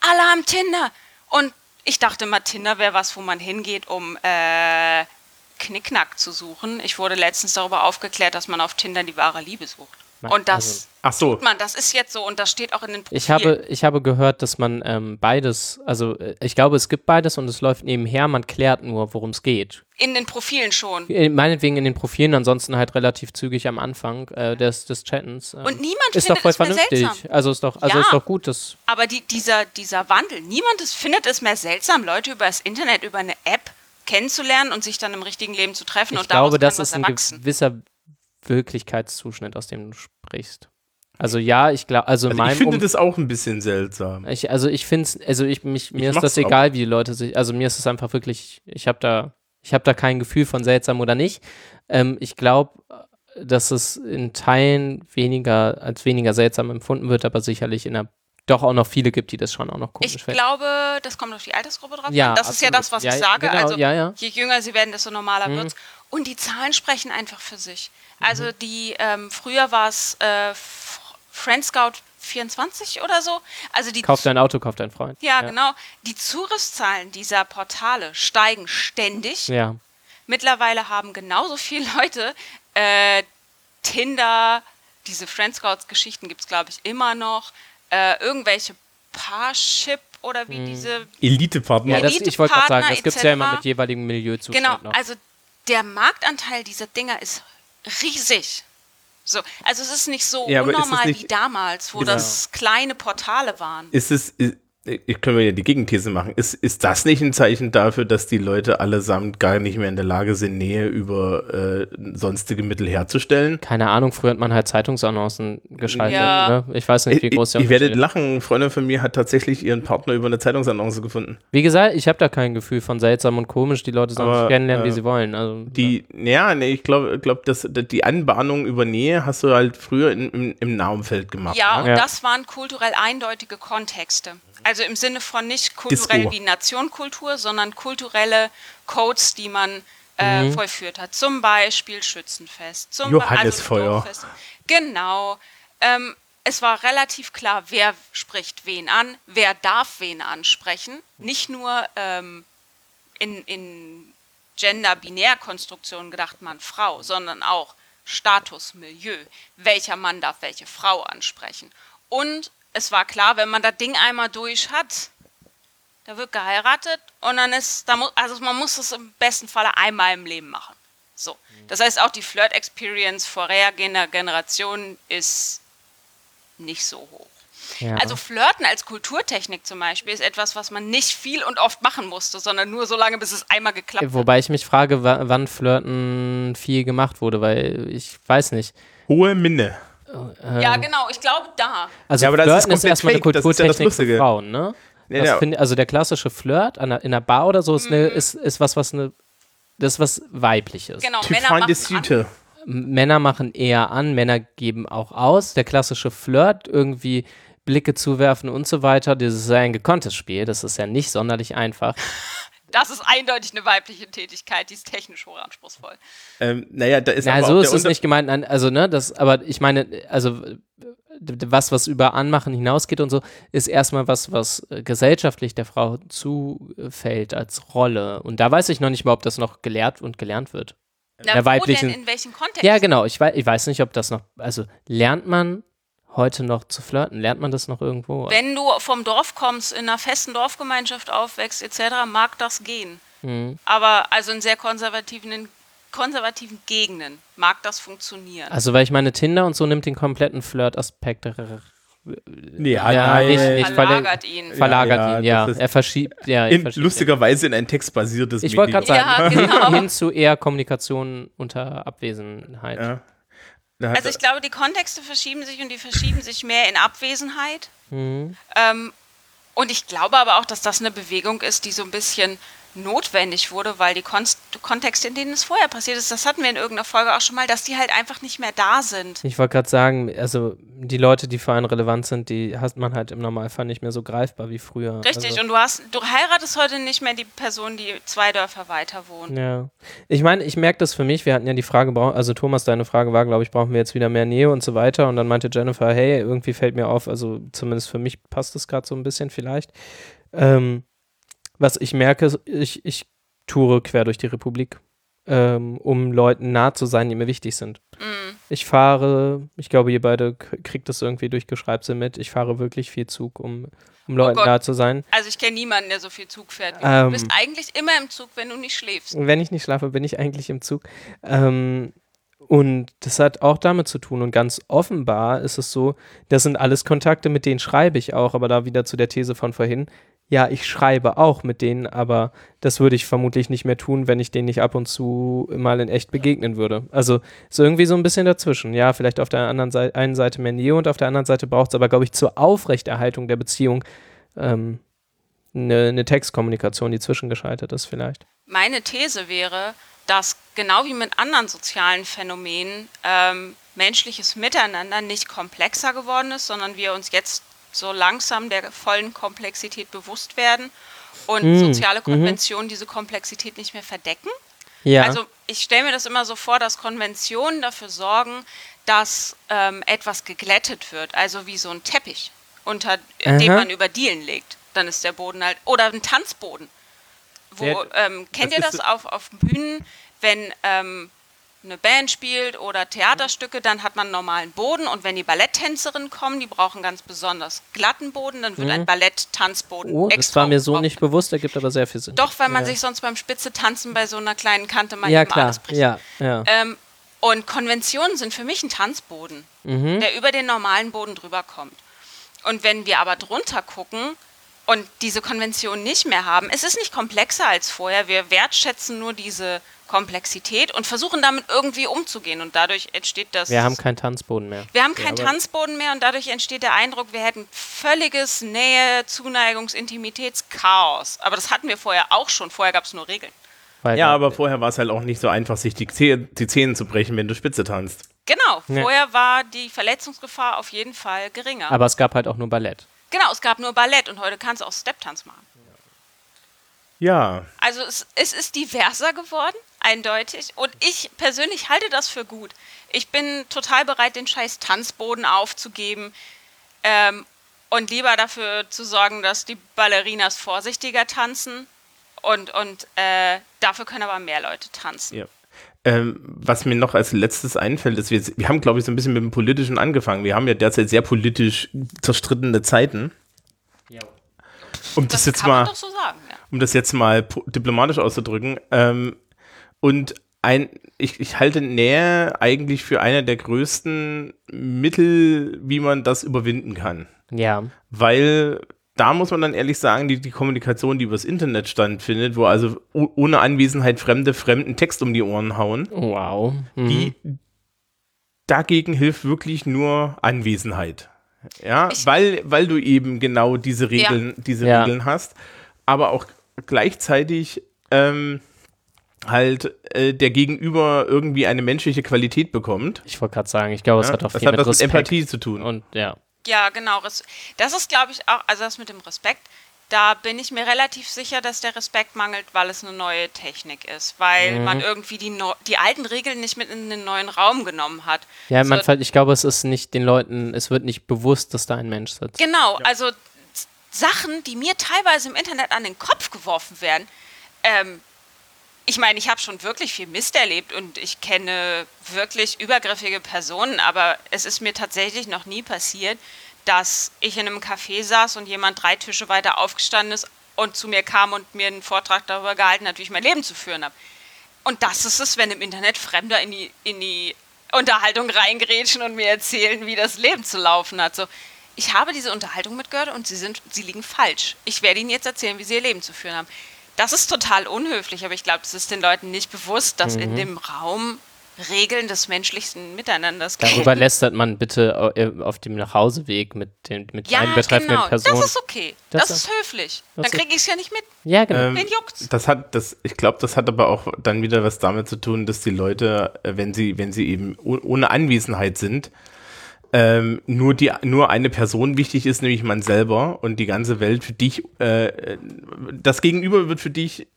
alle haben Tinder. Und ich dachte mal, Tinder wäre was, wo man hingeht, um äh, Knickknack zu suchen. Ich wurde letztens darüber aufgeklärt, dass man auf Tinder die wahre Liebe sucht. Und das Ach so. tut man, das ist jetzt so und das steht auch in den Profilen. Ich habe, ich habe gehört, dass man ähm, beides, also äh, ich glaube, es gibt beides und es läuft nebenher, man klärt nur, worum es geht. in den Profilen schon. Äh, Meinetwegen in den Profilen, ansonsten halt relativ zügig am Anfang äh, des, des Chattens. ähm, Und niemand ist doch findet voll es mehr vernünftig. seltsam. Also ist doch, also Ja. ist doch gut, dass Aber die, dieser, dieser Wandel, niemand ist, findet es mehr seltsam, Leute über das Internet, über eine App kennenzulernen und sich dann im richtigen Leben zu treffen ich und daraus glaube, das kann was ist ein erwachsen. gewisser Wirklichkeitszuschnitt, aus dem du sprichst. Also ja, ich glaube, also, Also ich finde um das auch ein bisschen seltsam. ich, also ich finde es, also ich mich, mir Ich ist das auch. egal, wie die Leute sich, also mir ist es einfach wirklich, ich habe da, ich habe da kein Gefühl von seltsam oder nicht. Ähm, ich glaube, dass es in Teilen weniger als weniger seltsam empfunden wird, aber sicherlich in der doch auch noch viele gibt, die das schon auch noch komisch Ich finden. glaube, das kommt auf die Altersgruppe drauf Ja, an. Das ist ja absolut. das, was Ja, ich sage. genau, also ja, ja. je jünger sie werden, desto normaler Mhm. wird's. Und die Zahlen sprechen einfach für sich. Mhm. Also die, ähm, früher war es äh, Friend Scout 24 oder so. Also die Kauf dein Auto, kauf dein Freund. ja, genau. Die Zugriffszahlen dieser Portale steigen ständig. Ja. Mittlerweile haben genauso viele Leute äh, Tinder, diese Friend Scouts-Geschichten gibt es, glaube ich, immer noch. Äh, irgendwelche Parship oder wie diese. Elite-Partner. Ja, das, ich wollte gerade sagen, das gibt es ja immer mit jeweiligen Milieuzustand Genau, noch. also der Marktanteil dieser Dinger ist riesig. So, also es ist nicht so Ja, unnormal nicht- wie damals, wo Genau. das kleine Portale waren. Ist es, ist, ich können wir ja die Gegenthese machen. Ist, ist das nicht ein Zeichen dafür, dass die Leute allesamt gar nicht mehr in der Lage sind, Nähe über äh, sonstige Mittel herzustellen? Keine Ahnung, früher hat man halt Zeitungsannoncen geschaltet. Ja. Ne? Ich weiß nicht, Ich, wie groß der ich Unterschied ist. lachen, eine Freundin von mir hat tatsächlich ihren Partner über eine Zeitungsannonce gefunden. Wie gesagt, ich habe da kein Gefühl von seltsam und komisch. Die Leute sollen sich kennenlernen, wie äh, sie wollen. Also, Die, ja, nee, ich glaube, glaub, dass dass die Anbahnung über Nähe hast du halt früher in, im, im Nahumfeld gemacht. Ja, ne? und Ja. das waren kulturell eindeutige Kontexte. Also im Sinne von nicht kulturell wie Nationkultur, sondern kulturelle Codes, die man äh, Mhm. vollführt hat. Zum Beispiel Schützenfest. Zum Johannesfeuer. Be- also. Genau. Ähm, es war relativ klar, wer spricht wen an, wer darf wen ansprechen. Nicht nur ähm, in, in Gender-Binär-Konstruktionen gedacht Mann, Frau, sondern auch Status, Milieu. Welcher Mann darf welche Frau ansprechen? Und es war klar, wenn man das Ding einmal durch hat, da wird geheiratet und dann ist, da muss, also man muss es im besten Falle einmal im Leben machen. So. Das heißt, auch die Flirt-Experience vorhergehender Generationen ist nicht so hoch. ja. Also Flirten als Kulturtechnik zum Beispiel ist etwas, was man nicht viel und oft machen musste, sondern nur so lange, bis es einmal geklappt hat. Wobei ich mich frage, wa- wann Flirten viel gemacht wurde, weil ich weiß nicht. Hohe Minne. Ja, genau, ich glaube da. Also Ja, aber das ist Flirten ist, komplett erstmal eine fake, ist ja das Kulturtechnik für. Frauen, ne? Ja, Das ja. find, also der klassische Flirt an der, in einer Bar oder so ist, eine, ist, ist was, was eine, das ist was weibliches. Genau, Typ Männer machen. Süte. Männer machen eher an, Männer geben auch aus. Der klassische Flirt, irgendwie Blicke zuwerfen und so weiter, das ist ja ein gekonntes Spiel, das ist ja nicht sonderlich einfach. Das ist eindeutig eine weibliche Tätigkeit, die ist technisch hochanspruchsvoll. Ähm, naja, da ist Ja, aber so auch ist es Unter- nicht gemeint, also ne, das, aber ich meine, also was, was über Anmachen hinausgeht und so, ist erstmal was, was äh, gesellschaftlich der Frau zufällt als Rolle. Und da weiß ich noch nicht mal, ob das noch gelehrt und gelernt wird. Na, Der wo weiblichen- denn, in welchem Kontext? Ja, genau, ich weiß, ich weiß nicht, ob das noch, also lernt man heute noch zu flirten? Lernt man das noch irgendwo? Wenn du vom Dorf kommst, in einer festen Dorfgemeinschaft aufwächst, etc., mag das gehen. Mhm. Aber also in sehr konservativen, konservativen Gegenden mag das funktionieren. Also, weil ich meine, Tinder und so nimmt den kompletten Flirt-Aspekt r- Ja, Ja, nein. nicht- nicht- Verlagert ihn. verlagert ja, ihn, ja. Er verschiebt, ja. in, verschiebe- lustigerweise in ein textbasiertes Ich wollte gerade sagen, Ja, genau. hin zu eher Kommunikation unter Abwesenheit. Ja. Also ich glaube, die Kontexte verschieben sich und die verschieben sich mehr in Abwesenheit. Mhm. Ähm, und ich glaube aber auch, dass das eine Bewegung ist, die so ein bisschen notwendig wurde, weil die Kontexte, in denen es vorher passiert ist, das hatten wir in irgendeiner Folge auch schon mal, dass die halt einfach nicht mehr da sind. Ich wollte gerade sagen, also die Leute, die für einen relevant sind, die hat man halt im Normalfall nicht mehr so greifbar wie früher. Richtig, Also, und du hast, du heiratest heute nicht mehr die Person, die zwei Dörfer weiter wohnt. ja. Ich meine, ich merke das für mich. Wir hatten ja die Frage, also Thomas, deine Frage war, glaube ich, brauchen wir jetzt wieder mehr Nähe und so weiter. Und dann meinte Jennifer, hey, irgendwie fällt mir auf, also zumindest für mich passt das gerade so ein bisschen vielleicht. Ähm, was ich merke, ich, ich toure quer durch die Republik. ähm, um Leuten nah zu sein, die mir wichtig sind. Mhm. Ich fahre, ich glaube, ihr beide kriegt das irgendwie durch Geschreibsel mit. Ich fahre wirklich viel Zug, um, um Leuten Gott. nah zu sein. Also ich kenne niemanden, der so viel Zug fährt. Ähm. du bist eigentlich immer im Zug, wenn du nicht schläfst. Wenn ich nicht schlafe, bin ich eigentlich im Zug. Ähm, und das hat auch damit zu tun. Und ganz offenbar ist es so, das sind alles Kontakte, mit denen schreibe ich auch. Aber da wieder zu der These von vorhin. Ja, ich schreibe auch mit denen, aber das würde ich vermutlich nicht mehr tun, wenn ich denen nicht ab und zu mal in echt begegnen würde. Also ist irgendwie so ein bisschen dazwischen. Ja, vielleicht auf der anderen Seite, einen Seite mehr Nähe und auf der anderen Seite braucht es aber, glaube ich, zur Aufrechterhaltung der Beziehung ähm, eine, eine Textkommunikation, die zwischengeschaltet ist vielleicht. Meine These wäre, dass genau wie mit anderen sozialen Phänomenen ähm, menschliches Miteinander nicht komplexer geworden ist, sondern wir uns jetzt so langsam der vollen Komplexität bewusst werden und Mm, soziale mhm. Konventionen diese Komplexität nicht mehr verdecken. Ja. Also ich stelle mir das immer so vor, dass Konventionen dafür sorgen, dass ähm, etwas geglättet wird, also wie so ein Teppich, unter dem Aha. man über Dielen legt. Dann ist der Boden halt, oder ein Tanzboden. Wo, ähm, kennt das ihr das auf, auf Bühnen, wenn ähm, eine Band spielt oder Theaterstücke, dann hat man einen normalen Boden und wenn die Balletttänzerinnen kommen, die brauchen ganz besonders glatten Boden, dann wird ein Ballett-Tanzboden Mhm. Oh, das extra war mir so drauf- nicht bewusst, ergibt aber sehr viel Sinn. Doch, weil man ja. sich sonst beim Spitze tanzen bei so einer kleinen Kante mal Ja, eben klar. alles bricht. Ja, ja. Ähm, und Konventionen sind für mich ein Tanzboden, Mhm. der über den normalen Boden drüber kommt. Und wenn wir aber drunter gucken und diese Konvention nicht mehr haben, es ist nicht komplexer als vorher. Wir wertschätzen nur diese Komplexität und versuchen damit irgendwie umzugehen. Und dadurch entsteht das. Wir haben keinen Tanzboden mehr. wir haben keinen aber- Tanzboden mehr und dadurch entsteht der Eindruck, wir hätten völliges Nähe, Zuneigungs, Intimitätschaos. Aber das hatten wir vorher auch schon. Vorher gab es nur Regeln. Ja, aber vorher war es halt auch nicht so einfach, sich die, Zäh die Zähne zu brechen, wenn du Spitze tanzt. Genau, Ja. vorher war die Verletzungsgefahr auf jeden Fall geringer. aber es gab halt auch nur Ballett. Genau, es gab nur Ballett und heute kannst du auch Stepptanz machen. Ja, Also es, es ist diverser geworden, eindeutig. Und ich persönlich halte das für gut. Ich bin total bereit, den scheiß Tanzboden aufzugeben ähm, und lieber dafür zu sorgen, dass die Ballerinas vorsichtiger tanzen. Und, und äh, dafür können aber mehr Leute tanzen. ja. Ähm, was mir noch als letztes einfällt, ist, wir, wir haben, glaube ich, so ein bisschen mit dem Politischen angefangen. Wir haben ja derzeit sehr politisch zerstrittene Zeiten. Um das, Das jetzt kann man mal, doch so sagen. Ja. um das jetzt mal diplomatisch auszudrücken. Ähm, und ein, ich, ich halte Nähe eigentlich für einer der größten Mittel, wie man das überwinden kann. Ja. Weil da muss man dann ehrlich sagen, die, die Kommunikation, die übers Internet stattfindet, wo also ohne Anwesenheit Fremde fremden Text um die Ohren hauen, Wow. Mhm. die dagegen hilft wirklich nur Anwesenheit. Ja, Ich- weil, weil du eben genau diese Regeln, diese Ja. Regeln hast, aber auch gleichzeitig ähm, halt äh, der Gegenüber irgendwie eine menschliche Qualität bekommt. Ich wollte gerade sagen, ich glaube, es Ja, hat auch das viel hat mit was mit Empathie zu tun. und ja. Ja, genau. Das ist, glaube ich, auch, also das mit dem Respekt, da bin ich mir relativ sicher, dass der Respekt mangelt, weil es eine neue Technik ist. Weil Mhm. man irgendwie die, neu- die alten Regeln nicht mit in den neuen Raum genommen hat. Ja, So- man, ich glaube, es ist nicht den Leuten, es wird nicht bewusst, dass da ein Mensch sitzt. Genau, also Z- Sachen, die mir teilweise im Internet an den Kopf geworfen werden. Ähm, ich meine, ich habe schon wirklich viel Mist erlebt und ich kenne wirklich übergriffige Personen, aber es ist mir tatsächlich noch nie passiert, dass ich in einem Café saß und jemand drei Tische weiter aufgestanden ist und zu mir kam und mir einen Vortrag darüber gehalten hat, wie ich mein Leben zu führen habe. Und das ist es, wenn im Internet Fremder in die, in die Unterhaltung reingrätschen und mir erzählen, wie das Leben zu laufen hat. So, ich habe diese Unterhaltung mitgehört und sie, sind, sie liegen falsch. Ich werde Ihnen jetzt erzählen, wie Sie Ihr Leben zu führen haben. Das ist total unhöflich, aber ich glaube, es ist den Leuten nicht bewusst, dass in dem Raum Regeln des menschlichsten Miteinanders Darüber lästert man bitte äh, auf dem Nachhauseweg mit den mit ja, einen betreffenden genau. Personen. Das ist okay. Das Das, ist- ist höflich. das Dann kriege ich es ja nicht mit. ja, genau. Ähm, Wen juckt's? Das hat, das, ich glaube, das hat aber auch dann wieder was damit zu tun, dass die Leute, äh, wenn sie, wenn sie eben oh- ohne Anwesenheit sind, ähm, nur die, nur eine Person wichtig ist, nämlich man selber und die ganze Welt für dich, äh, das Gegenüber wird für dich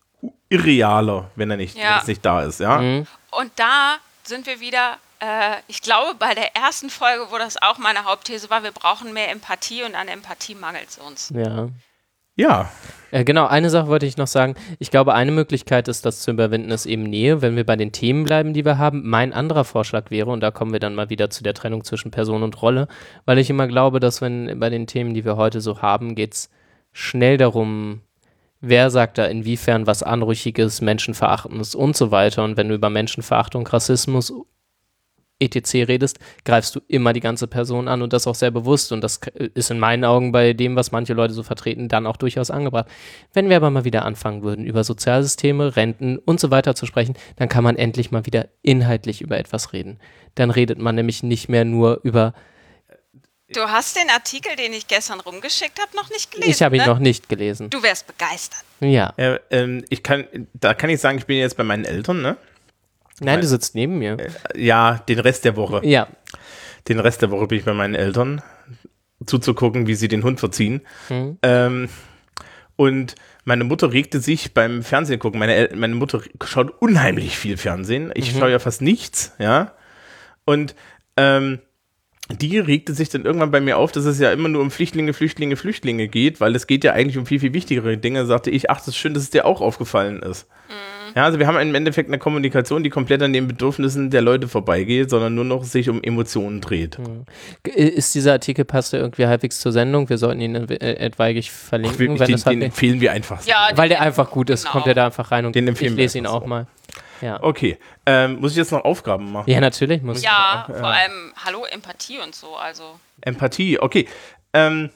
irrealer, wenn er nicht, Ja. wenn es nicht da ist, ja. Mhm. Und da sind wir wieder, äh, ich glaube, bei der ersten Folge, wo das auch meine Hauptthese war, wir brauchen mehr Empathie und an Empathie mangelt es uns. ja. Ja, Äh, genau, eine Sache wollte ich noch sagen. Ich glaube, eine Möglichkeit ist, das zu überwinden, ist eben Nähe, wenn wir bei den Themen bleiben, die wir haben. Mein anderer Vorschlag wäre, und da kommen wir dann mal wieder zu der Trennung zwischen Person und Rolle, weil ich immer glaube, dass wenn bei den Themen, die wir heute so haben, geht es schnell darum, wer sagt da inwiefern was Anrüchiges, Menschenverachtendes und so weiter. Und wenn du über Menschenverachtung, Rassismus, etc. redest, greifst du immer die ganze Person an und das auch sehr bewusst. Und das ist in meinen Augen bei dem, was manche Leute so vertreten, dann auch durchaus angebracht. Wenn wir aber mal wieder anfangen würden, über Sozialsysteme, Renten und so weiter zu sprechen, dann kann man endlich mal wieder inhaltlich über etwas reden. Dann redet man nämlich nicht mehr nur über, Du hast den Artikel, den ich gestern rumgeschickt habe, noch nicht gelesen. ich habe ihn ne? noch nicht gelesen. Du wärst begeistert. Ja. äh, ähm, ich kann, da kann ich sagen, ich bin jetzt bei meinen Eltern, ne? Nein, du sitzt neben mir. Ja, den Rest der Woche. Ja. Den Rest der Woche bin ich bei meinen Eltern, zuzugucken, wie sie den Hund verziehen. Mhm. Ähm, und meine Mutter regte sich beim Fernsehen gucken. Meine, El meine Mutter schaut unheimlich viel Fernsehen. Ich schaue ja fast nichts, ja. Und ähm, die regte sich dann irgendwann bei mir auf, dass es ja immer nur um Flüchtlinge, Flüchtlinge, Flüchtlinge geht, weil es geht ja eigentlich um viel, viel wichtigere Dinge. Sagte ich, ach, das ist schön, dass es dir auch aufgefallen ist. Ja, also wir haben im Endeffekt eine Kommunikation, die komplett an den Bedürfnissen der Leute vorbeigeht, sondern nur noch sich um Emotionen dreht. G- Ist dieser Artikel, passt er irgendwie halbwegs zur Sendung? Wir sollten ihn äh, etwaig verlinken, Ach, wenn den, das halt den empfehlen wir einfach. so. Ja, Weil der einfach gut ist, Genau. kommt er da einfach rein und Den ich lese ihn auch so. mal. Ja. Okay, ähm, muss ich jetzt noch Aufgaben machen? ja, natürlich muss ja, vor allem Hallo Empathie und so. Also Empathie, okay. Ähm,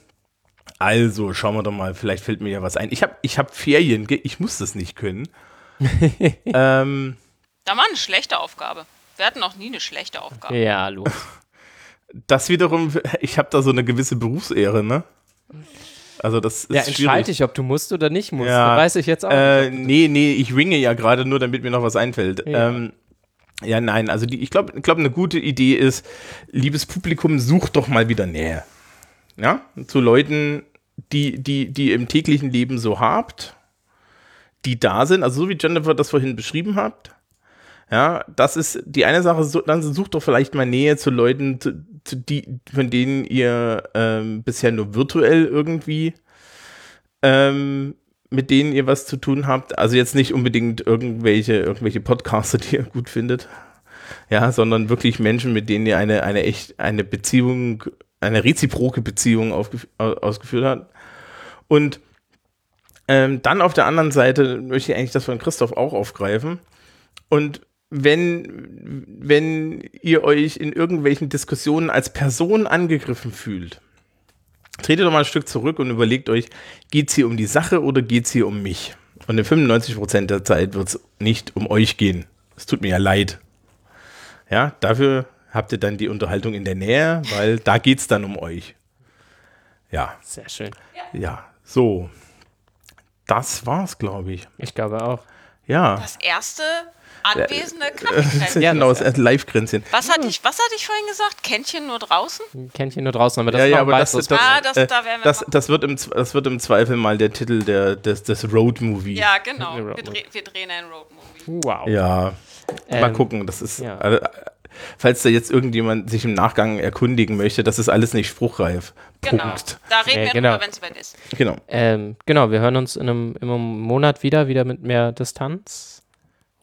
also, schauen wir doch mal, vielleicht fällt mir ja was ein. Ich habe ich hab Ferien, ich muss das nicht können. ähm, da war eine schlechte Aufgabe. Wir hatten noch nie eine schlechte Aufgabe. Ja, los. das wiederum, ich habe da so eine gewisse Berufsehre, ne? Also das ist Ja, schwierig. entscheide dich, ob du musst oder nicht musst. Ja. Weiß ich jetzt auch Äh, nicht. nee, nee, ich winge ja gerade nur, damit mir noch was einfällt. Ja. Ähm, ja, nein, also die, ich glaube, ich glaub, eine gute Idee ist, liebes Publikum, sucht doch mal wieder Nähe. Ja, zu Leuten, die, die, die ihr im täglichen Leben so habt, die da sind, also so wie Jennifer das vorhin beschrieben habt. Ja, das ist die eine Sache, so, dann sucht doch vielleicht mal Nähe zu Leuten, zu, zu die, von denen ihr ähm, bisher nur virtuell irgendwie ähm, mit denen ihr was zu tun habt. Also jetzt nicht unbedingt irgendwelche, irgendwelche Podcaster, die ihr gut findet. Ja, sondern wirklich Menschen, mit denen ihr eine, eine echt, eine Beziehung, eine reziproke Beziehung ausgeführt habt. Und ähm, dann auf der anderen Seite möchte ich eigentlich das von Christoph auch aufgreifen. Und wenn, wenn ihr euch in irgendwelchen Diskussionen als Person angegriffen fühlt, tretet doch mal ein Stück zurück und überlegt euch, geht es hier um die Sache oder geht es hier um mich? Und in 95% der Zeit wird es nicht um euch gehen. Es tut mir ja leid. Ja, dafür habt ihr dann die Unterhaltung in der Nähe, weil da geht es dann um euch. Ja, Sehr schön. ja, so. Das war's, glaube ich. Ich glaube auch. Ja. Das erste anwesende Kaffeekränzchen. Ja, genau, das- das Live-Grenzchen. Was hatte ich, was hatte ich vorhin gesagt? Kännchen nur draußen? Ihr nur draußen, aber das Ja, ist ja, aber das, das, Ah, das- äh, da werden wir das, mal- das, wird im, das wird im Zweifel mal der Titel der, des, des Road-Movie. Ja, genau. Wir, Road dreh, wir drehen ein Roadmovie. Wow. Ja, mal Ähm, gucken. Das ist, ja. äh, falls da jetzt irgendjemand sich im Nachgang erkundigen möchte, das ist alles nicht spruchreif. Genau. Punkt. Da reden Ja, wir genau. drüber, wenn es soweit ist. Genau. Ähm, genau, wir hören uns in einem, in einem Monat wieder, wieder mit mehr Distanz.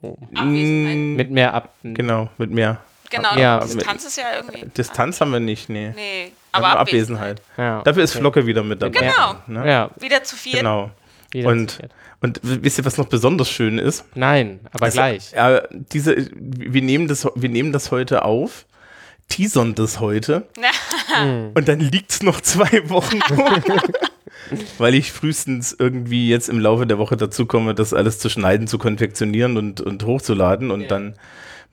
Abwesenheit. Mit mehr Ab. Genau, mit mehr Genau, Ja, Distanz ist ja irgendwie. Distanz haben wir nicht, nee. Nee, aber Abwesenheit. Abwesenheit. Ja. Dafür ist Flocke wieder mit dabei. Genau. Ne? Ja, Wieder zu viel. Genau. Und, und wisst ihr, was noch besonders schön ist? Nein, aber Also, gleich. Ja, diese, wir nehmen das, wir nehmen das heute auf, teasern das heute und dann liegt es noch zwei Wochen. Weil ich frühestens irgendwie jetzt im Laufe der Woche dazu komme, das alles zu schneiden, zu konfektionieren und, und hochzuladen. Und dann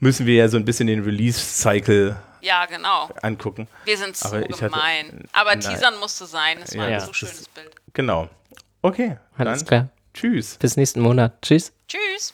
müssen wir ja so ein bisschen den Release-Cycle Ja, genau. angucken. Wir sind so Aber ich hatte- gemein. Aber Nein. Teasern musste sein. Es war Ja, ein so schönes Bild. Genau. Okay. Alles klar. Tschüss. Bis nächsten Monat. Tschüss. Tschüss.